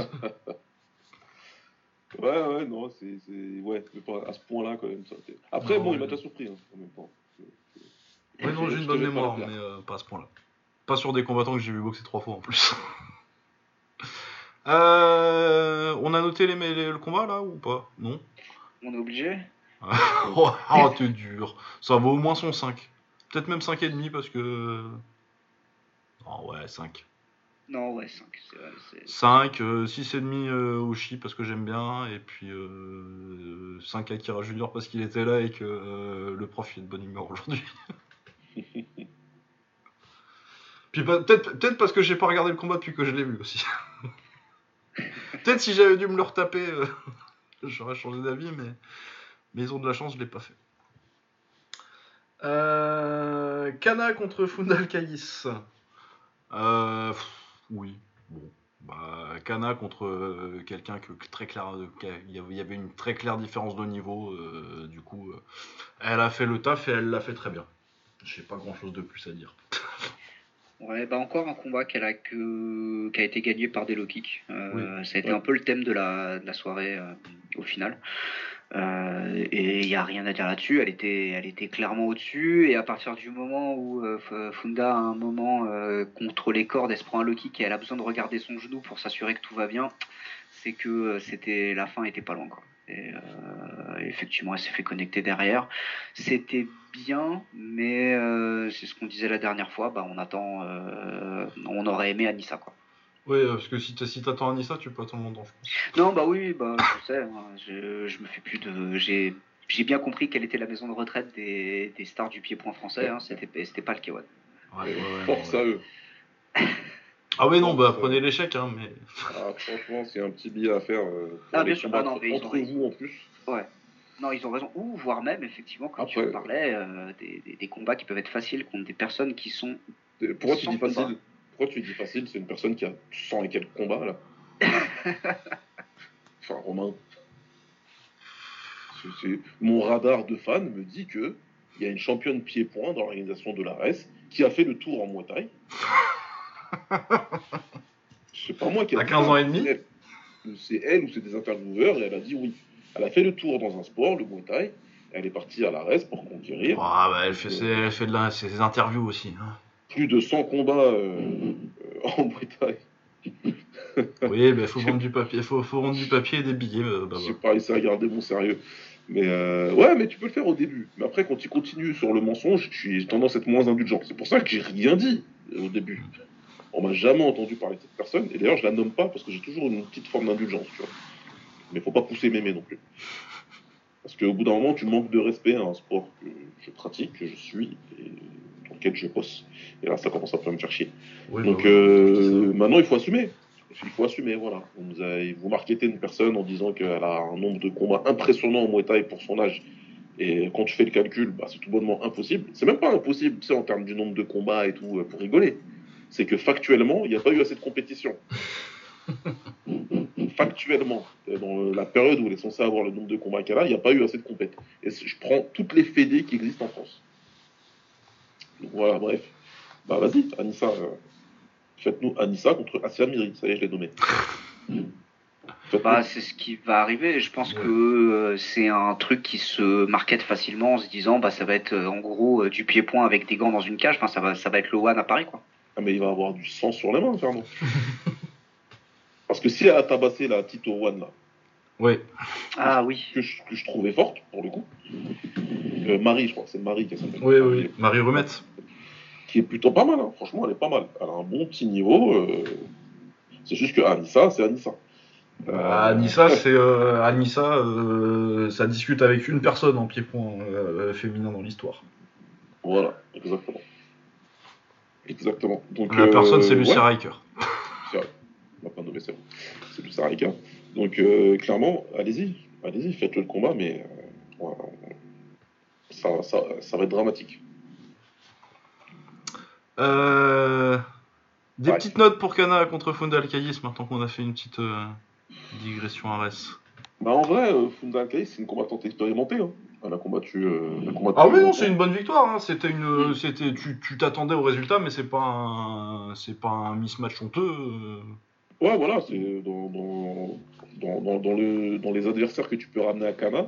ouais, ouais, non, c'est. Ouais, à ce point-là, quand même. Ça, Après, bon, il m'a déjà surpris, hein, en même temps. Ouais, non, j'ai une bonne mémoire, mais pas à ce point-là. Pas sur des combattants que j'ai vu boxer trois fois en plus. on a noté les, le combat là ou pas? Non? On est obligé Oh, oh t'es dur. Ça vaut au moins son 5. Peut-être même 5,5 parce que. Oh ouais, 5. Non, ouais, 5. 5, 6,5 euh, Oshi parce que j'aime bien, et puis euh, 5 Akira Junior parce qu'il était là et que euh, le prof est de bonne humeur aujourd'hui. Puis peut-être peut parce que j'ai pas regardé le combat depuis que je l'ai vu aussi. peut-être si j'avais dû me le retaper, euh, j'aurais changé d'avis, mais... mais ils ont de la chance, je l'ai pas fait. Euh... Kana contre Fundal Kayis. Euh... Oui, bon. Bah, Kana contre euh, quelqu'un que très il y avait une très claire différence de niveau. Du coup, elle a fait le taf et elle l'a fait très bien. J'ai pas grand chose de plus à dire. Ouais, bah encore un combat qu'elle a que... qui a été gagné par des low kicks. Ça a été un peu le thème de la, de la soirée au final. Euh, et il n'y a rien à dire là-dessus. Elle était, elle était clairement au-dessus. Et à partir du moment où euh, Funda, a un moment euh, contre les cordes, elle se prend un low kick et elle a besoin de regarder son genou pour s'assurer que tout va bien, c'est que c'était la fin était pas loin. Quoi. Et effectivement, elle s'est fait connecter derrière. C'était bien, mais c'est ce qu'on disait la dernière fois. Bah, on attend, on aurait aimé Anissa. Quoi. Oui, euh, parce que si t'attends Anissa, tu peux attendre longtemps, je pense. Non, bah oui, bah, je sais. Hein, je, je, me fais plus de. J'ai, j'ai bien compris quelle était la maison de retraite des, des stars du pied-point français. Hein, c'était, c'était pas le K1. Ouais, Force à eux. Ah oui, non, bah prenez l'échec, hein, mais. Ah, franchement, c'est un petit billet à faire. Euh, ah, bien sûr, ah, non, mais entre vous en plus. Ouais. Non, ils ont raison. Ou voire même, effectivement, comme tu parlais, euh, des, des, des, combats qui peuvent être faciles contre des personnes qui sont. Pourquoi tu dis facile? Pourquoi tu dis facile? C'est une personne qui a 100 et quelques combats, là. enfin, Romain. Mon radar de fan me dit que il y a une championne pied-point dans l'organisation de la RES qui a fait le tour en Muay Thai. C'est pas moi qui a. À 15 ans et demi C'est elle ou c'est des intervieweurs et elle a dit oui. Elle a fait le tour dans un sport, le Muay Thai. Elle est partie à la RES pour conquérir. Ah, bah, elle, fait ses, fait de ses interviews aussi. Hein plus de 100 combats euh, en Bretagne. oui, mais il faut vendre du papier, faut, faut vendre du papier et des billets. Euh, bah, J'ai pas réussi à garder mon sérieux. Mais euh, ouais, mais tu peux le faire au début. Mais après, quand tu continues sur le mensonge, j'ai tendance à être moins indulgent. C'est pour ça que j'ai rien dit au début. On m'a jamais entendu parler de cette personne. Et d'ailleurs, je la nomme pas parce que j'ai toujours une petite forme d'indulgence. Tu vois. Mais faut pas pousser mémé non plus. Parce qu'au bout d'un moment, tu manques de respect à un sport que je pratique, que je suis. Et je bosse. Et là, ça commence à me faire chier. Donc bah euh, maintenant, il faut assumer. Il faut assumer, voilà. Vous, vous marketez une personne en disant qu'elle a un nombre de combats impressionnant en Muay Thai pour son âge. Et quand tu fais le calcul, bah, c'est tout bonnement impossible. C'est même pas impossible, tu sais, en termes du nombre de combats et tout, euh, pour rigoler. C'est que factuellement, il n'y a pas eu assez de compétition. factuellement, dans la période où elle est censée avoir le nombre de combats qu'elle a, il n'y a pas eu assez de compétition. Et je prends toutes les fédés qui existent en France. Voilà, bref. Bah vas-y, Anissa. Euh, faites-nous Anissa contre Asia Miri. Ça y est, je l'ai nommé. Bah, c'est ce qui va arriver. Je pense que euh, c'est un truc qui se market facilement en se disant bah ça va être euh, en gros du pied-point avec des gants dans une cage. Enfin, ça va, ça va être le one à Paris quoi. Ah, mais il va avoir du sang sur les mains, Fernand. Parce que si elle a tabassé la Tito One là. Oui. Ah oui. Que je, que je trouvais forte pour le coup. Marie, je crois, c'est Marie qui s'appelle. Oui, oui, Marie Remette qui est plutôt pas mal. Hein. Franchement, elle est pas mal. Elle a un bon petit niveau. Euh. C'est juste que Anissa, c'est Anissa. Euh... Anissa, c'est euh, Anissa, euh, ça discute avec une personne en pied-point féminin dans l'histoire. Voilà, exactement. Exactement. Donc, La personne, c'est Lucia Riker. C'est vrai. On va pas nommer ça. C'est Lucia Riker. Donc, clairement, allez-y. Allez-y, faites le combat, mais ça, ça, ça va être dramatique. Euh, des petites notes pour Kana contre Funda Alcaïs, maintenant qu'on a fait une petite euh, digression à Res. Bah en vrai, euh, Funda Alcaïs, c'est une combattante expérimentée. Hein. Elle a combattu. ah oui, non, c'est une bonne victoire. Hein. C'était une, c'était, tu, t'attendais au résultat, mais c'est pas un, c'est pas un mismatch honteux. Ouais, voilà, c'est dans, dans, dans, le, dans les adversaires que tu peux ramener à Kana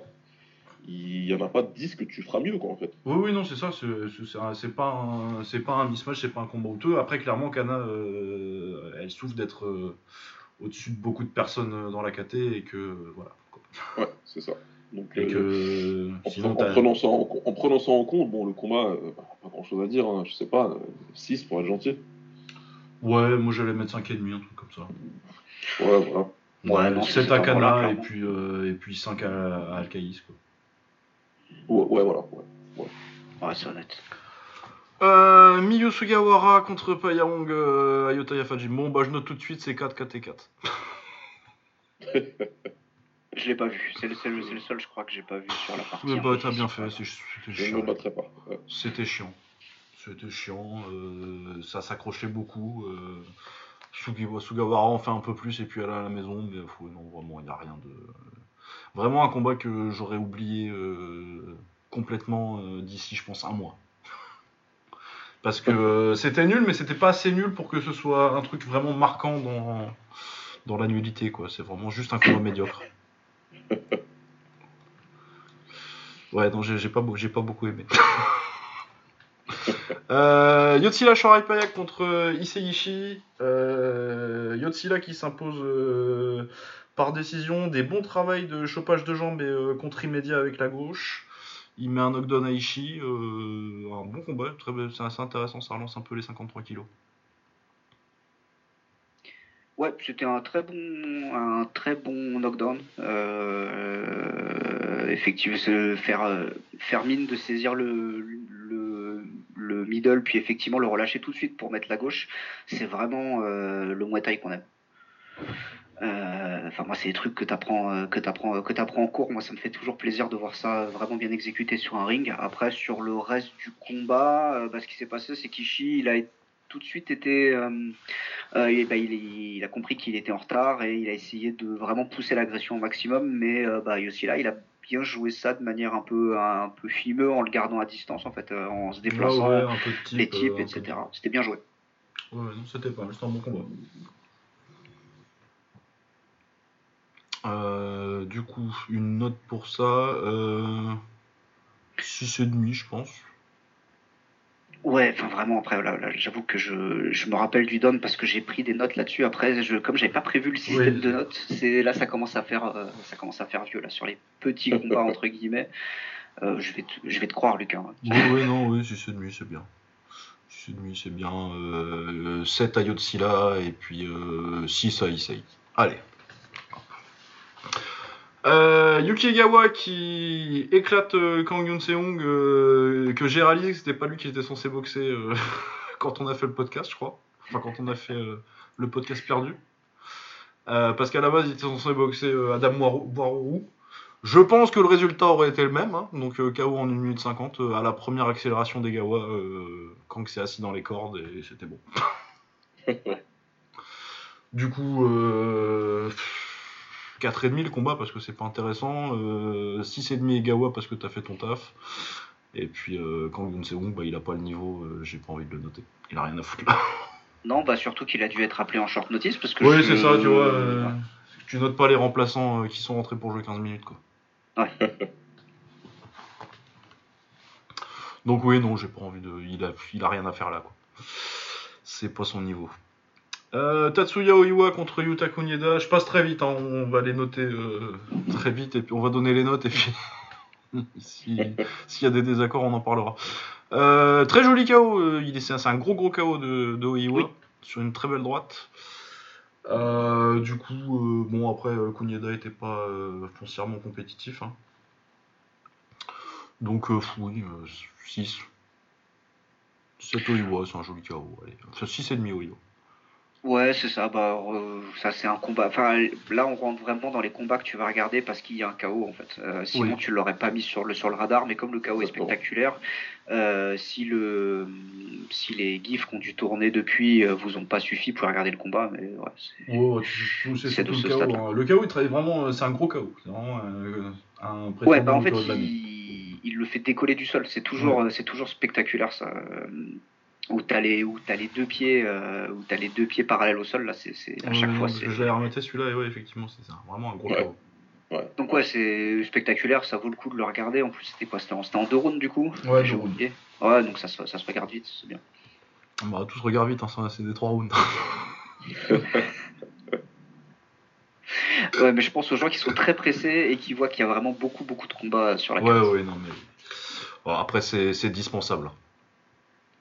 il n'y en a pas 10 que tu feras mieux, quoi, en fait. Oui, oui, non, c'est ça. C'est pas, un, pas un mismatch, c'est pas un combat honteux. Après, clairement, Kana, euh, elle souffre d'être euh, au-dessus de beaucoup de personnes euh, dans la KT et que, voilà. Ouais, c'est ça. Donc, en, prenant ça en, prenant ça en compte, bon, le combat, pas grand chose à dire, hein, je sais pas, 6 pour être gentil. Ouais, moi j'allais mettre 5,5, un truc comme ça. Ouais, voilà. Ouais, non, 7 à Kana et, puis, et puis 5 à, à Alcaïs, quoi. Ouais, voilà. Ouais, ouais. c'est honnête. Euh, Miyu Sugawara contre Payahong euh, Ayota Yafaji. Bon, bah je note tout de suite, c'est 4, 4 et 4. je l'ai pas vu. C'est le, seul, le seul, je crois, que j'ai pas vu sur la partie. bah, t'as bien fait. C'était chiant. Je ne battrai pas. C'était chiant. C'était chiant. Euh, ça s'accrochait beaucoup. Euh, Sugawara en fait un peu plus et puis elle est à la maison. Mais non, vraiment, il n'y a rien de. Vraiment un combat que j'aurais oublié euh, complètement d'ici, je pense, un mois. Parce que euh, c'était nul, mais c'était pas assez nul pour que ce soit un truc vraiment marquant dans, dans la nullité, quoi. C'est vraiment juste un combat médiocre. Ouais, non, j'ai pas, beaucoup aimé. euh, Yotsila Shorai Payak contre euh, Iseishi. Euh, Yotsila qui s'impose euh, par décision. Des bons travails de chopage de jambes et contre immédiat avec la gauche. Il met un knockdown à Ishii. Euh, un bon combat, c'est assez intéressant, ça relance un peu les 53 kilos. Ouais, c'était un très bon, un très bon knockdown. Euh, effectivement, faire, euh, faire mine de saisir le, le, le, middle, puis effectivement le relâcher tout de suite pour mettre la gauche, c'est vraiment le Muay qu'on aime. Euh, enfin, moi, c'est des trucs que tu apprends, euh, que apprends, que apprends en cours. Moi, ça me fait toujours plaisir de voir ça vraiment bien exécuté sur un ring. Après, sur le reste du combat, euh, bah, ce qui s'est passé, c'est qu'Ishi, il a tout de suite été, bah, il, a compris qu'il était en retard et il a essayé de vraiment pousser l'agression au maximum. Mais bah, aussi là, il a bien joué ça de manière un peu, un peu fimeux en le gardant à distance, en fait, en se déplaçant, les types, etc. C'était bien joué. Ouais, non, c'était pas c'était un bon combat. Euh, du coup, une note pour ça, euh, 6,5 je pense. Ouais, enfin vraiment, après, j'avoue que je, me rappelle du Dom parce que j'ai pris des notes là-dessus. Après, je, comme j'avais pas prévu le système de notes, c'est là ça commence à faire euh, ça commence à faire vieux là sur les petits combats entre guillemets. Euh, je vais te, je vais te croire, Lucas. Oui, oui, non, oui, 6,5 c'est bien. 6,5 c'est bien. 7 à Yotsila et puis 6 à Issei. Allez. Euh, Yuki Egawa qui éclate euh, Kang Yoon Seong, euh, que j'ai réalisé que c'était pas lui qui était censé boxer quand on a fait le podcast, je crois. Enfin, quand on a fait le podcast perdu. parce qu'à la base, il était censé boxer Adam Boirourou. Je pense que le résultat aurait été le même, hein. donc KO en 1 minute 50 à la première accélération d'Egawa, Kang s'est assis dans les cordes et c'était bon. du coup, 4,5 le combat parce que c'est pas intéressant, euh, 6,5 Egawa parce que t'as fait ton taf, et puis euh, quand Yoon bah, il a pas le niveau, euh, j'ai pas envie de le noter. Il a rien à foutre là. Non, bah surtout qu'il a dû être appelé en short notice parce que. Oui, c'est ça, tu vois. Euh, tu notes pas les remplaçants qui sont rentrés pour jouer 15 minutes quoi. Ouais. Donc oui, non, j'ai pas envie de. Il a, il a rien à faire là quoi. C'est pas son niveau. Euh, Tatsuya Oiwa contre Yuta Kunieda. Je passe très vite, hein. on va les noter euh, très vite et puis on va donner les notes et puis s'il y a des désaccords, on en parlera. Euh, très joli KO, c'est un gros gros KO de, de Oiwa sur une très belle droite. du coup, bon après Kunieda était pas foncièrement compétitif. Hein. Donc oui, 6. 7 Oiwa, c'est un joli KO. Allez. 6,5 Oiwa. Ouais, c'est ça. Bah, ça, c'est un combat. Enfin, là, on rentre vraiment dans les combats que tu vas regarder parce qu'il y a un chaos en fait. Euh, sinon, tu l'aurais pas mis sur le sur le radar. Mais comme le chaos est spectaculaire, euh, si le si les gifs qui ont dû tourner depuis euh, vous ont pas suffi pour regarder le combat, mais ouais, c'est de ce chaos, hein. Le chaos, il travaille vraiment. C'est un gros chaos. C'est vraiment un, Ouais, bah en fait, il, il, le fait décoller du sol. C'est toujours c'est toujours spectaculaire ça où tu as, les deux pieds euh, où as les deux pieds parallèles au sol là c'est à chaque fois c'est je l'avais remonté celui-là et ouais effectivement c'est ça vraiment un gros ouais. Ouais. Donc ouais, c'est spectaculaire, ça vaut le coup de le regarder. En plus, c'était quoi C'était en, deux rounds du coup Ouais, j'ai oublié. Ouais, donc ça, ça se regarde vite, c'est bien. Bah, tout se regarde vite, hein, c'est des trois rounds. ouais, mais je pense aux gens qui sont très pressés et qui voient qu'il y a vraiment beaucoup, beaucoup de combats sur la carte. Ouais, ouais, non, mais. Bon, après, c'est dispensable.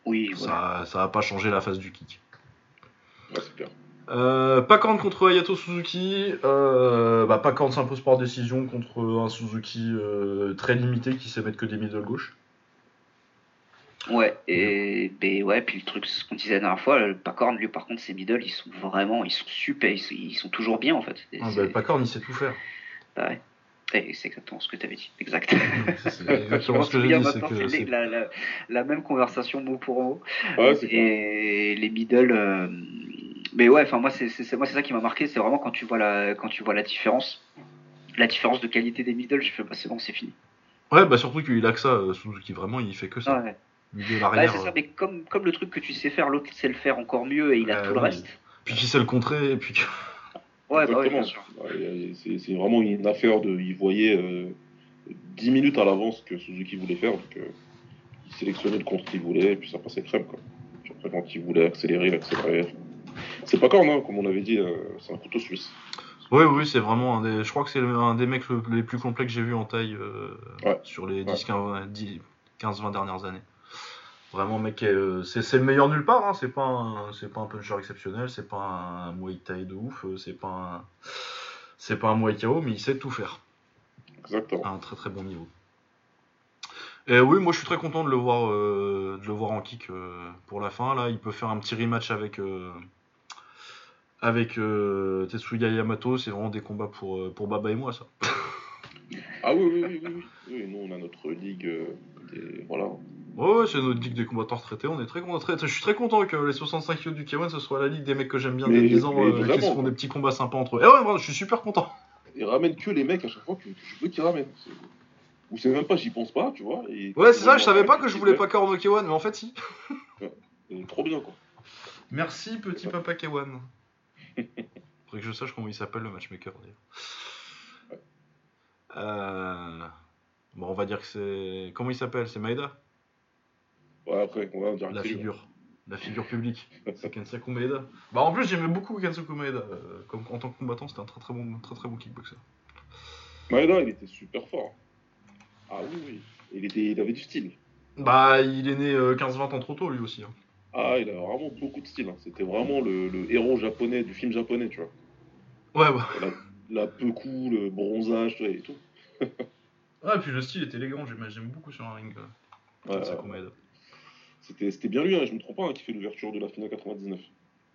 Oui, ça, ça va pas changer la phase du kick. Ouais, c'est Euh, Pacorn contre Hayato Suzuki. Euh, bah, Pacorn s'impose par décision contre un Suzuki euh, très limité qui sait mettre que des middle gauche. Ouais, et ben ouais, puis le truc, ce qu'on disait la dernière fois, le Pacorn, lui, par contre, ses middle, ils sont vraiment, ils sont super, ils sont, toujours bien, en fait. Ah, bah, le Pacorn, il sait tout faire. Bah ouais. C'est exactement ce que tu avais dit. Exact. C'est exactement ce que j'ai dit. C'est la, la, la, même conversation mot pour mot. Ouais, et les middle. Euh, mais ouais, enfin moi c'est moi c'est ça qui m'a marqué, c'est vraiment quand tu vois la quand tu vois la différence, la différence de qualité des middle, je fais bah c'est bon, c'est fini. Ouais, bah surtout qu'il a que ça, euh, Suzuki vraiment il fait que ça. Ouais. c'est ça, euh. mais comme, comme le truc que tu sais faire, l'autre sait le faire encore mieux et il a tout le reste. Puis qui sait le contrer, et puis. Ouais, bah bien sûr. c'est vraiment une affaire de. Il voyait euh, 10 minutes à l'avance que Suzuki voulait faire, donc euh, il sélectionnait le compte qu'il voulait, et puis ça passait crème. Quoi. Puis après, quand il voulait accélérer, il accélérait. C'est pas corne, hein, comme on avait dit, euh, c'est un couteau suisse. Oui, oui, c'est vraiment un des. Je crois que c'est un des mecs les plus complets que j'ai vu en taille euh, sur les 10-15-20 dernières années. Vraiment, mec, euh, c'est le meilleur nulle part. Hein. C'est pas pas un puncher exceptionnel, c'est pas un Muay Thai de ouf, euh, c'est pas un, c'est pas un Muay Thai, mais il sait tout faire. Exactement. À un très très bon niveau. Et oui, moi je suis très content de le voir, euh, de le voir en kick pour la fin. Là, il peut faire un petit rematch avec avec Tetsuya Yamato. C'est vraiment des combats pour pour Baba et moi, ça. ah oui, oui, oui, oui, oui. Nous, on a notre ligue. Des... Voilà. Ouais, c'est notre ligue des combattants retraités. On est très content. Je suis très content que les 65 kilos du K1 ce soit la ligue des mecs que j'aime bien, des 10 ans, euh, qui se font des petits combats sympas entre eux. Et ouais, je suis super content. Ils ramènent que les mecs à chaque fois que, je veux qu'ils ramènent. Ou c'est même pas, j'y pense pas, tu vois. ouais, c'est ça, je savais pas que je voulais pas Karon K1, mais en fait, si. trop bien, quoi. Merci, petit papa K1. Faudrait que je sache comment il s'appelle le matchmaker, d'ailleurs. Euh... Bon, on va dire que c'est. Comment il s'appelle? C'est Maeda? Après, on La figure. La figure publique. c'est Kensaku Maeda. Bah, en plus, j'aimais beaucoup Kensaku Maeda. Euh, comme, en tant que combattant, c'était un très très bon, très, très bon kickboxer. Maeda, il était super fort. Ah oui, oui. Il, était, il avait du style. Bah, il est né 15-20 euh, ans trop tôt, lui aussi. Hein. Ah, il a vraiment beaucoup de style. Hein. C'était vraiment le, héros japonais du film japonais, tu vois. Ouais, ouais. La, peu cool, le bronzage et tout. ah, et puis le style est élégant, j'aime beaucoup sur un ring. Ouais, Kensaku Maeda. C'était bien lui, hein, je me trompe pas, hein, qui fait l'ouverture de la finale 99.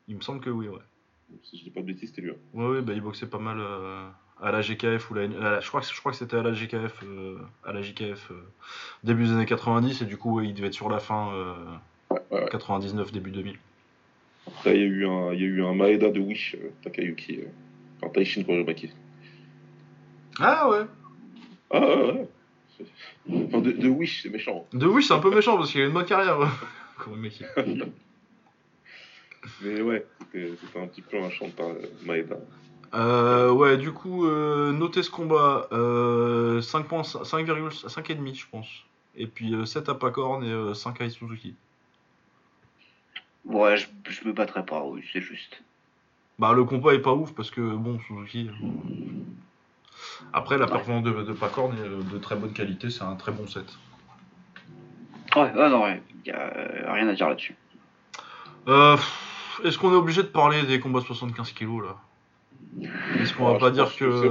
Il me semble que oui, ouais. Si je dis pas de bêtises, c'était lui. Hein. Ouais, ouais, bah, il boxait pas mal euh, à la GKF ou la, je crois que je crois que c'était à la GKF, euh, à la GKF euh, début des années 90 et du coup il devait être sur la fin 99 début 2000. Après il y a eu un il y a eu un Maeda de Wish Takayuki, un Taishin Kojimaki. Ah ouais. Ah ouais. ouais de, Wish, c'est méchant. De Wish, c'est un peu méchant parce qu'il a une bonne carrière. Mais ouais, c'était un petit peu un chanteur, Maeda. Euh, ouais, du coup, euh, notez ce combat euh, 5,5 je pense. Et puis 7 euh, à Pacorn et 5 à Suzuki. Ouais, je, je me battrai pas, oui, c'est juste. Bah, le combat est pas ouf parce que, bon, Suzuki. Après, la performance de, de Pacorn est de très bonne qualité, c'est un très bon set. Ouais, non, il n'y a rien à dire là-dessus. Euh, est-ce qu'on est obligé de parler des combats 75 kg là? Est-ce qu'on va pas dire que.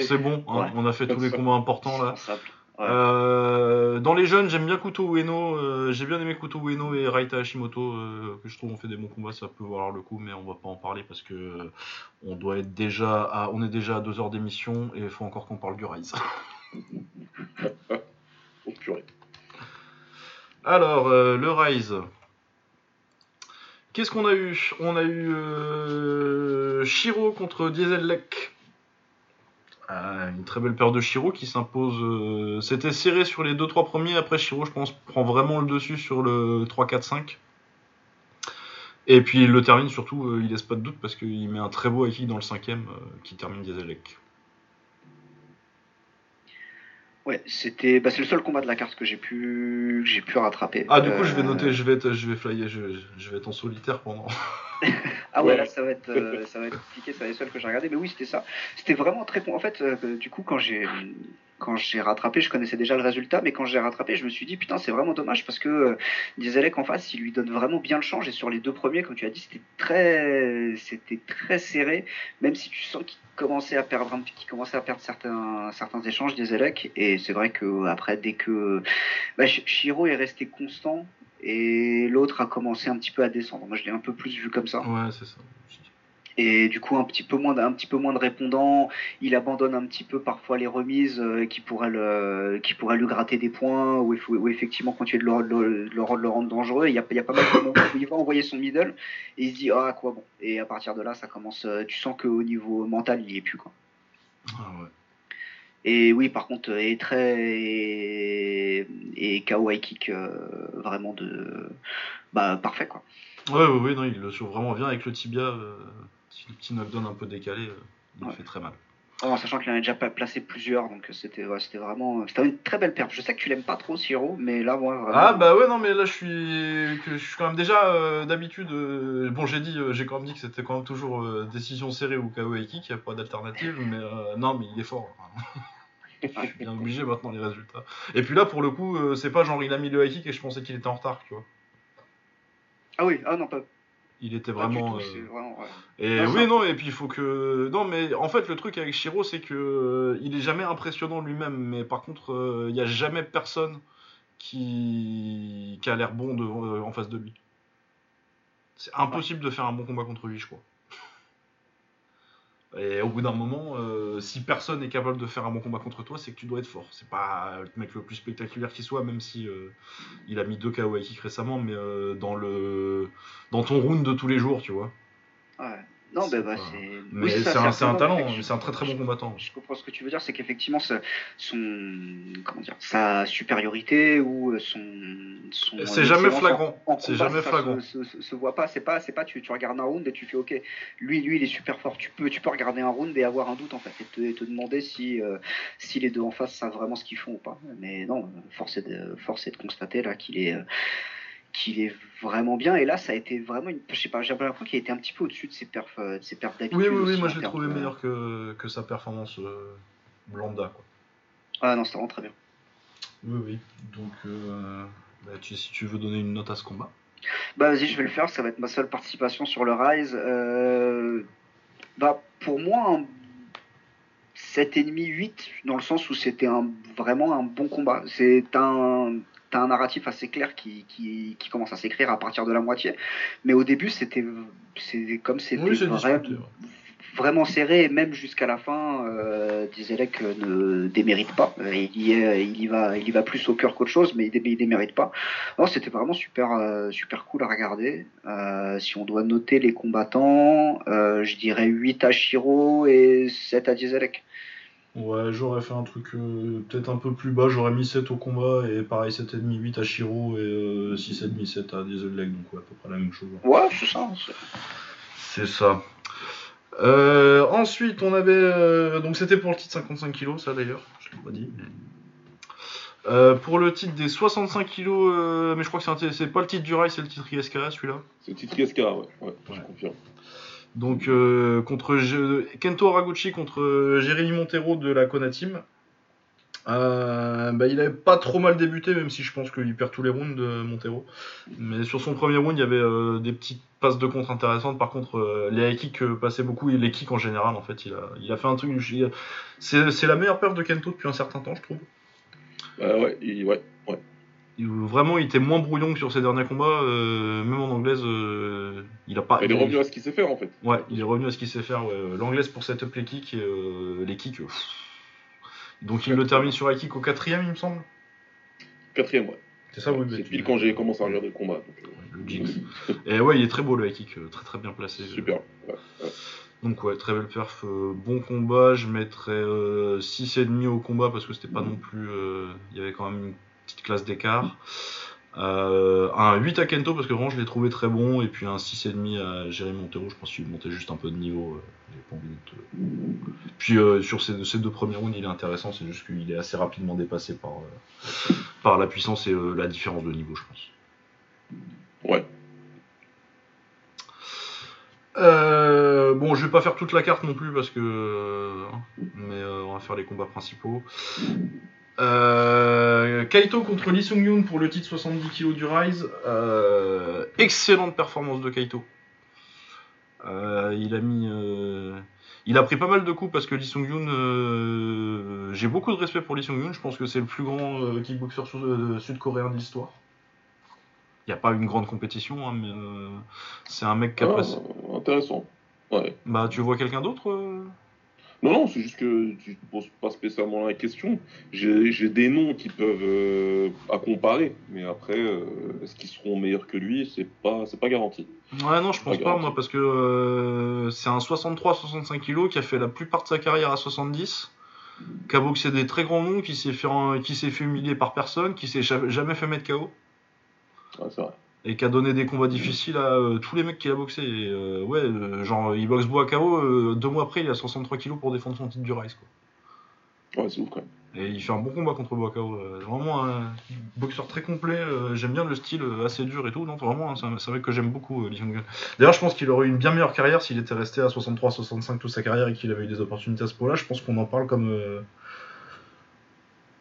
C'est bon, bon hein, on a fait tous les combats importants là. Euh, dans les jeunes, j'aime bien Kuto Ueno. Euh, j'ai bien aimé Kuto Ueno et Raita Hashimoto, euh, que je trouve ont fait des bons combats. Ça peut valoir le coup, mais on va pas en parler parce que on doit être déjà à, on est déjà à deux heures d'émission et il faut encore qu'on parle du Rise. oh purée. Alors, le Rise. Qu'est-ce qu'on a eu? On a eu Shiro contre Diesel euh, une très belle paire de Shiro qui s'impose. Euh, c'était serré sur les 2-3 premiers. Après, Shiro, je pense, prend vraiment le dessus sur le 3-4-5. Et puis il le termine surtout, euh, il laisse pas de doute parce qu'il met un très beau high dans le cinquième qui termine Dieselec. Ouais, c'était, bah, c'est le seul combat de la carte que j'ai pu, j'ai pu rattraper. Ah du coup je vais noter, je vais être, je vais flyer, je, vais être en solitaire pendant. ah ouais, là ça va être ça va être compliqué, c'est les seuls que j'ai regardé, mais oui c'était ça. C'était vraiment très bon. En fait, du coup quand j'ai quand j'ai rattrapé, je connaissais déjà le résultat, mais quand j'ai rattrapé, je me suis dit putain, c'est vraiment dommage parce que euh, Dieselec en face, il lui donne vraiment bien le change. Et sur les deux premiers, comme tu as dit, c'était très, c'était très serré, même si tu sens qu'il commençait à perdre un qu'il commençait à perdre certains, certains échanges Dieselec. Et c'est vrai que après, dès que bah, Shiro est resté constant et l'autre a commencé un petit peu à descendre. Moi, je l'ai un peu plus vu comme ça. Ouais, c'est ça et du coup un petit peu moins de, un petit peu moins de répondants. Il abandonne un petit peu parfois les remises euh, qui pourraient le, qui pourraient lui gratter des points ou, ou effectivement continuer de le, le, le, rendre dangereux. Il y a, il y a pas mal de moments où il va envoyer son middle et il se dit ah quoi bon. Et à partir de là ça commence. Euh, tu sens qu'au niveau mental il y est plus quoi. Ah ouais. Et oui, par contre, est très et, et KO kick euh, vraiment de bah parfait quoi. Ouais, ouais, ouais, non, il le sur vraiment bien avec le tibia le petit knockdown un peu décalé, euh, il fait très mal. en sachant qu'il en a déjà placé plusieurs, donc c'était c'était vraiment c'était une très belle perte. Je sais que tu l'aimes pas trop, Siro, mais là, moi, vraiment... Ah bah ouais, non, mais là, je suis, je suis quand même déjà euh, d'habitude. Euh, bon, j'ai dit, j'ai quand même dit que c'était quand même toujours décision serrée ou KO et kick, il n'y a pas d'alternative, mais non, mais il est fort. je suis bien obligé maintenant les résultats. Et puis là, pour le coup, c'est pas genre il a mis le high kick et je pensais qu'il était en retard, tu vois. Ah oui, ah non, pas, il était vraiment. Euh, et oui, non, et puis il faut que. Non, mais en fait, le truc avec Shiro, c'est que euh, il est jamais impressionnant lui-même, mais par contre, euh, il n'y a jamais personne qui, qui a l'air bon en face de lui. C'est impossible de faire un bon combat contre lui, je crois. Et au bout d'un moment, euh, si personne n'est capable de faire un bon combat contre toi, c'est que tu dois être fort. C'est pas le mec le plus spectaculaire qui soit, même si euh, il a mis deux KO kick récemment, mais euh, dans le dans ton round de tous les jours, tu vois. Ouais. Non, ben, bah, c'est. Mais c'est un, talent, c'est un très très bon combattant. Je comprends ce que tu veux dire, c'est qu'effectivement, son. Comment dire Sa supériorité ou son. c'est jamais flagrant. C'est jamais flagrant. Se, se, voit pas, c'est pas, c'est pas tu, tu regardes un round et tu fais OK, lui, lui, il est super fort. Tu peux, tu peux regarder un round et avoir un doute en fait, et te, te demander si, euh, si les deux en face savent vraiment ce qu'ils font ou pas. Mais non, force est de, force est de constater là qu'il est. Euh, qu'il est vraiment bien. Et là, ça a été vraiment une. Je sais pas, j'ai l'impression qu'il a été un petit peu au-dessus de ses perfs, euh, de ses perfs d'habitude. Oui, oui, oui, moi je l'ai trouvé meilleur que, que, sa performance euh, lambda. Quoi. Ah non, c'est vraiment très bien. Oui, oui. Donc, euh, bah, tu, si tu veux donner une note à ce combat. Bah vas-y, je vais le faire. Ça va être ma seule participation sur le Rise. bah, pour moi, un 7,5, 8, dans le sens où c'était un, vraiment un bon combat. C'est un t'as un narratif assez clair qui, qui, qui commence à s'écrire à partir de la moitié. Mais au début, c'était comme c'était vraiment serré, et même jusqu'à la fin, euh, Dizelec ne démérite pas. Il y, il y, va, il y va plus au cœur qu'autre chose, mais il, il démérite pas. C'était vraiment super, euh, super cool à regarder. Euh, si on doit noter les combattants, euh, je dirais 8 à Shiro et 7 à Dizelec. Ouais, j'aurais fait un truc euh, peut-être un peu plus bas, j'aurais mis 7 au combat et pareil 7,5, 8 à Shiro et euh, 6,5, 7 à Diesel donc ouais, à peu près la même chose. Ouais, c'est ça. C'est ça. Euh, ensuite, on avait. Euh, donc c'était pour le titre 55 kg, ça d'ailleurs, je l'ai pas dit. pour le titre des 65 kg, mais je crois que c'est pas le titre du rail, c'est le titre ISK celui-là. C'est le titre ISK, ouais, ouais, je confirme. Donc euh, contre Kento Araguchi contre Jérémy Montero de la Kona. Euh, bah, il avait pas trop mal débuté, même si je pense qu'il perd tous les rounds de Montero. Mais sur son premier round, il y avait euh, des petites passes de contre intéressantes. Par contre, les kicks passaient beaucoup et les kicks en général, en fait, il a, fait un truc. C'est la meilleure perf de Kento depuis un certain temps, je trouve. ouais, ouais. Vraiment, il était moins brouillon que sur ses derniers combats, euh, même en anglaise, euh, il a pas. Il est revenu à ce qu'il sait faire en fait. Ouais, il est revenu à ce qu'il sait faire. L'anglaise pour setup les kicks et euh, les kicks. Donc il le termine sur un kick au quatrième, il me semble. Quatrième, ouais. C'est ça, oui. C'est pile quand j'ai commencé à regarder le combat. le jinx. et ouais, il est très beau le high kick, très très bien placé. Super. Donc ouais, très belle perf, bon combat, je mettrais 6,5 au combat parce que c'était pas non plus... Il y avait quand même une petite classe d'écart. Euh, un 8 à Kento parce que vraiment je l'ai trouvé très bon et puis un 6,5 à Jérémy Montero je pense qu'il montait juste un peu de niveau euh, puis euh, sur ces, deux premiers rounds il est intéressant c'est juste qu'il est assez rapidement dépassé par, par la puissance et la différence de niveau je pense ouais Euh, bon, je vais pas faire toute la carte non plus parce que. Euh, mais euh, on va faire les combats principaux. Kaito contre Lee Sung Yoon pour le titre 70 kg du Rise. excellente performance de Kaito. il a mis. il a pris pas mal de coups parce que Lee Sung Yoon. J'ai beaucoup de respect pour Lee Sung Yoon. Je pense que c'est le plus grand kickboxer sud-coréen de l'histoire. Il n'y a pas une grande compétition, hein, mais euh, c'est un mec qui a ah, Intéressant. Ouais. Bah, tu vois quelqu'un d'autre euh? Non, non, c'est juste que tu ne poses pas spécialement la question. J'ai des noms qui peuvent euh, à comparer, mais après, est-ce qu'ils seront meilleurs que lui C'est pas, pas garanti. Ouais, non, je pense pas, moi, parce que c'est un 63-65 kg qui a fait la plupart de sa carrière à 70 qui a boxé des très grands noms, qui s'est fait, qui s'est fait humilier par personne, qui s'est jamais fait mettre KO. Et qui a donné des combats difficiles à euh, tous les mecs qu'il a boxé. Euh, ouais, euh, genre, il boxe Bois KO, deux mois après, il a 63 kilos pour défendre son titre du Rise. Quoi. Ouais, c'est ouf quand même. Et il fait un bon combat contre Boakao. vraiment un boxeur très complet. j'aime bien le style assez dur et tout. Non, vraiment, c'est un, mec que j'aime beaucoup, D'ailleurs, je pense qu'il aurait eu une bien meilleure carrière s'il était resté à 63-65 toute sa carrière et qu'il avait eu des opportunités à ce point-là. Je pense qu'on en parle comme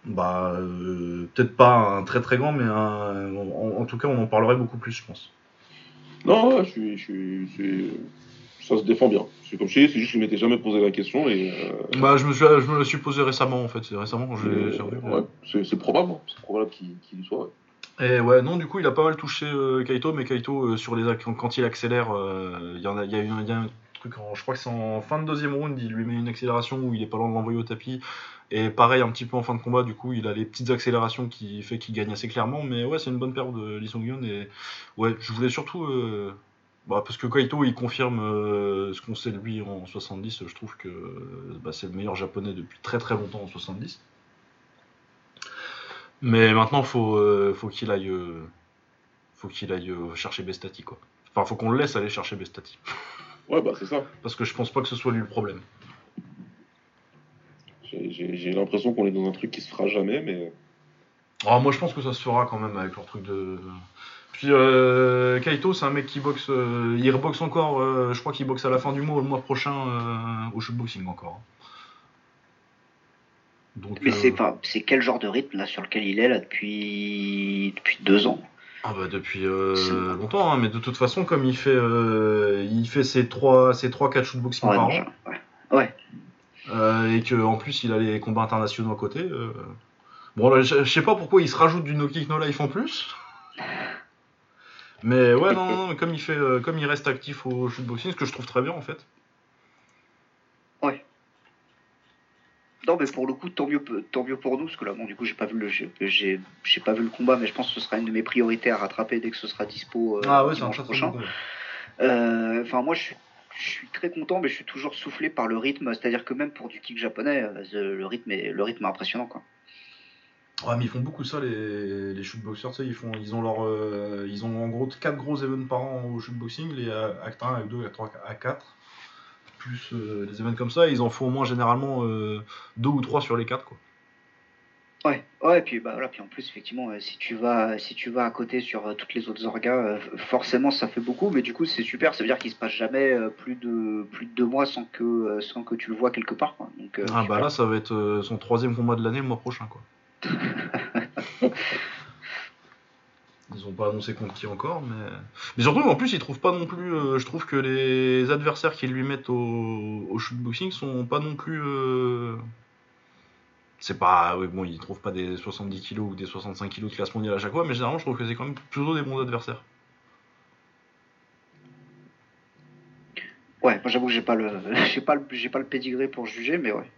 bah, euh, peut-être pas un très très grand, mais en, tout cas, on en parlerait beaucoup plus, je pense. Non, je suis, je ça se défend bien. C'est comme je dis, c'est juste que je m'étais jamais posé la question et. Euh, bah, je me, suis, je me suis posé récemment en fait. C'est récemment quand je l'ai Ouais, c'est probable, hein. c'est probable qu'il soit. Et ouais, non, du coup, il a pas mal touché euh, Kaito, mais Kaito, sur les quand il accélère, il y, en a, y, a y a un truc, je crois que c'est en fin de deuxième round, il lui met une accélération où il est pas loin de l'envoyer au tapis. Et pareil, un petit peu en fin de combat, du coup, il a les petites accélérations qui fait qu'il gagne assez clairement. Mais ouais, c'est une bonne paire de Lee Sung-hyun. Et ouais, je voulais surtout. Euh, bah, parce que Kaito, il confirme euh, ce qu'on sait de lui en 70. Je trouve que bah, c'est le meilleur japonais depuis très très longtemps en 70. Mais maintenant, faut, euh, faut qu'il aille, faut qu'il aille chercher Bestati, quoi. Enfin, faut qu'on le laisse aller chercher Bestati. Ouais, bah c'est ça. Parce que je pense pas que ce soit lui le problème. J'ai l'impression qu'on est dans un truc qui se fera jamais, mais. Oh, moi, je pense que ça se fera quand même avec leur truc de. Puis euh, Kaito, c'est un mec qui boxe. Euh, il reboxe encore. Euh, je crois qu'il boxe à la fin du mois, le mois prochain, au shootboxing encore. Donc, Mais c'est c'est quel genre de rythme là sur lequel il est là depuis depuis deux ans? Ah bah depuis longtemps, hein, mais de toute façon, comme il fait, il fait ses 3 ses trois 4 shootboxing par an. Ouais. ouais. Euh, et qu'en plus il a les combats internationaux à côté. Euh. Bon, je, sais pas pourquoi il se rajoute du no kick no life en plus. Mais ouais, non, non, comme il fait, euh, comme il reste actif au shootboxing, ce que je trouve très bien en fait. Ouais. Non, mais pour le coup, tant mieux, tant mieux pour nous, parce que là, bon, du coup, j'ai pas vu le, j'ai, pas vu le combat, mais je pense que ce sera une de mes priorités à rattraper dès que ce sera dispo. ah ouais, un prochain. Enfin, moi, je suis je suis très content, mais je suis toujours soufflé par le rythme. C'est-à-dire que même pour du kick japonais, euh, le rythme est, impressionnant. Quoi. Ouais, mais ils font beaucoup ça, les, shootboxers. Ils, font, ils, ont leur, euh, ils ont en gros 4 gros events par an au shootboxing, les Act 1, Act 2, Act 3, Act 4. Plus euh, les events comme ça, ils en font au moins généralement 2 ou 3 sur les 4. Quoi. Ouais, ouais, et puis bah voilà, puis en plus effectivement, euh, si tu vas, si tu vas à côté sur euh, toutes les autres orgas, euh, forcément ça fait beaucoup, mais du coup c'est super, ça veut dire qu'il se passe jamais plus de plus de deux mois sans que sans que tu le vois quelque part. Quoi. Donc, ah bah là ça va être son troisième combat de l'année le mois prochain quoi. Ils ont pas annoncé contre qui encore, mais. Mais surtout, en plus, ils trouvent pas non plus. je trouve que les adversaires qu'ils lui mettent au, au shootboxing sont pas non plus c'est pas. Oui, bon, ils trouvent pas des 70 kg ou des 65 kg de classe mondiale à chaque fois, mais généralement, je trouve que c'est quand même plutôt des bons adversaires. Ouais, moi j'avoue que j'ai pas le, j'ai pas le, j'ai pas le pédigré pour juger, mais ouais.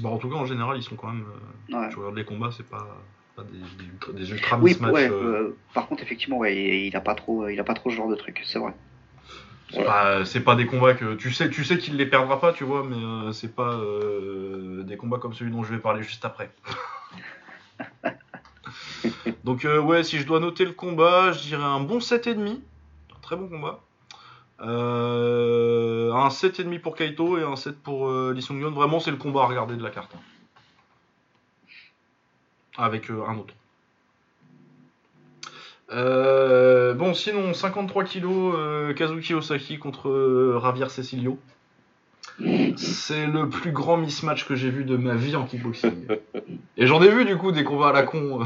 Bah en tout cas en général ils sont quand même. Euh, tu regardes les combats, c'est pas, pas des, des, ultra oui, ouais, euh. Euh, par contre effectivement ouais, il, a pas trop, il a pas trop ce genre de truc, c'est vrai. C'est pas, des combats que tu sais, tu sais qu'il les perdra pas, tu vois, mais euh, c'est pas euh, des combats comme celui dont je vais parler juste après. Donc euh, ouais, si je dois noter le combat, je dirais un bon 7,5. Un très bon combat. un 7,5 pour Kaito et un 7 pour Lee Vraiment, c'est le combat à regarder de la carte. Hein. Avec un autre. Bon, sinon, 53 kilos, Kazuki Osaki contre Javier Cecilio. C'est le plus grand mismatch que j'ai vu de ma vie en kickboxing. Et j'en ai vu du coup des combats à la con.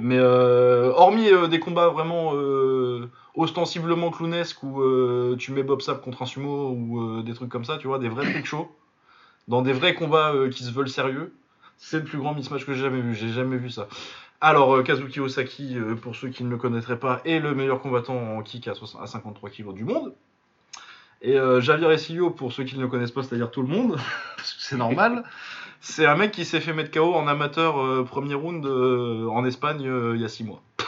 Mais hormis des combats vraiment ostensiblement clownesques où tu mets Bob Sapp contre un sumo ou des trucs comme ça, tu vois, des vrais trucs chauds, dans des vrais combats qui se veulent sérieux, c'est le plus grand mismatch que j'ai jamais vu. J'ai jamais vu ça. Alors, Kazuki Osaki, pour ceux qui ne le connaîtraient pas, est le meilleur combattant en kick à, 53 kg du monde. Et euh, Javier Esilio, pour ceux qui ne le connaissent pas, c'est-à-dire tout le monde, parce que c'est normal, c'est un mec qui s'est fait mettre KO en amateur euh, premier round euh, en Espagne il y a 6 mois.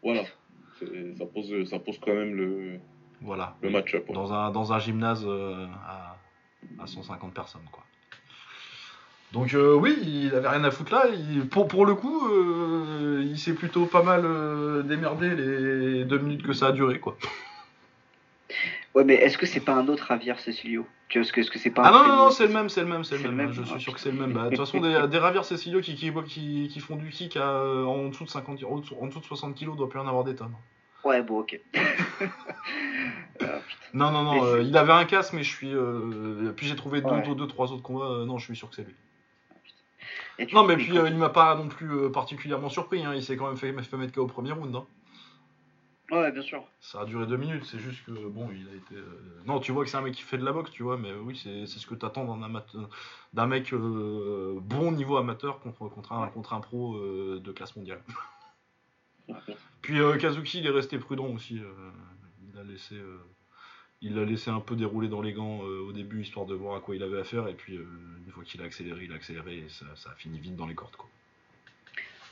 Voilà, ça pose, ça pose quand même le, voilà. le match-up. Dans, un, dans un gymnase à, à 150 personnes, quoi. Donc euh, oui, il avait rien à foutre là. pour, pour le coup, euh, il s'est plutôt pas mal euh, démerdé les deux minutes que ça a duré, quoi. Ouais, mais est-ce que c'est pas un autre Javier Cecilio? Est-ce que c'est pas Ah non, non, non, c'est le même, c'est le même, c'est le, même. Je suis sûr que c'est le même. Bah, de toute façon, des, des Javier Cecilio qui, qui, qui, font du kick en dessous de 50, en dessous de 60 kilos, doit plus en avoir des tonnes. Ouais, bon, ok. Ah, non, non, non, il avait un casque, mais je suis. puis j'ai trouvé deux, deux, trois autres combats. non, je suis sûr que c'est lui. Non, mais puis euh, il m'a pas non plus euh, particulièrement surpris. Hein. Il s'est quand même fait, fait mettre KO au premier round. Hein. Ouais, bien sûr. Ça a duré deux minutes. C'est juste que, bon, il a été. Euh, non, tu vois que c'est un mec qui fait de la boxe, tu vois, mais oui, c'est ce que t'attends d'un d'un mec bon niveau amateur contre, contre, un, contre un pro de classe mondiale. Puis Kazuki, il est resté prudent aussi. il a laissé il l'a laissé un peu dérouler dans les gants euh, au début, histoire de voir à quoi il avait affaire, et puis euh, une fois qu'il a accéléré, il a accéléré, et ça, a fini vite dans les cordes. Quoi.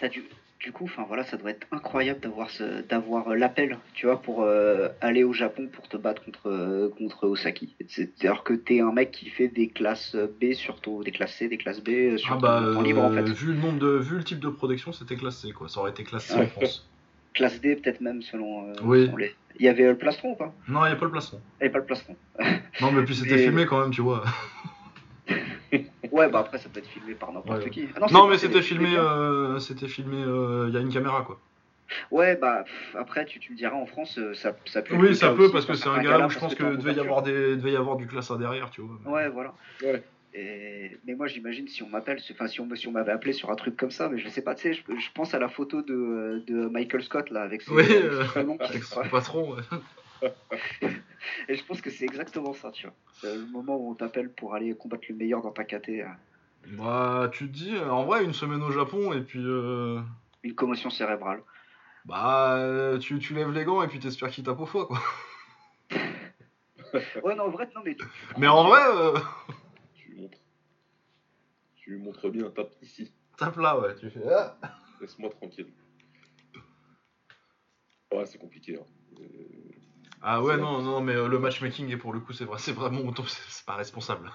Du, du, coup, enfin voilà, ça doit être incroyable d'avoir d'avoir l'appel, tu vois, pour euh, aller au Japon pour te battre contre contre Osaki. C'est-à-dire que t'es un mec qui fait des classes B surtout, des classes C, des classes B sur ah bah, libre en fait. Vu le nombre de, vu le type de protection, c'était classe C quoi. Ça aurait été classe C en France. Classe D peut-être même selon, oui. les. Il y avait le plastron ou pas? Non, il n'y a pas le plastron. Il n'y avait pas le plastron. non, mais puis c'était filmé quand même, tu vois. ouais, bah après ça peut être filmé par n'importe qui. Ah non, mais c'était filmé, euh, c'était filmé, euh, il y a une caméra quoi. Ouais, bah après tu, tu me diras en France euh, ça, ça peut. Oui, ça peut parce que c'est un gars où je pense que, devait y avoir des, devait y avoir du classe derrière, tu vois. Ouais, voilà. Ouais. Mais moi, j'imagine si on m'appelle, enfin si on, si on m'avait appelé sur un truc comme ça, mais je sais pas, tu sais, je, pense à la photo de, de Michael Scott là avec, ses, oui, euh, avec son patron. Et je pense que c'est exactement ça, tu vois. C'est le moment où on t'appelle pour aller combattre le meilleur dans ta KT. Euh. Bah, tu te dis, en vrai, une semaine au Japon et puis. Euh, une commotion cérébrale. Bah, tu, tu lèves les gants et puis t'espères qu'il tape au foie, quoi. ouais, non, en vrai, non, mais. mais en vrai. Tu lui montres bien, tape ici. Tape là, ouais, tu fais. Ah. Laisse-moi tranquille. Ouais, c'est compliqué. Hein. Euh, ah ouais, non, non, mais euh, le matchmaking, et pour le coup, c'est vrai, c'est vraiment c'est pas responsable.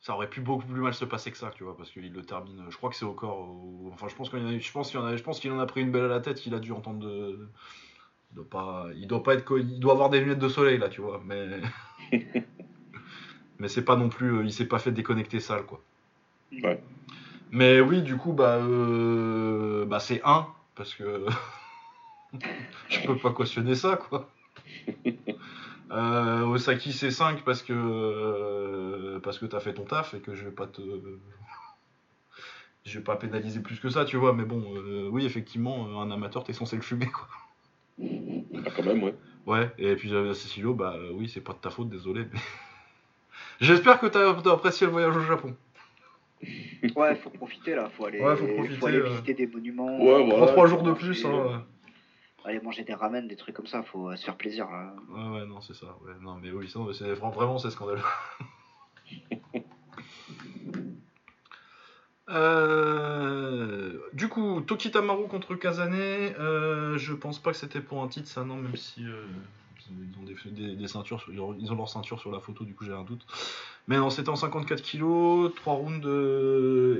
ça aurait pu beaucoup plus mal se passer que ça, tu vois, parce qu'il le termine. Je crois que c'est au corps. Enfin, je pense qu'il en a, je pense qu'il en a, je pense qu'il en a pris une belle à la tête. qu'il a dû entendre de. Il doit pas, il doit pas être, il doit avoir des lunettes de soleil là, tu vois, mais. mais c'est pas non plus, euh, il s'est pas fait déconnecter sale quoi. Ouais. Mais oui, du coup, bah, euh, bah c'est 1, parce que je peux pas cautionner ça, quoi. Euh, Osaki c'est 5 parce que euh, parce que t'as fait ton taf et que je vais pas te je vais pas pénaliser plus que ça, tu vois. Mais bon, oui, effectivement, un amateur, t'es censé le fumer, quoi. Ah, quand même, ouais. Ouais, et puis Cecilio, bah oui, c'est pas de ta faute, désolé. Mais... J'espère que tu as, apprécié le voyage au Japon. Ouais, faut profiter là, faut aller, faut, profiter, faut aller euh. visiter des monuments. Ouais, voilà, trois jours de plus. Hein. Aller manger des ramen, des trucs comme ça, faut euh, se faire plaisir là. Ouais, ouais, non, c'est ça. Ouais, non, mais oui, c'est vraiment c'est scandaleux. euh, du coup, Tokitamaru contre Kazane, euh, je pense pas que c'était pour un titre ça, non, même si euh, ils ont des, ceintures, ils ont leur ceinture sur la photo, du coup j'ai un doute. Mais non, c'était en 54 kg, 3 rounds,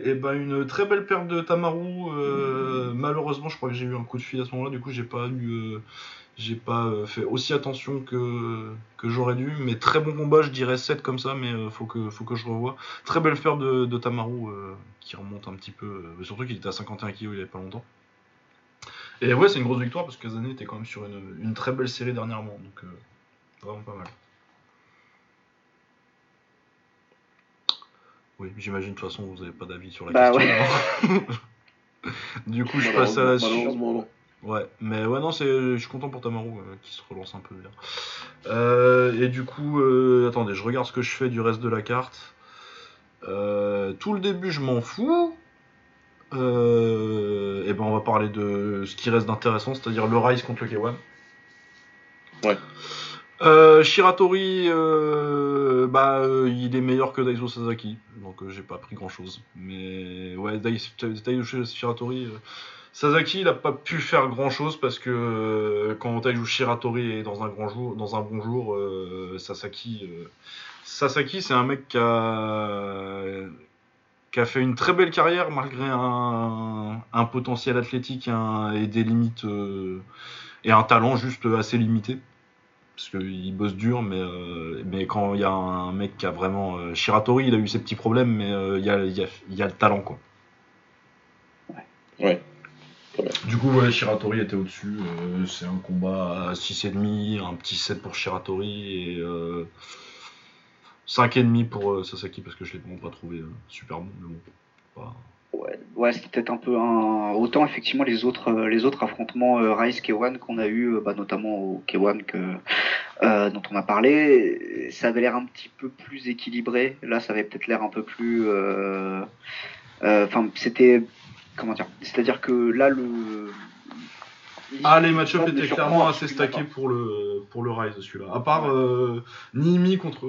et ben une très belle perte de Tamaru. Euh, malheureusement, je crois que j'ai eu un coup de fil à ce moment-là, du coup j'ai pas eu, euh, j'ai pas euh, fait aussi attention que, que j'aurais dû. Mais très bon combat, je dirais 7 comme ça, mais faut, que, faut que je revoie. Très belle faire de, Tamaru qui remonte un petit peu. surtout qu'il était à 51 kg il y avait pas longtemps. Et ouais, c'est une grosse victoire parce que Kazané était quand même sur une, une très belle série dernièrement. Donc vraiment pas mal. Oui, j'imagine de toute façon vous n'avez pas d'avis sur la bah question. du coup, je passe à la suite. Ouais, mais ouais, non, c'est, je suis content pour Tamaru euh, qui se relance un peu bien. Euh, et du coup, euh, attendez, je regarde ce que je fais du reste de la carte. tout le début, je m'en fous. Et ben, on va parler de ce qui reste d'intéressant, c'est-à-dire le Rise contre le K1. Ouais. Euh, Shiratori, euh, bah, euh, il est meilleur que Daiso Sasaki, donc j'ai pas pris grand chose. Mais ouais, Daiso Shiratori, Sasaki, il a pas pu faire grand chose parce que quand Daiso Shiratori est dans un grand jour, dans un bon jour, Sasaki, Sasaki, c'est un mec qui a qui a fait une très belle carrière malgré un, un potentiel athlétique et des limites et un talent juste assez limité parce qu'il bosse dur, mais, euh, mais quand il y a un mec qui a vraiment. Euh, Shiratori, il a eu ses petits problèmes, mais euh, il y, a, y, a, y, a, le talent, quoi. Ouais. Du coup, ouais, Shiratori était au-dessus. c'est un combat à 6,5, un petit 7 pour Shiratori et 5,5 pour Sasaki parce que je l'ai vraiment pas trouvé super bon, mais bon. Pas... Ouais, c'était peut-être un peu un. Autant effectivement les autres, euh, les autres affrontements euh, Rise K1 qu'on a eu, euh, bah, notamment au K1 que, dont on a parlé, ça avait l'air un petit peu plus équilibré. Là, ça avait peut-être l'air un peu plus. Enfin, c'était. Comment dire C'est-à-dire que là, le. Ah, les match-ups étaient clairement assez stackés pour le, pour le Rise, celui-là. À part Nimi contre,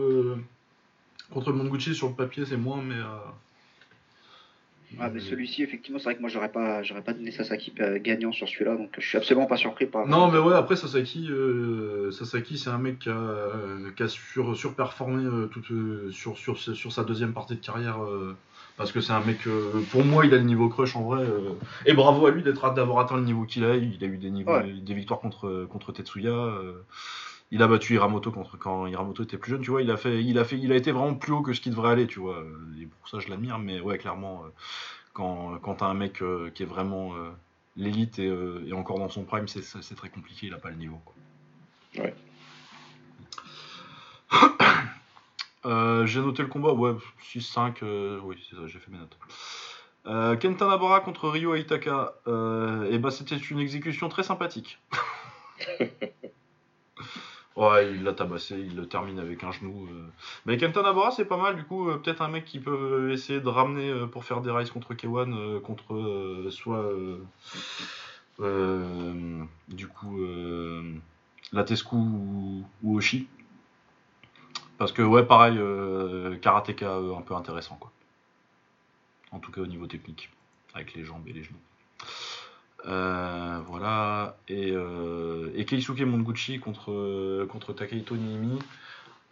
contre Monguchi sur le papier, c'est moins, mais. Ah, mais celui-ci, effectivement, c'est vrai que moi, j'aurais pas, j'aurais pas donné Sasaki euh, gagnant sur celui-là, donc je suis absolument pas surpris par. Non, mais ouais, après Sasaki, euh, Sasaki, c'est un mec qui a, qui a sur, surperformé euh, tout, sur, sur, sur, sa deuxième partie de carrière. parce que c'est un mec, pour moi, il a le niveau crush en vrai. et bravo à lui d'être d'avoir atteint le niveau qu'il a. Il a eu des, niveaux, des victoires contre, contre Tetsuya il a battu Hiramoto contre quand Hiramoto était plus jeune, tu vois, il a fait, il a fait, il a été vraiment plus haut que ce qu'il devrait aller, tu vois. Et pour ça, je l'admire, mais ouais, clairement, euh, quand, quand t'as un mec euh, qui est vraiment euh, l'élite et, encore dans son prime, c'est très compliqué, il a pas le niveau. Quoi. Ouais. j'ai noté le combat, ouais, 6-5, oui, c'est ça, j'ai fait mes notes. Euh, Kenta Nabara contre Ryo Aitaka, et bah c'était une exécution très sympathique. Ouais, il l'a tabassé, il le termine avec un genou. Euh. Mais Kenta Nabara, c'est pas mal, du coup, euh, peut-être un mec qui peut essayer de ramener euh, pour faire des races contre K1, contre soit. du coup, Latescu ou, ou, Oshi. Parce que, ouais, pareil, karatéka un peu intéressant, quoi. En tout cas, au niveau technique, avec les jambes et les genoux. Euh, voilà. Et, euh, et, Keisuke Monguchi contre, contre Takehito.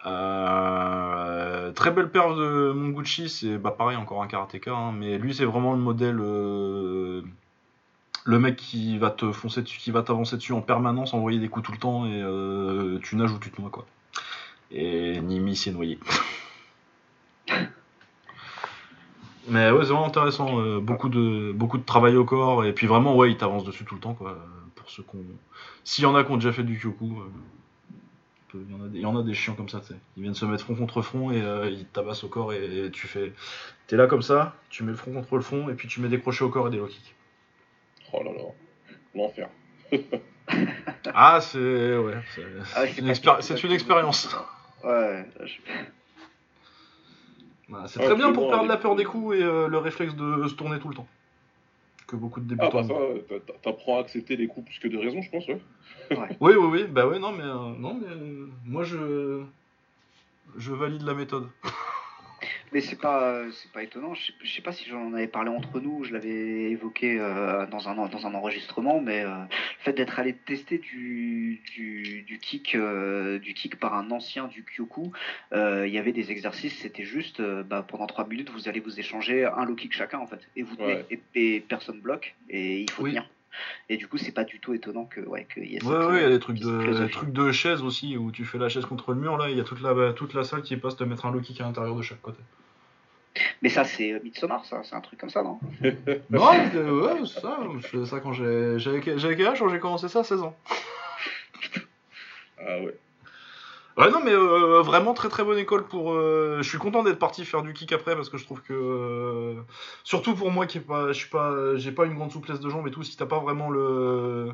Euh, très belle perf de Monguchi, c'est bah, pareil, encore un karatéka, hein, mais lui c'est vraiment le modèle, le mec qui va te qui va t'avancer dessus en permanence, envoyer des coups tout le temps et tu nages ou tu te noies quoi. Et Nimi s'est noyé. Mais ouais, c'est vraiment intéressant. Euh, beaucoup, de, beaucoup de travail au corps. Et puis vraiment, ouais, il t'avance dessus tout le temps. Quoi, pour ceux qu'on. S'il y en a qui ont déjà fait du Kyoku, euh, il, y en a des, chiants comme ça. sais. Ils viennent se mettre front contre front et euh, ils tabassent au corps. Et, tu fais. T'es là comme ça, tu mets le front contre le front et puis tu mets des crochets au corps et des low kicks. Oh là là, l'enfer. ah, c'est. Ouais, c'est ah une, une expérience. Ouais, je... C'est très bien pour perdre la peur des coups et euh, le réflexe de se tourner tout le temps. Que beaucoup de débutants. Ah bah ça, t'apprends à accepter les coups plus que des raisons, je pense, ouais. oui, oui, oui, bah ouais, non, mais, euh, non, mais euh, moi je. Je valide la méthode. Mais c'est pas, c'est pas étonnant. Je sais, sais pas si j'en avais parlé entre nous, je l'avais évoqué euh, dans, un, dans un enregistrement, mais euh, le fait d'être allé tester du, du, kick, euh, du kick par un ancien du Kyoku, il y avait des exercices, c'était juste bah, pendant 3 minutes, vous allez vous échanger un low kick chacun en fait, et vous tenez, et, personne bloque, et il faut tenir. Et du coup, c'est pas du tout étonnant que ouais qu'il y ait. Ouais, ouais, il y a des trucs de trucs de chaise aussi où tu fais la chaise contre le mur là, il y a toute la toute la salle qui passe de mettre un low kick à l'intérieur de chaque côté. Mais ça, c'est euh, Midsommar, ça, c'est un truc comme ça, non? Non, ouais, c'est ça. Je faisais ça quand j'ai. J'avais quel âge quand j'ai commencé ça? 16 ans. Ah ouais. Ouais, non, mais euh, vraiment très très bonne école pour. Euh, je suis content d'être parti faire du kick après parce que je trouve que. surtout pour moi qui est pas. Je suis pas. J'ai pas une grande souplesse de jambes et tout. Si t'as pas vraiment le.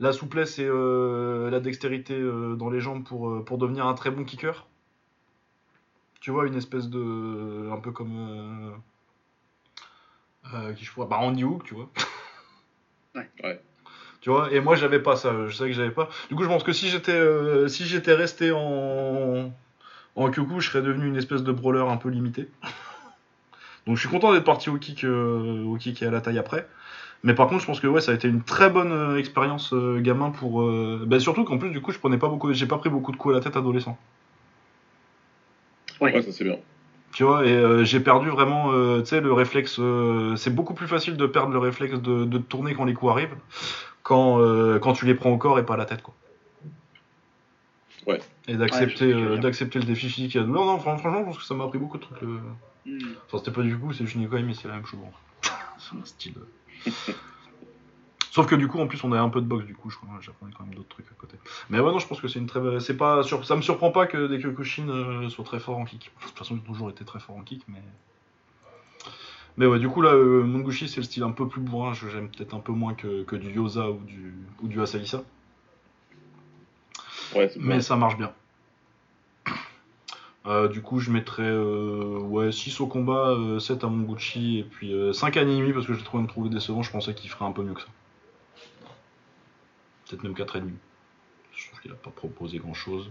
La souplesse et la dextérité dans les jambes pour, pour devenir un très bon kicker tu vois, une espèce de. Un peu comme. Euh, euh, qui je pourrais. Bah, Randy Hook, tu vois. Ouais. ouais. Tu vois, et moi j'avais pas ça, je sais que j'avais pas. Du coup, je pense que si j'étais euh, si j'étais resté en en Kyoku, je serais devenu une espèce de brawler un peu limité. Donc je suis content d'être parti au kick, au kick et à la taille après. Mais par contre, je pense que ouais, ça a été une très bonne expérience gamin pour. Bah, surtout qu'en plus, du coup, je prenais pas beaucoup, j'ai pas pris beaucoup de coups à la tête adolescent. Ouais, ça c'est bien. Tu vois, et euh, j'ai perdu vraiment, euh, tu sais, le réflexe. Euh, c'est beaucoup plus facile de perdre le réflexe de, de tourner quand les coups arrivent, quand, quand tu les prends au corps et pas à la tête, quoi. Ouais. Et d'accepter d'accepter le défi physique. Non, non, franchement, je pense que ça m'a appris beaucoup de trucs. Hmm. Enfin, c'était pas du coup, c'est une mais c'est la même chose. c'est un style. Sauf que du coup, en plus, on a un peu de boxe, du coup, je crois, j'apprends quand même d'autres trucs à côté. Mais ouais, non, je pense que c'est une très. C'est pas. Ça me surprend pas que des Kyokushin euh, soient très forts en kick. De toute façon, ils ont toujours été très forts en kick, mais. Mais ouais, du coup, là, euh, Mongushi, c'est le style un peu plus bourrin. J'aime peut-être un peu moins que, que, du Yosa ou du, ou du Asalisa. Ouais, mais ça marche bien. Euh, du coup, je mettrais euh, ouais, 6 au combat, 7 à Monguchi et puis 5 à Nimi parce que j'ai trouvé me trouver décevant. Je pensais qu'il ferait un peu mieux que ça peut-être même 4,5. Je trouve qu'il n'a pas proposé grand chose.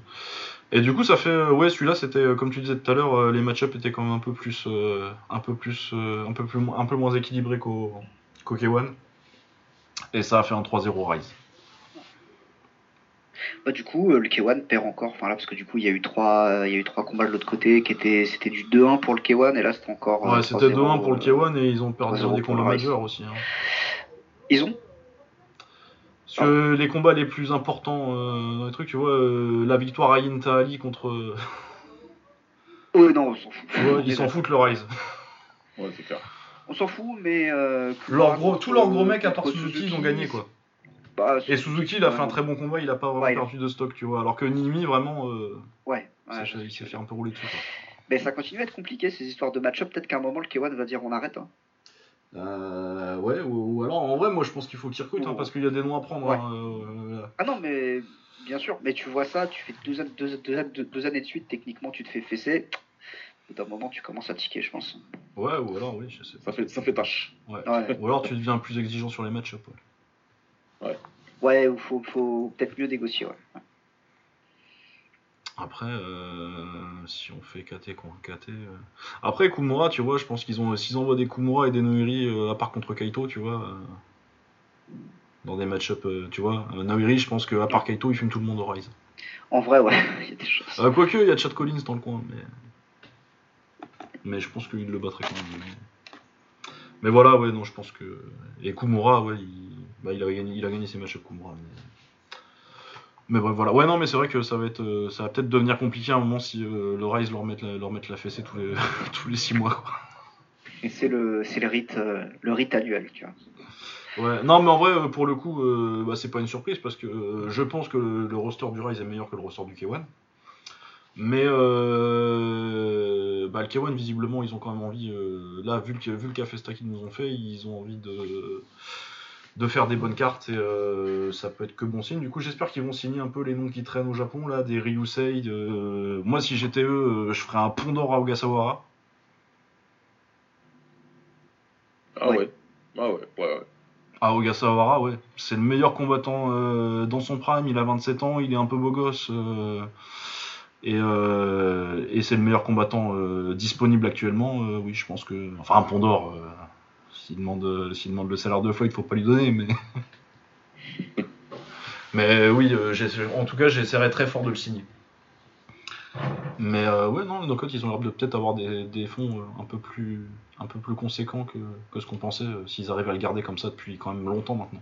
Et du coup, ça fait. Euh, ouais, celui-là, c'était, euh, comme tu disais tout à l'heure, euh, les match-up étaient quand même un peu plus. un peu plus. un, peu plus un peu moins équilibré qu'au, qu'au K1. Et ça a fait un 3-0 Rise. Bah, du coup, le K1 perd encore. Enfin, là, parce que du coup, il y a eu trois, il y a eu trois combats de l'autre côté qui étaient. C'était du 2-1 pour le K1 et là, c'était encore. Ouais, c'était 2-1 pour le K1 et ils ont perdu des combats majeurs aussi. Hein. Ils ont parce que les combats les plus importants euh, dans les trucs, tu vois, euh, la victoire à Inta Ali contre. Oh non, on s'en fout. ils s'en foutent le Rise. Ouais, c'est clair. On s'en fout, mais. Euh, leur gros, tous leurs gros mecs, à part Suzuki, ils ont gagné quoi. Bah, et Suzuki, il a fait un très bon combat, il a pas vraiment perdu de stock, tu vois. Alors que Nimi, vraiment. ouais, il s'est fait un peu rouler dessus quoi. Mais ça continue à être compliqué ces histoires de match-up. Peut-être qu'à un moment, le K1 va dire on arrête. Hein. Euh, ouais, ou, alors en vrai, moi je pense qu'il faut qu'il recrute hein, parce qu'il y a des noms à prendre. Hein, euh, ah non, mais bien sûr, mais tu vois ça, tu fais deux, deux, deux, années de suite, techniquement tu te fais fesser. D'un moment, tu commences à tiquer, je pense. Ouais, ou alors, oui, je sais. Ça fait, ça fait tâche. Ouais. ou alors tu deviens plus exigeant sur les matchs. Ouais. Ouais, ouais il faut, faut peut-être mieux négocier, ouais. Après, euh, si on fait KT contre KT. Euh. Après, Kumura, tu vois, je pense qu'ils ont. S'ils envoient des Kumura et des Noiri, euh, à part contre Kaito, tu vois. dans des match-up, tu vois. Noiri, je pense qu'à part Kaito, il fume tout le monde au Rise. En vrai, ouais, il y a des choses. quoique, il y a Chad Collins dans le coin, mais. Mais je pense qu'il le battrait quand même. Mais... voilà, ouais, non, je pense que. Et Kumura, ouais, il, bah, il, a, gagné, il a gagné ses matchs Kumura. Mais... Mais bref, voilà. Ouais, non, mais c'est vrai que ça va être, euh, ça va peut-être devenir compliqué à un moment si euh, le Rise leur met la, leur la fessée tous les, tous les six mois. C'est le, c'est le rite, euh, le rite annuel, tu vois. Ouais, non, mais en vrai, pour le coup, bah, c'est pas une surprise parce que je pense que le, roster du Rise est meilleur que le roster du K1. Mais bah, le K1, visiblement, ils ont quand même envie. là, vu le, vu le café qu'ils nous ont fait, ils ont envie de de faire des bonnes cartes et euh, ça peut être que bon signe. Du coup, j'espère qu'ils vont signer un peu les noms qui traînent au Japon, là, des Ryusei. Euh, moi, si j'étais eux, euh, je ferais un pont d'or à Ogasawara. Ah ouais. Ah ouais, ouais, ouais. À Ogasawara, ouais. C'est le meilleur combattant dans son prime. Il a 27 ans, il est un peu beau gosse. et, et c'est le meilleur combattant disponible actuellement. oui, je pense que. Enfin, un pont d'or s'il demande, demande le salaire deux fois, il ne faut pas lui donner, mais. mais oui, euh, en tout cas, j'essaierai très fort de le signer. Mais euh, ouais, non, nos codes, ils ont l'air de peut-être avoir des, fonds euh, un peu plus, un peu plus conséquents que, ce qu'on pensait, s'ils arrivent à le garder comme ça depuis quand même longtemps maintenant.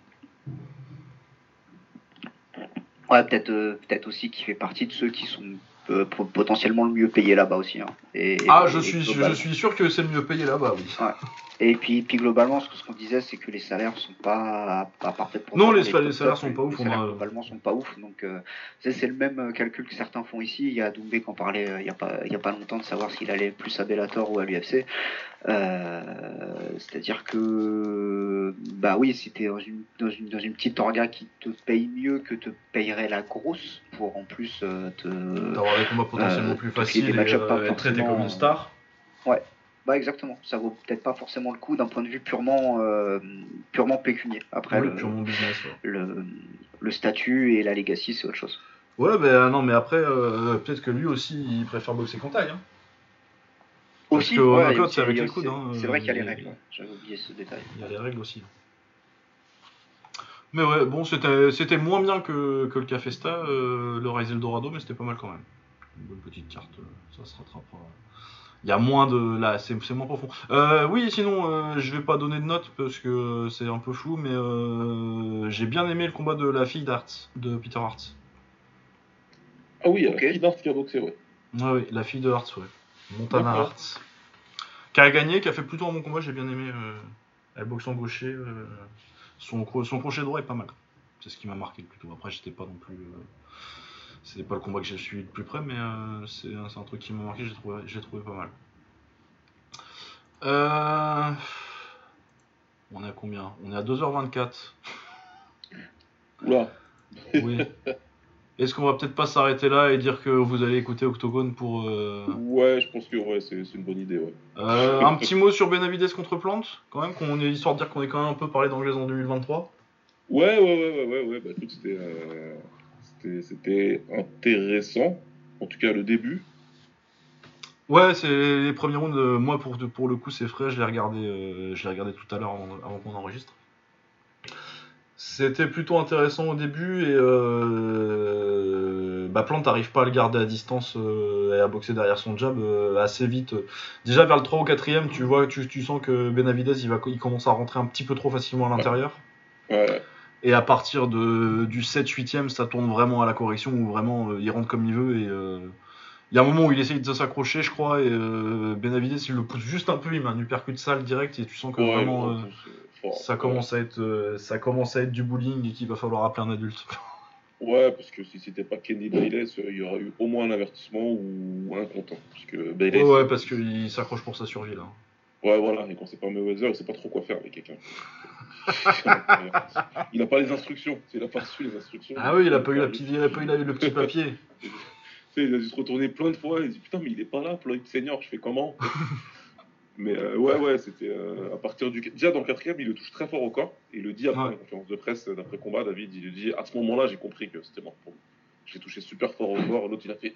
Ouais, peut-être peut-être aussi qui fait partie de ceux qui sont potentiellement le mieux payé là-bas aussi. Hein. Et, ah, je, suis, je suis sûr que c'est le mieux payé là-bas, oui. Et puis, puis globalement, ce qu'on disait, c'est que les salaires sont pas, pas parfaits pour Non, les, salaires sont pas ouf. Les salaires, globalement sont pas ouf. Donc, euh, c'est le même euh, calcul que certains font ici. Il y a Doumbé qui en parlait euh, il n'y a, pas, il y a pas longtemps de savoir s'il allait plus à Bellator ou à l'UFC. C'est-à-dire que, bah oui, si tu es dans une, dans, une, dans une petite orga qui te paye mieux que te payerait la grosse pour en plus te. D'avoir des combats potentiellement plus faciles et, être traité comme une star. Ouais, bah exactement, ça vaut peut-être pas forcément le coup d'un point de vue purement, euh, purement pécunier. Après, le, business, le, statut et la legacy, c'est autre chose. Ouais, ben non, mais après, euh, peut-être que lui aussi, il préfère boxer qu'en taille. Hein. Aussi, que c'est avec les coudes. Hein, c'est vrai qu'il y a les règles, j'avais oublié ce détail. Il y a les règles aussi. Mais ouais, bon, c'était moins bien que, que le Cafesta, euh, le Rise Eldorado, mais c'était pas mal quand même. Une bonne petite carte, ça se rattrapera. Il y a moins de. Là, c'est moins profond. Euh, oui, sinon, euh, je vais pas donner de notes parce que c'est un peu flou, mais euh, j'ai bien aimé le combat de la fille d'Arts, de Peter Hart. Ah oui, la fille d'Arts qui a boxé, ouais. Ouais, oui, la fille de Hart, ouais. Montana Hart. Qui a gagné, qui a fait plutôt un bon combat, j'ai bien aimé. elle boxe en gaucher. son, son crochet droit est pas mal. C'est ce qui m'a marqué plutôt. Après, j'étais pas non plus. C'est pas le combat que j'ai suivi de plus près, mais euh, c'est un, truc qui m'a marqué, j'ai trouvé, trouvé pas mal. Euh, on est à combien? On est à 2h24. Oula Oui. Est-ce qu'on va peut-être pas s'arrêter là et dire que vous allez écouter Octogone pour. Euh, ouais, je pense que ouais, c'est une bonne idée. Ouais. un petit mot sur Benavides contre Plante, quand même, qu'on est histoire de dire qu'on est quand même un peu parlé d'anglaise en 2023. Ouais, ouais, ouais, ouais, ouais, ouais. Bah, c'était c'était intéressant, en tout cas le début. Ouais, c'est les premiers rounds. Euh, moi, pour, pour le coup, c'est frais. Je l'ai regardé, euh, je regardé tout à l'heure avant, qu'on enregistre. C'était plutôt intéressant au début et euh, bah, Plante n'arrive pas à le garder à distance et à boxer derrière son jab assez vite. Déjà vers le 3 ou 4ème, tu vois, tu, tu sens que Benavidez il, va, il commence à rentrer un petit peu trop facilement à l'intérieur. Ouais. Et à partir de, du 7-8ème, ça tourne vraiment à la correction où vraiment euh, il rentre comme il veut. Et euh, il y a un moment où il essaye de s'accrocher, je crois, et euh, Benavides, il le pousse juste un peu, il met un uppercut sale direct, et tu sens que vraiment ça, commence à être, ça commence à être du bullying et qu'il va falloir appeler un adulte. Ouais, parce que si c'était pas Kenny Bayless, il y aurait eu au moins un avertissement ou un content. Parce que Bayless, ouais, parce qu'il s'accroche pour sa survie là. Ouais, voilà, et quand c'est pas Mayweather, il sait pas trop quoi faire avec quelqu'un il n'a pas les instructions. Il n'a pas reçu les instructions. Ah oui, il n'a pas eu, la petite, il a pas eu le petit papier. il a dû se retourner plein de fois. Il dit Putain, mais il est pas là, Floyd Senior, je fais comment? Mais euh, ouais, ouais, c'était euh, à partir du. Déjà dans le quatrième, il le touche très fort au corps. Et il le dit après en conférence de presse d'après combat. David, il le dit À ce moment-là, j'ai compris que c'était mort pour lui. Je l'ai touché super fort au corps. L'autre, il a fait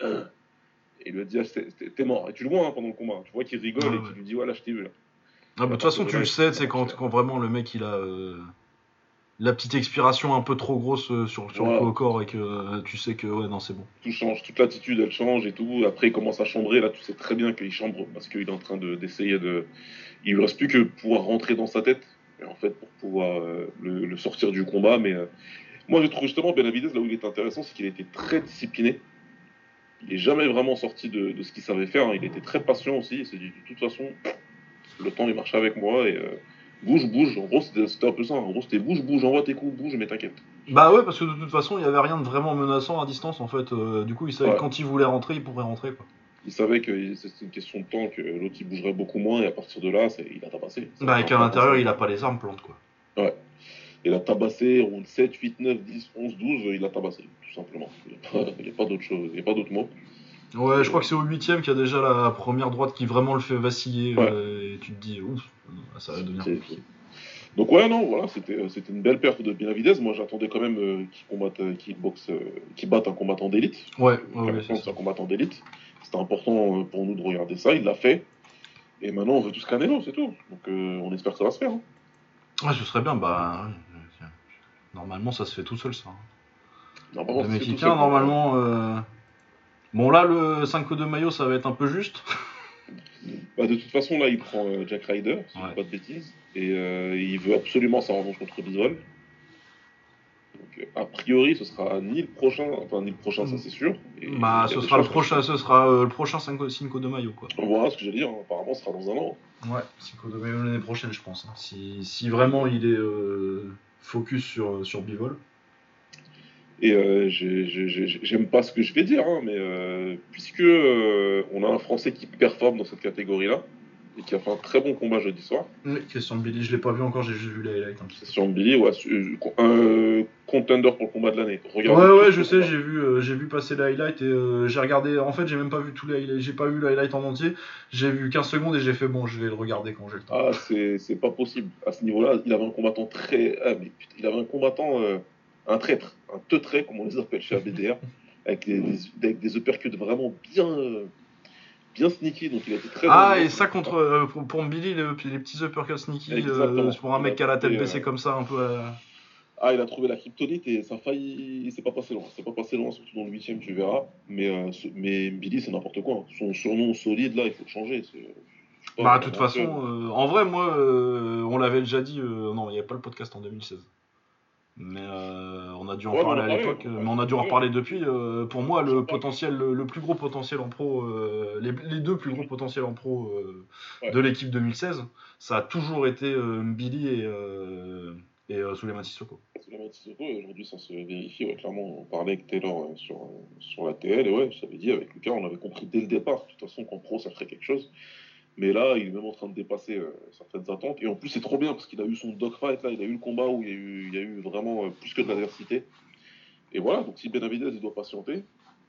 Et il lui a dit ah, T'es mort. Et tu le vois hein, pendant le combat. Tu vois qu'il rigole et qu'il lui dit Voilà, je t'ai vu là. Ah, bah, de toute façon, tu le sais, c'est quand, quand, vraiment le mec il a euh, la petite expiration un peu trop grosse euh, sur, sur le corps et que euh, tu sais que ouais, non, c'est bon. Tout change, toute l'attitude elle change et tout. Après, il commence à chambrer. Là, tu sais très bien qu'il chambre parce qu'il est en train d'essayer de, Il lui reste plus que pouvoir rentrer dans sa tête, en fait, pour pouvoir le, sortir du combat. Mais moi, je trouve justement Benavidez, là où il est intéressant, c'est qu'il a été très discipliné. Il n'est jamais vraiment sorti de, de ce qu'il savait faire. Hein. Il était très patient aussi. Il s'est dit, de toute façon, le temps il marche avec moi et euh, bouge, bouge. En gros, c'était un peu ça. En gros, c'était bouge, bouge, envoie tes coups, bouge, mais t'inquiète. Bah ouais, parce que de toute façon, il n'y avait rien de vraiment menaçant à distance en fait. Euh, du coup, il savait que quand il voulait rentrer, il pourrait rentrer. Quoi. Il savait que c'était une question de temps, que l'autre il bougerait beaucoup moins et à partir de là, il a tabassé. Bah, et qu'à l'intérieur, il a pas les armes plantes quoi. Ouais. Il a tabassé, round 7, 8, 9, 10, 11, 12, il a tabassé, tout simplement. Il n'y a pas, d'autre chose, il n'y a pas d'autre mot. Ouais, je crois que c'est au huitième qu'il y a déjà la première droite qui vraiment le fait vaciller. Euh, et tu te dis, ouf, ça va devenir compliqué. Donc ouais, non, voilà, c'était, euh, c'était une belle perte de Benavidez. Moi, j'attendais quand même euh, qu'il combatte, qu'il boxe, qu'il batte un combattant d'élite. Ouais, ouais, c'est un combattant d'élite. C'était important pour nous de regarder ça. Il l'a fait. Et maintenant, on veut tous Canelo, c'est tout. Donc on espère que ça va se faire. Hein. Ouais, ce serait bien. Bah, normalement, ça se fait tout seul, ça. Normalement, le Mexicain, normalement. Bon, là, le 5 de maillot, ça va être un peu juste. Bah, de toute façon, là, il prend euh, Jack Ryder, si pas de bêtises, et euh, il veut absolument sa revanche contre Biswell. Donc, a priori, ce sera ni le prochain, enfin, ni le prochain, ça c'est sûr. bah, ce sera, le prochain, ce sera le prochain Cinco de Mayo, quoi. Voilà ce que j'allais dire, hein. apparemment, ce sera dans un an. Ouais, Cinco de Mayo l'année prochaine, je pense. Hein. Si, si, vraiment il est euh, focus sur, sur Bivol. Et euh, j'aime pas ce que je vais dire, hein, mais euh, puisque euh, on a un Français qui performe dans cette catégorie-là, et qui a fait un très bon combat jeudi soir. Oui, Christian Billy, je l'ai pas vu encore, j'ai juste vu les highlights. Christian Billy, ouais, un contender pour le combat de l'année. Ouais, ouais, je sais, j'ai vu, j'ai vu passer les highlights et j'ai regardé. En fait, j'ai même pas vu tous les highlights, j'ai pas vu le highlight en entier. J'ai vu 15 secondes et j'ai fait bon, je vais le regarder quand j'ai le temps. Ah, c'est pas possible. À ce niveau-là, il avait un combattant très. Ah, mais putain, il avait un combattant un traître, un teutré, comme on les appelle chez ABDR, avec des, des, des uppercuts vraiment bien, bien sneaky. Donc il a été très. Ah, et ça contre euh, pour, pour Billy, les, les, petits uppercuts sneaky, euh, pour un mec qui a la tête baissée euh, comme ça, un peu. Ah, il a trouvé la kryptonite et ça a failli. C'est pas passé loin. C'est pas passé loin, surtout dans le 8 tu verras. Mais, mais Billy, c'est n'importe quoi. Son surnom solide, là, il faut le changer. Bah, de toute façon, en vrai, moi, on l'avait déjà dit. non, il n'y avait pas le podcast en 2016. Mais euh, on a dû en parler à l'époque, mais on a dû en reparler depuis. Euh, pour moi, le potentiel, le, plus gros potentiel en pro, euh, les, deux plus gros potentiels en pro de l'équipe 2016, ça a toujours été Billy et, et Suleiman Sissoko. Suleiman Sissoko, aujourd'hui ça se vérifie, clairement, on parlait avec Taylor sur, sur la TL, et ouais, je t'avais dit, avec Lucas, on avait compris dès le départ, de toute façon, qu'en pro ça ferait quelque chose. Mais là, il est même en train de dépasser euh, certaines attentes. Et en plus, c'est trop bien parce qu'il a eu son dogfight, là, il a eu le combat où il y a eu, il y a eu vraiment euh, plus que de l'adversité. Et voilà, donc si Benavidez il doit patienter,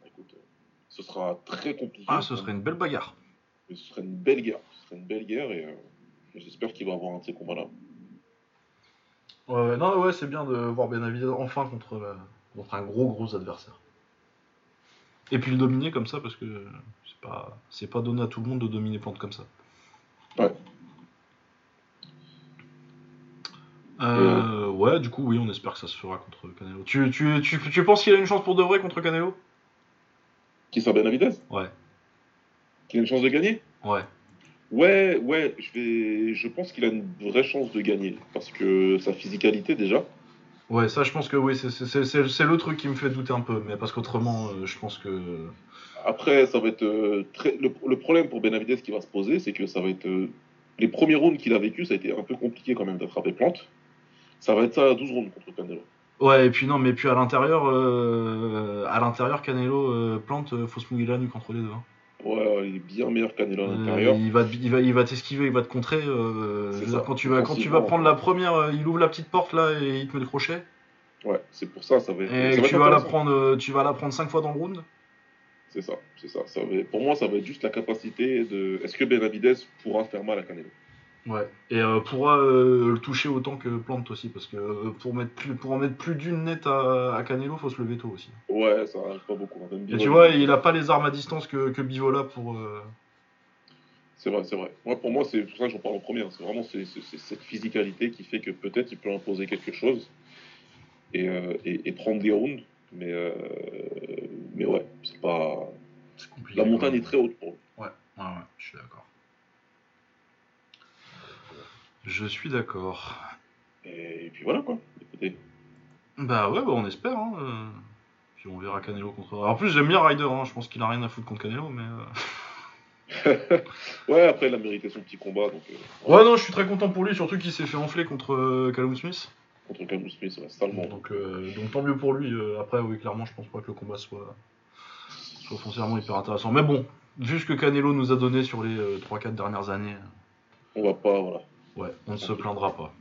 écoute, euh, ce sera très compliqué. Ah, ce serait une belle bagarre. ce serait une belle guerre. Ce serait une belle guerre et j'espère qu'il va avoir un de ces combats-là. non, ouais, c'est bien de voir Benavidez enfin contre, contre un gros, gros adversaire. Et puis le dominer comme ça parce que c'est pas, c'est pas donné à tout le monde de dominer Plante comme ça. Ouais. Euh, ouais, du coup, oui, on espère que ça se fera contre Canelo. Tu, tu, tu, tu penses qu'il a une chance pour de vrai contre Canelo? Qui sort Benavidez Ouais. Qu'il a une chance de gagner? Ouais. Ouais, ouais, je, vais... je pense qu'il a une vraie chance de gagner. Parce que sa physicalité, déjà. Ouais, ça, je pense que oui, c'est le truc qui me fait douter un peu. Mais parce qu'autrement, euh, je pense que. Après, ça va être euh, très... le, problème pour Benavides qui va se poser, c'est que ça va être euh, les premiers rounds qu'il a vécu, ça a été un peu compliqué quand même d'attraper Plante. Ça va être ça à 12 rounds contre Canelo. Ouais, et puis non, mais puis à l'intérieur, euh, à l'intérieur, Canelo Plante, faut se mouiller la nuque contre les deux. Hein. Ouais, il est bien meilleur Canelo à l'intérieur. il va, il va, il va t'esquiver, il va te contrer. quand tu vas, quand tu vas prendre la première, il ouvre la petite porte là et il te met le crochet. Ouais, c'est pour ça, ça va. Et tu, vas la prendre, tu vas la prendre 5 fois dans le round. C'est ça, c'est ça. pour moi, ça va être juste la capacité de. Est-ce que Benavides pourra faire mal à Canelo? Ouais, et euh, pourra euh, le toucher autant que Plante aussi, parce que euh, pour, mettre plus, pour en mettre plus d'une nette à, à, Canelo, faut se lever tôt aussi. Ouais, ça arrive pas beaucoup. et tu vois, il a pas les armes à distance que, que Bivola pour. C'est vrai, c'est vrai. Moi, pour moi, c'est pour ça que j'en parle en premier. Hein. C'est vraiment cette physicalité qui fait que peut-être il peut imposer quelque chose et, et, et prendre des rounds mais, mais ouais, c'est pas. La montagne est très haute pour lui. Ouais, ouais, ouais, je suis d'accord. Je suis d'accord. Et, puis voilà quoi, écoutez. Bah ouais, bah on espère. Hein. Euh. Puis on verra Canelo contre. en plus, j'aime bien Ryder, hein. je pense qu'il a rien à foutre contre Canelo, mais. Euh. ouais, après, il a mérité son petit combat. Donc, ouais. non, je suis très content pour lui, surtout qu'il s'est fait enfler contre Callum Smith contre Callum Smith, salement. Donc, euh, donc tant mieux pour lui. Euh, après, oui, clairement, je pense pas que le combat soit, soit foncièrement hyper intéressant. Mais bon, vu ce que Canelo nous a donné sur les 3-4 euh, dernières années. On va pas, voilà. Ouais, on ne se plaindra pas.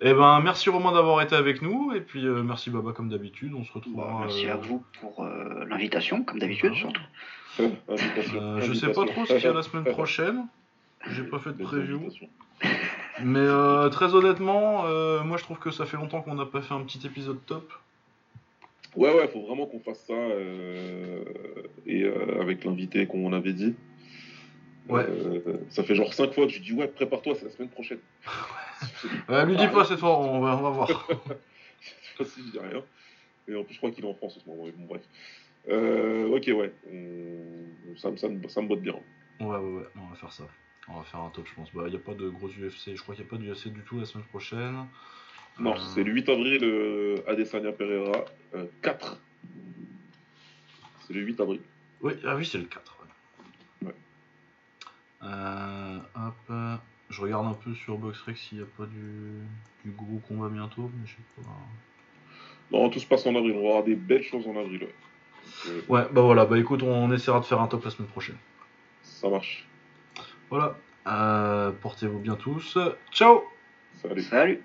Eh ben, merci Romain d'avoir été avec nous, et puis merci Baba comme d'habitude, on se retrouvera. Bah, merci à vous pour l'invitation, comme d'habitude surtout. je sais pas trop ce qu'il y a la semaine prochaine, j'ai pas fait de preview. Mais euh, très honnêtement, euh, moi je trouve que ça fait longtemps qu'on n'a pas fait un petit épisode top. Ouais, ouais, faut vraiment qu'on fasse ça euh, et avec l'invité qu'on avait dit. Ouais. ça fait genre 5 fois que je dis ouais, prépare-toi, c'est la semaine prochaine. ouais, lui dis pas cette fois, on va, on va voir. cette fois-ci, je dis rien. Et en plus, je crois qu'il est en France en ce moment. Bon, bref. ok, ouais. Ça, ça, ça, me botte bien. Ouais, ouais, ouais, on va faire ça. On va faire un top, je pense. Bah, il n'y a pas de gros UFC. Je crois qu'il n'y a pas de UFC du tout la semaine prochaine. Non, c'est le 8 avril, Adesanya Pereira, 4. C'est le 8 avril. Oui, ah oui, c'est le 4. hop, je regarde un peu sur BoxRec s'il n'y a pas du, du, gros combat bientôt, mais je sais pas. Non, tout se passe en avril, on va avoir des belles choses en avril. Ouais, bah voilà, bah écoute, on essaiera de faire un top la semaine prochaine. Ça marche. Voilà, euh, portez-vous bien tous. Ciao Salut. Salut